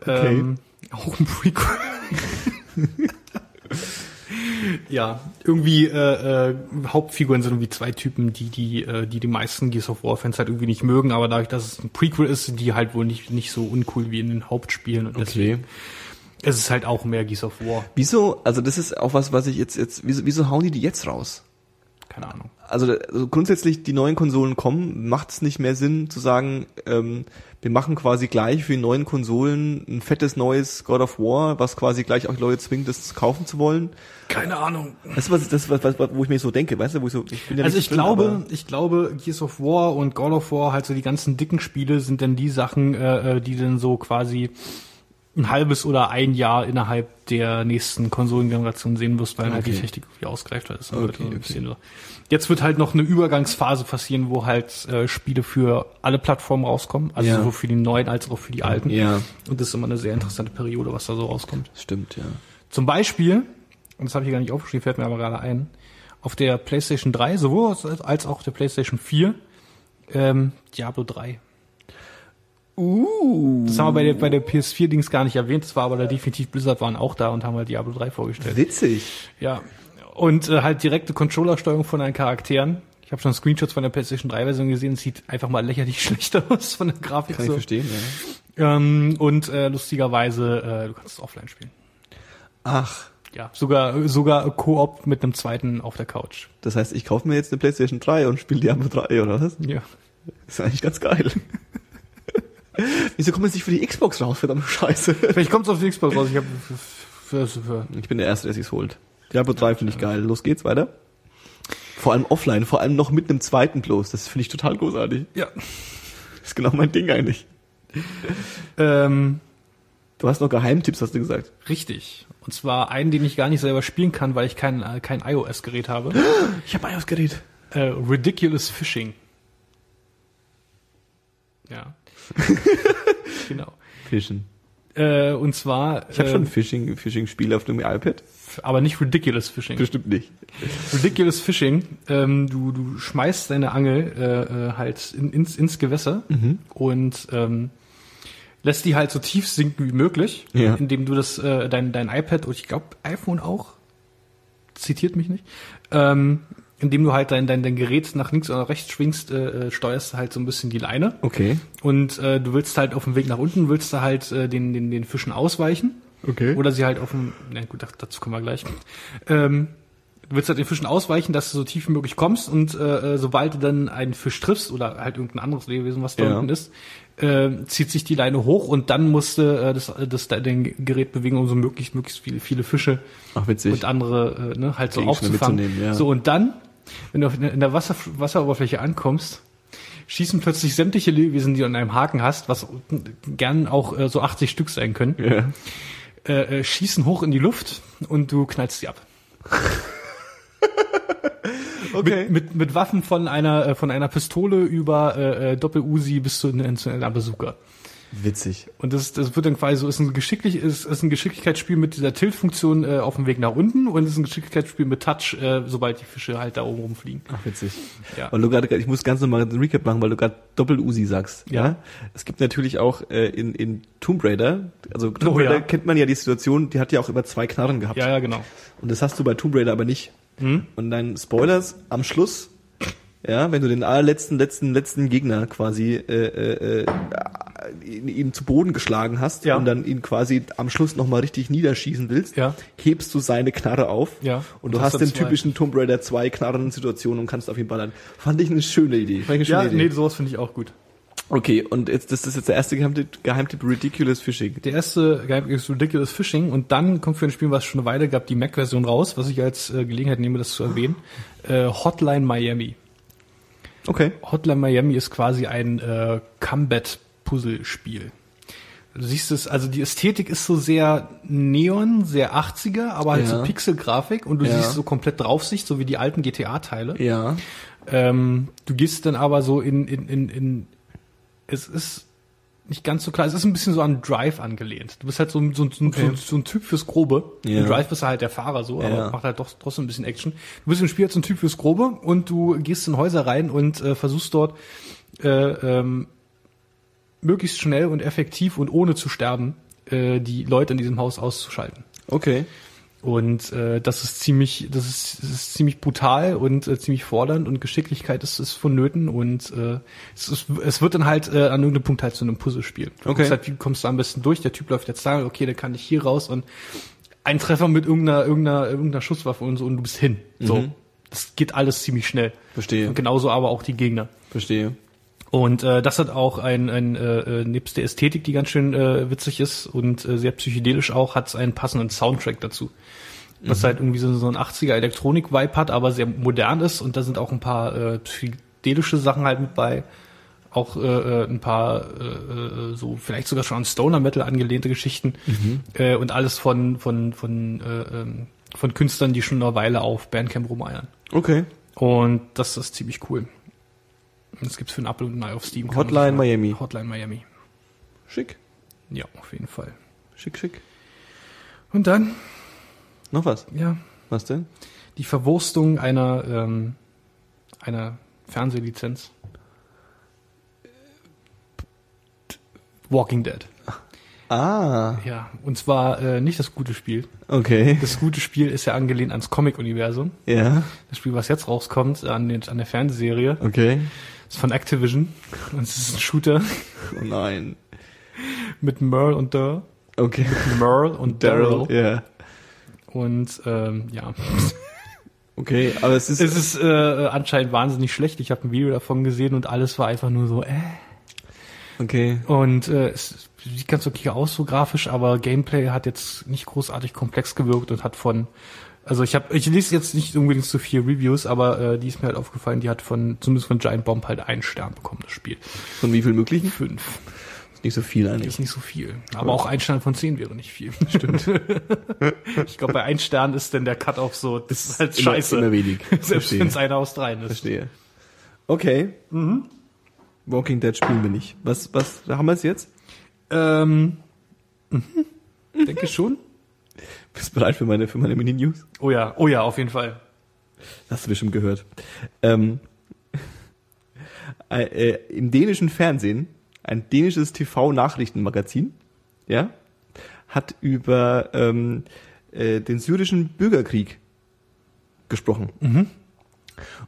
Okay. Ähm, auch ein Prequel. ja, irgendwie äh, äh, Hauptfiguren sind irgendwie zwei Typen, die die äh, die die meisten Gears of War Fans halt irgendwie nicht mögen, aber dadurch, dass es ein Prequel ist, sind die halt wohl nicht nicht so uncool wie in den Hauptspielen und deswegen ist es halt auch mehr Gears of War. Wieso, also das ist auch was, was ich jetzt, jetzt, wieso, wieso hauen die die jetzt raus? Keine Ahnung. Also, also grundsätzlich die neuen Konsolen kommen, macht es nicht mehr Sinn zu sagen, ähm, wir machen quasi gleich für die neuen Konsolen ein fettes neues God of War, was quasi gleich auch Leute zwingt, das kaufen zu wollen. Keine Ahnung. Das ist was, das ist was, was, wo ich mir so denke, weißt du, wo ich so, ich bin ja Also nicht ich drin, glaube, aber- ich glaube, Gears of War und God of War, halt so die ganzen dicken Spiele, sind dann die Sachen, äh, äh, die dann so quasi ein halbes oder ein Jahr innerhalb der nächsten Konsolengeneration sehen wirst, weil halt die Okay. Technik irgendwie ausgereift hat. Okay, halt so ein okay. so. Jetzt wird halt noch eine Übergangsphase passieren, wo halt äh, Spiele für alle Plattformen rauskommen, also Ja. sowohl für die neuen als auch für die alten. Ja, Und das ist immer eine sehr interessante Periode, was da so rauskommt. stimmt, ja. Zum Beispiel, und das habe ich gar nicht aufgeschrieben, fällt mir aber gerade ein, auf der PlayStation 3, sowohl als- als auch der PlayStation 4, ähm, Diablo 3. Uh, Das haben wir bei der, bei der PS4-Dings gar nicht erwähnt, das war aber da definitiv Blizzard waren auch da und haben halt Diablo 3 vorgestellt. witzig. Ja. Und äh, halt direkte Controllersteuerung von deinen Charakteren. Ich habe schon Screenshots von der PlayStation 3-Version gesehen, es sieht einfach mal lächerlich schlechter aus von der Grafik. Kann ich so. verstehen, ja. Ähm, und äh, lustigerweise, äh, du kannst es offline spielen. Ach, Ja, sogar sogar Koop mit einem zweiten auf der Couch. das heißt, ich kaufe mir jetzt eine Playstation 3 und spiele Diablo 3, oder was? Ja. Das ist eigentlich ganz geil. Wieso kommt jetzt nicht für die Xbox raus, verdammte Scheiße? Vielleicht kommt's auf die Xbox raus. Ich für, für, für Ich bin der Erste, der sich's holt. Diablo 3 finde ich geil. Los geht's, weiter. Vor allem offline, vor allem noch mit einem zweiten bloß. Das finde ich total großartig. ja. Das ist genau mein Ding eigentlich. Ähm, Du hast noch Geheimtipps, hast du gesagt. richtig. Und zwar einen, den ich gar nicht selber spielen kann, weil ich kein äh, kein iOS-Gerät habe. Ich habe iOS-Gerät. äh, Ridiculous Fishing. Ja. genau. Fischen. Äh, und zwar, Ich habe schon ein äh, Phishing- Phishing-Spiel auf dem iPad. aber nicht Ridiculous Fishing. Bestimmt nicht. Ridiculous Fishing. Ähm, du, du schmeißt deine Angel äh, äh, halt in, ins, ins Gewässer Mhm. und ähm, lässt die halt so tief sinken wie möglich, Ja. indem du das äh, dein, dein iPad und ich glaube iPhone auch, zitiert mich nicht, ähm, indem du halt dein, dein, dein Gerät nach links oder nach rechts schwingst, äh, äh, steuerst du halt so ein bisschen die Leine Okay. und äh, du willst halt auf dem Weg nach unten, willst du halt äh, den, den, den Fischen ausweichen Okay. oder sie halt auf dem, na gut, dazu kommen wir gleich. Ähm, willst halt den Fischen ausweichen, dass du so tief wie möglich kommst und äh, äh, sobald du dann einen Fisch triffst oder halt irgendein anderes Lebewesen, was da Ja. unten ist, äh, zieht sich die Leine hoch und dann musst du äh, das, das dein Gerät bewegen, um so möglichst möglichst viele, viele Fische Ach, witzig. und andere äh, ne, halt so aufzufangen. ja. So und dann, wenn du in der Wasser, Wasseroberfläche ankommst, schießen plötzlich sämtliche Lebewesen, die du an einem Haken hast, was gern auch äh, so 80 Stück sein können, ja. äh, äh, schießen hoch in die Luft und du knallst sie ab. Okay. Mit, mit, mit Waffen von einer äh, von einer Pistole über äh, äh, Doppel-Uzi bis zu, zu einer Bazooka. Witzig. Und das, das wird dann quasi so, ist ein geschicklich, ist, ist ein Geschicklichkeitsspiel mit dieser Tilt-Funktion äh, auf dem Weg nach unten und ist ein Geschicklichkeitsspiel mit Touch, äh, sobald die Fische halt da oben rumfliegen. Ach, witzig. Ja. Weil du gerade, ich muss ganz normal einen Recap machen, weil du gerade Doppel-Uzi sagst. Ja. Es gibt natürlich auch äh, in, in Tomb Raider, also Tomb Oh, Raider ja. kennt man ja die Situation, die hat ja auch immer zwei Knarren gehabt. Ja, ja, genau. Und das hast du bei Tomb Raider aber nicht. Hm? Und dann Spoilers am Schluss, ja, wenn du den allerletzten, letzten, letzten Gegner quasi äh, äh, äh, ihn, zu Boden geschlagen hast Ja. und dann ihn quasi am Schluss nochmal richtig niederschießen willst, Ja. hebst du seine Knarre auf Ja. und du hast den zwei. typischen Tomb Raider 2 Knarren-Situation und kannst auf ihn ballern. Fand ich eine schöne Idee. Eine Ja, schöne nee, Idee. sowas finde ich auch gut. Okay, und jetzt, das ist jetzt der erste Geheimtipp, Geheimtipp Ridiculous Fishing. Der erste Geheimtipp ist Ridiculous Fishing und dann kommt für ein Spiel, was schon eine Weile gab, die Mac-Version raus, was ich als äh, Gelegenheit nehme, das zu erwähnen. Äh, Hotline Miami. Okay. Hotline Miami ist quasi ein äh, Combat-Puzzle-Spiel. Du siehst es, also die Ästhetik ist so sehr Neon, sehr 80er, aber halt Ja. so Pixelgrafik und du Ja. siehst so komplett Draufsicht, so wie die alten GTA-Teile. Ja. Ähm, du gehst dann aber so in, in, in, in, es ist nicht ganz so klar, es ist ein bisschen so an Drive angelehnt. Du bist halt so, ein- so, ein- so, Okay. so, ein Typ fürs Grobe. Ja. In Drive bist du halt der Fahrer so, aber macht halt doch trotzdem ein bisschen Action. Du bist im Spiel halt so ein Typ fürs Grobe und du gehst in Häuser rein und äh, versuchst dort äh, ähm, möglichst schnell und effektiv und ohne zu sterben äh, die Leute in diesem Haus auszuschalten. Okay. Und äh, das ist ziemlich, das ist, das ist ziemlich brutal und äh, ziemlich fordernd und Geschicklichkeit ist, ist vonnöten und äh, es, ist, es wird dann halt äh, an irgendeinem Punkt halt zu einem Puzzlespiel. Du Okay. halt, wie kommst du am besten durch? Der Typ läuft jetzt da, okay, dann kann ich hier raus und ein Treffer mit irgendeiner, irgendeiner, irgendeiner Schusswaffe und so und du bist hin. So. Mhm. Das geht alles ziemlich schnell. Verstehe. Und genauso aber auch die Gegner. Verstehe. Und äh, das hat auch ein, ein äh, äh, nebst der Ästhetik, die ganz schön äh, witzig ist und äh, sehr psychedelisch auch, hat es einen passenden Soundtrack dazu. Was halt irgendwie so, so ein 80er Elektronik-Vibe hat, aber sehr modern ist und da sind auch ein paar äh, psychedelische Sachen halt mit bei. Auch äh, äh, ein paar äh, äh, so vielleicht sogar schon an Stoner Metal angelehnte Geschichten äh, und alles von von von äh, ähm, von Künstlern, die schon eine Weile auf Bandcamp rumeiern. Okay. Und das ist ziemlich cool. Und Das gibt's für ein Apple und ein Ei auf Steam. Hotline Miami. Hotline Miami. Schick. Ja, auf jeden Fall. Schick, schick. Und dann, Noch was? ja, Was denn? die Verwurstung einer, ähm, einer Fernsehlizenz. Walking Dead. Ah, Ja, und zwar äh, nicht das gute Spiel. okay. Das gute Spiel ist ja angelehnt ans Comic-Universum. Ja, Das Spiel, was jetzt rauskommt, an, den, an der Fernsehserie, okay. Ist von Activision. Und es ist ein Shooter Oh nein. mit Merle und Durr. Okay. Merle und Daryl. Ja. Und ähm, ja, Okay, aber es ist, es ist äh, anscheinend wahnsinnig schlecht. Ich habe ein Video davon gesehen und alles war einfach nur so, äh. okay. Und äh, es sieht ganz okay aus, so grafisch, aber Gameplay hat jetzt nicht großartig komplex gewirkt und hat von, also ich habe, ich lese jetzt nicht unbedingt so viel Reviews, aber äh, die ist mir halt aufgefallen, die hat von, zumindest von Giant Bomb halt einen Stern bekommen, das Spiel. Von wie viel möglichen? Fünf. Ist nicht so viel eigentlich. ist nicht so viel. Aber auch ein Stern von zehn wäre nicht viel. Stimmt. ich glaube, bei ein Stern ist denn der Cut-Off so, das ist halt Immer- scheiße. Immer wenig. Selbst wenn es einer aus dreien ist. Verstehe. Okay. Mhm. Walking Dead spielen wir nicht. Was, was, haben wir es jetzt? Ähm, mhm. denke schon. Bist du bereit für meine, für meine Mini-News? Oh ja, oh ja, auf jeden Fall. Hast du bestimmt gehört. Ähm, äh, äh, Im dänischen Fernsehen, ein dänisches TV-Nachrichtenmagazin, ja, hat über ähm, äh, den syrischen Bürgerkrieg gesprochen.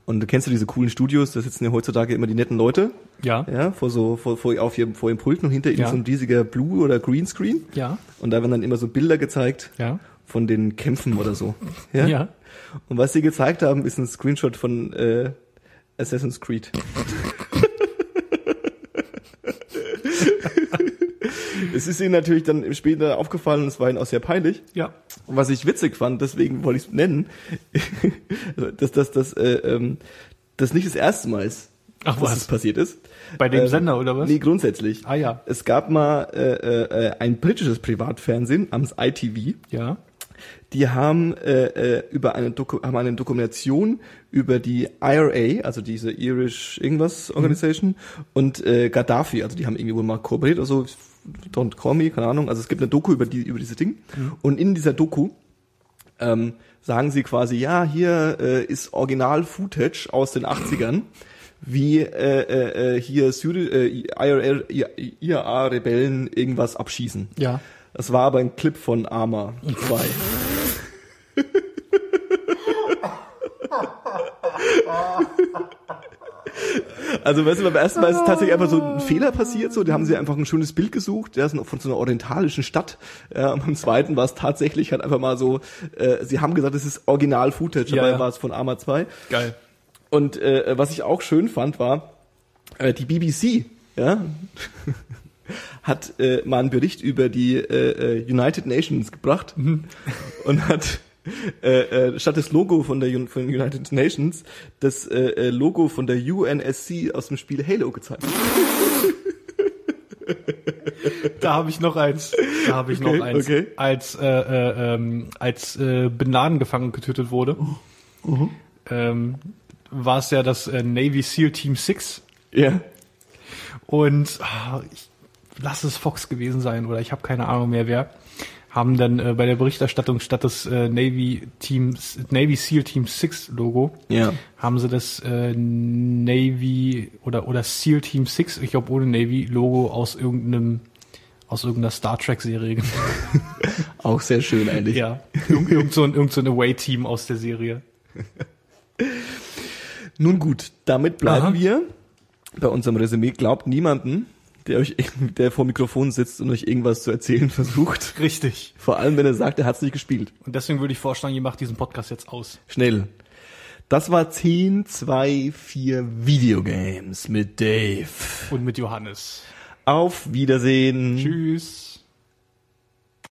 Und du kennst ja diese coolen Studios, da sitzen ja heutzutage immer die netten Leute, Ja. ja, vor so, vor, vor, auf ihrem, vor ihrem Pulten und hinter ihnen Ja. so ein riesiger Blue- oder Greenscreen. Ja. Und da werden dann immer so Bilder gezeigt Ja. Von den Kämpfen oder so. Ja. Und was sie gezeigt haben, ist ein Screenshot von äh, Assassin's Creed. es ist ihnen natürlich dann im später aufgefallen und es war ihnen auch sehr peinlich. Ja. Und was ich witzig fand, deswegen wollte ich es nennen, dass das, das, äh, ähm, das nicht das erste Mal ist, Ach, was? das passiert ist. Bei dem Ähm, Sender oder was? Nee, grundsätzlich. Ah ja. Es gab mal äh, äh, ein britisches Privatfernsehen namens ITV. Ja. Die haben äh, äh, über eine Doku haben eine Dokumentation über die IRA, also diese Irish irgendwas Organisation und äh, Gaddafi, also die haben irgendwie wohl mal kooperiert, also don't call me, keine Ahnung. Also es gibt eine Doku über die über diese Ding und in dieser Doku ähm, sagen sie quasi, ja, hier äh, ist Original-Footage aus den 80ern, wie äh, äh, äh, hier Syri äh, IRA IRA-Rebellen irgendwas abschießen. Ja. Das war aber ein Clip von Arma 2. Also, weißt du, beim ersten Mal ist tatsächlich einfach so ein Fehler passiert, so, da haben sie einfach ein schönes Bild gesucht, ja, von so einer orientalischen Stadt, ja, und beim zweiten war es tatsächlich halt einfach mal so, äh, sie haben gesagt, es ist Original-Footage, Ja, dabei ja. war es von Arma 2. Geil. Und äh, was ich auch schön fand, war, äh, die BBC, ja, hat äh, mal einen Bericht über die äh, äh, United Nations gebracht und hat äh, äh, statt des Logo von der Un von United Nations das äh, äh, Logo von der UNSC aus dem Spiel Halo gezeigt. Da habe ich noch eins. Da habe ich Okay, noch eins. okay. Als äh, äh, ähm, als äh, Bin Laden gefangen getötet wurde, Mhm. ähm, war es ja das äh, Navy SEAL Team 6 Ja. und ah, ich lass es Fox gewesen sein oder ich habe keine Ahnung mehr wer haben dann äh, bei der Berichterstattung statt des äh, Navy Teams Navy SEAL Team 6 Logo Ja. haben sie das äh, Navy oder oder SEAL Team 6, ich glaube ohne Navy Logo aus irgendeinem aus irgendeiner Star Trek Serie. Auch sehr schön eigentlich. Ja, irgend, irgend so ein, irgend so ein Away-Team aus der Serie. Nun gut, damit bleiben Aha. wir bei unserem Resümee. Glaubt niemanden, der euch, der vor Mikrofon sitzt und euch irgendwas zu erzählen versucht. Richtig. Vor allem, wenn er sagt, er hat es nicht gespielt. Und deswegen würde ich vorschlagen, ihr macht diesen Podcast jetzt aus. Schnell. Das war 10, 2, 4 Videogames mit Dave. Und mit Johannes. Auf Wiedersehen. Tschüss.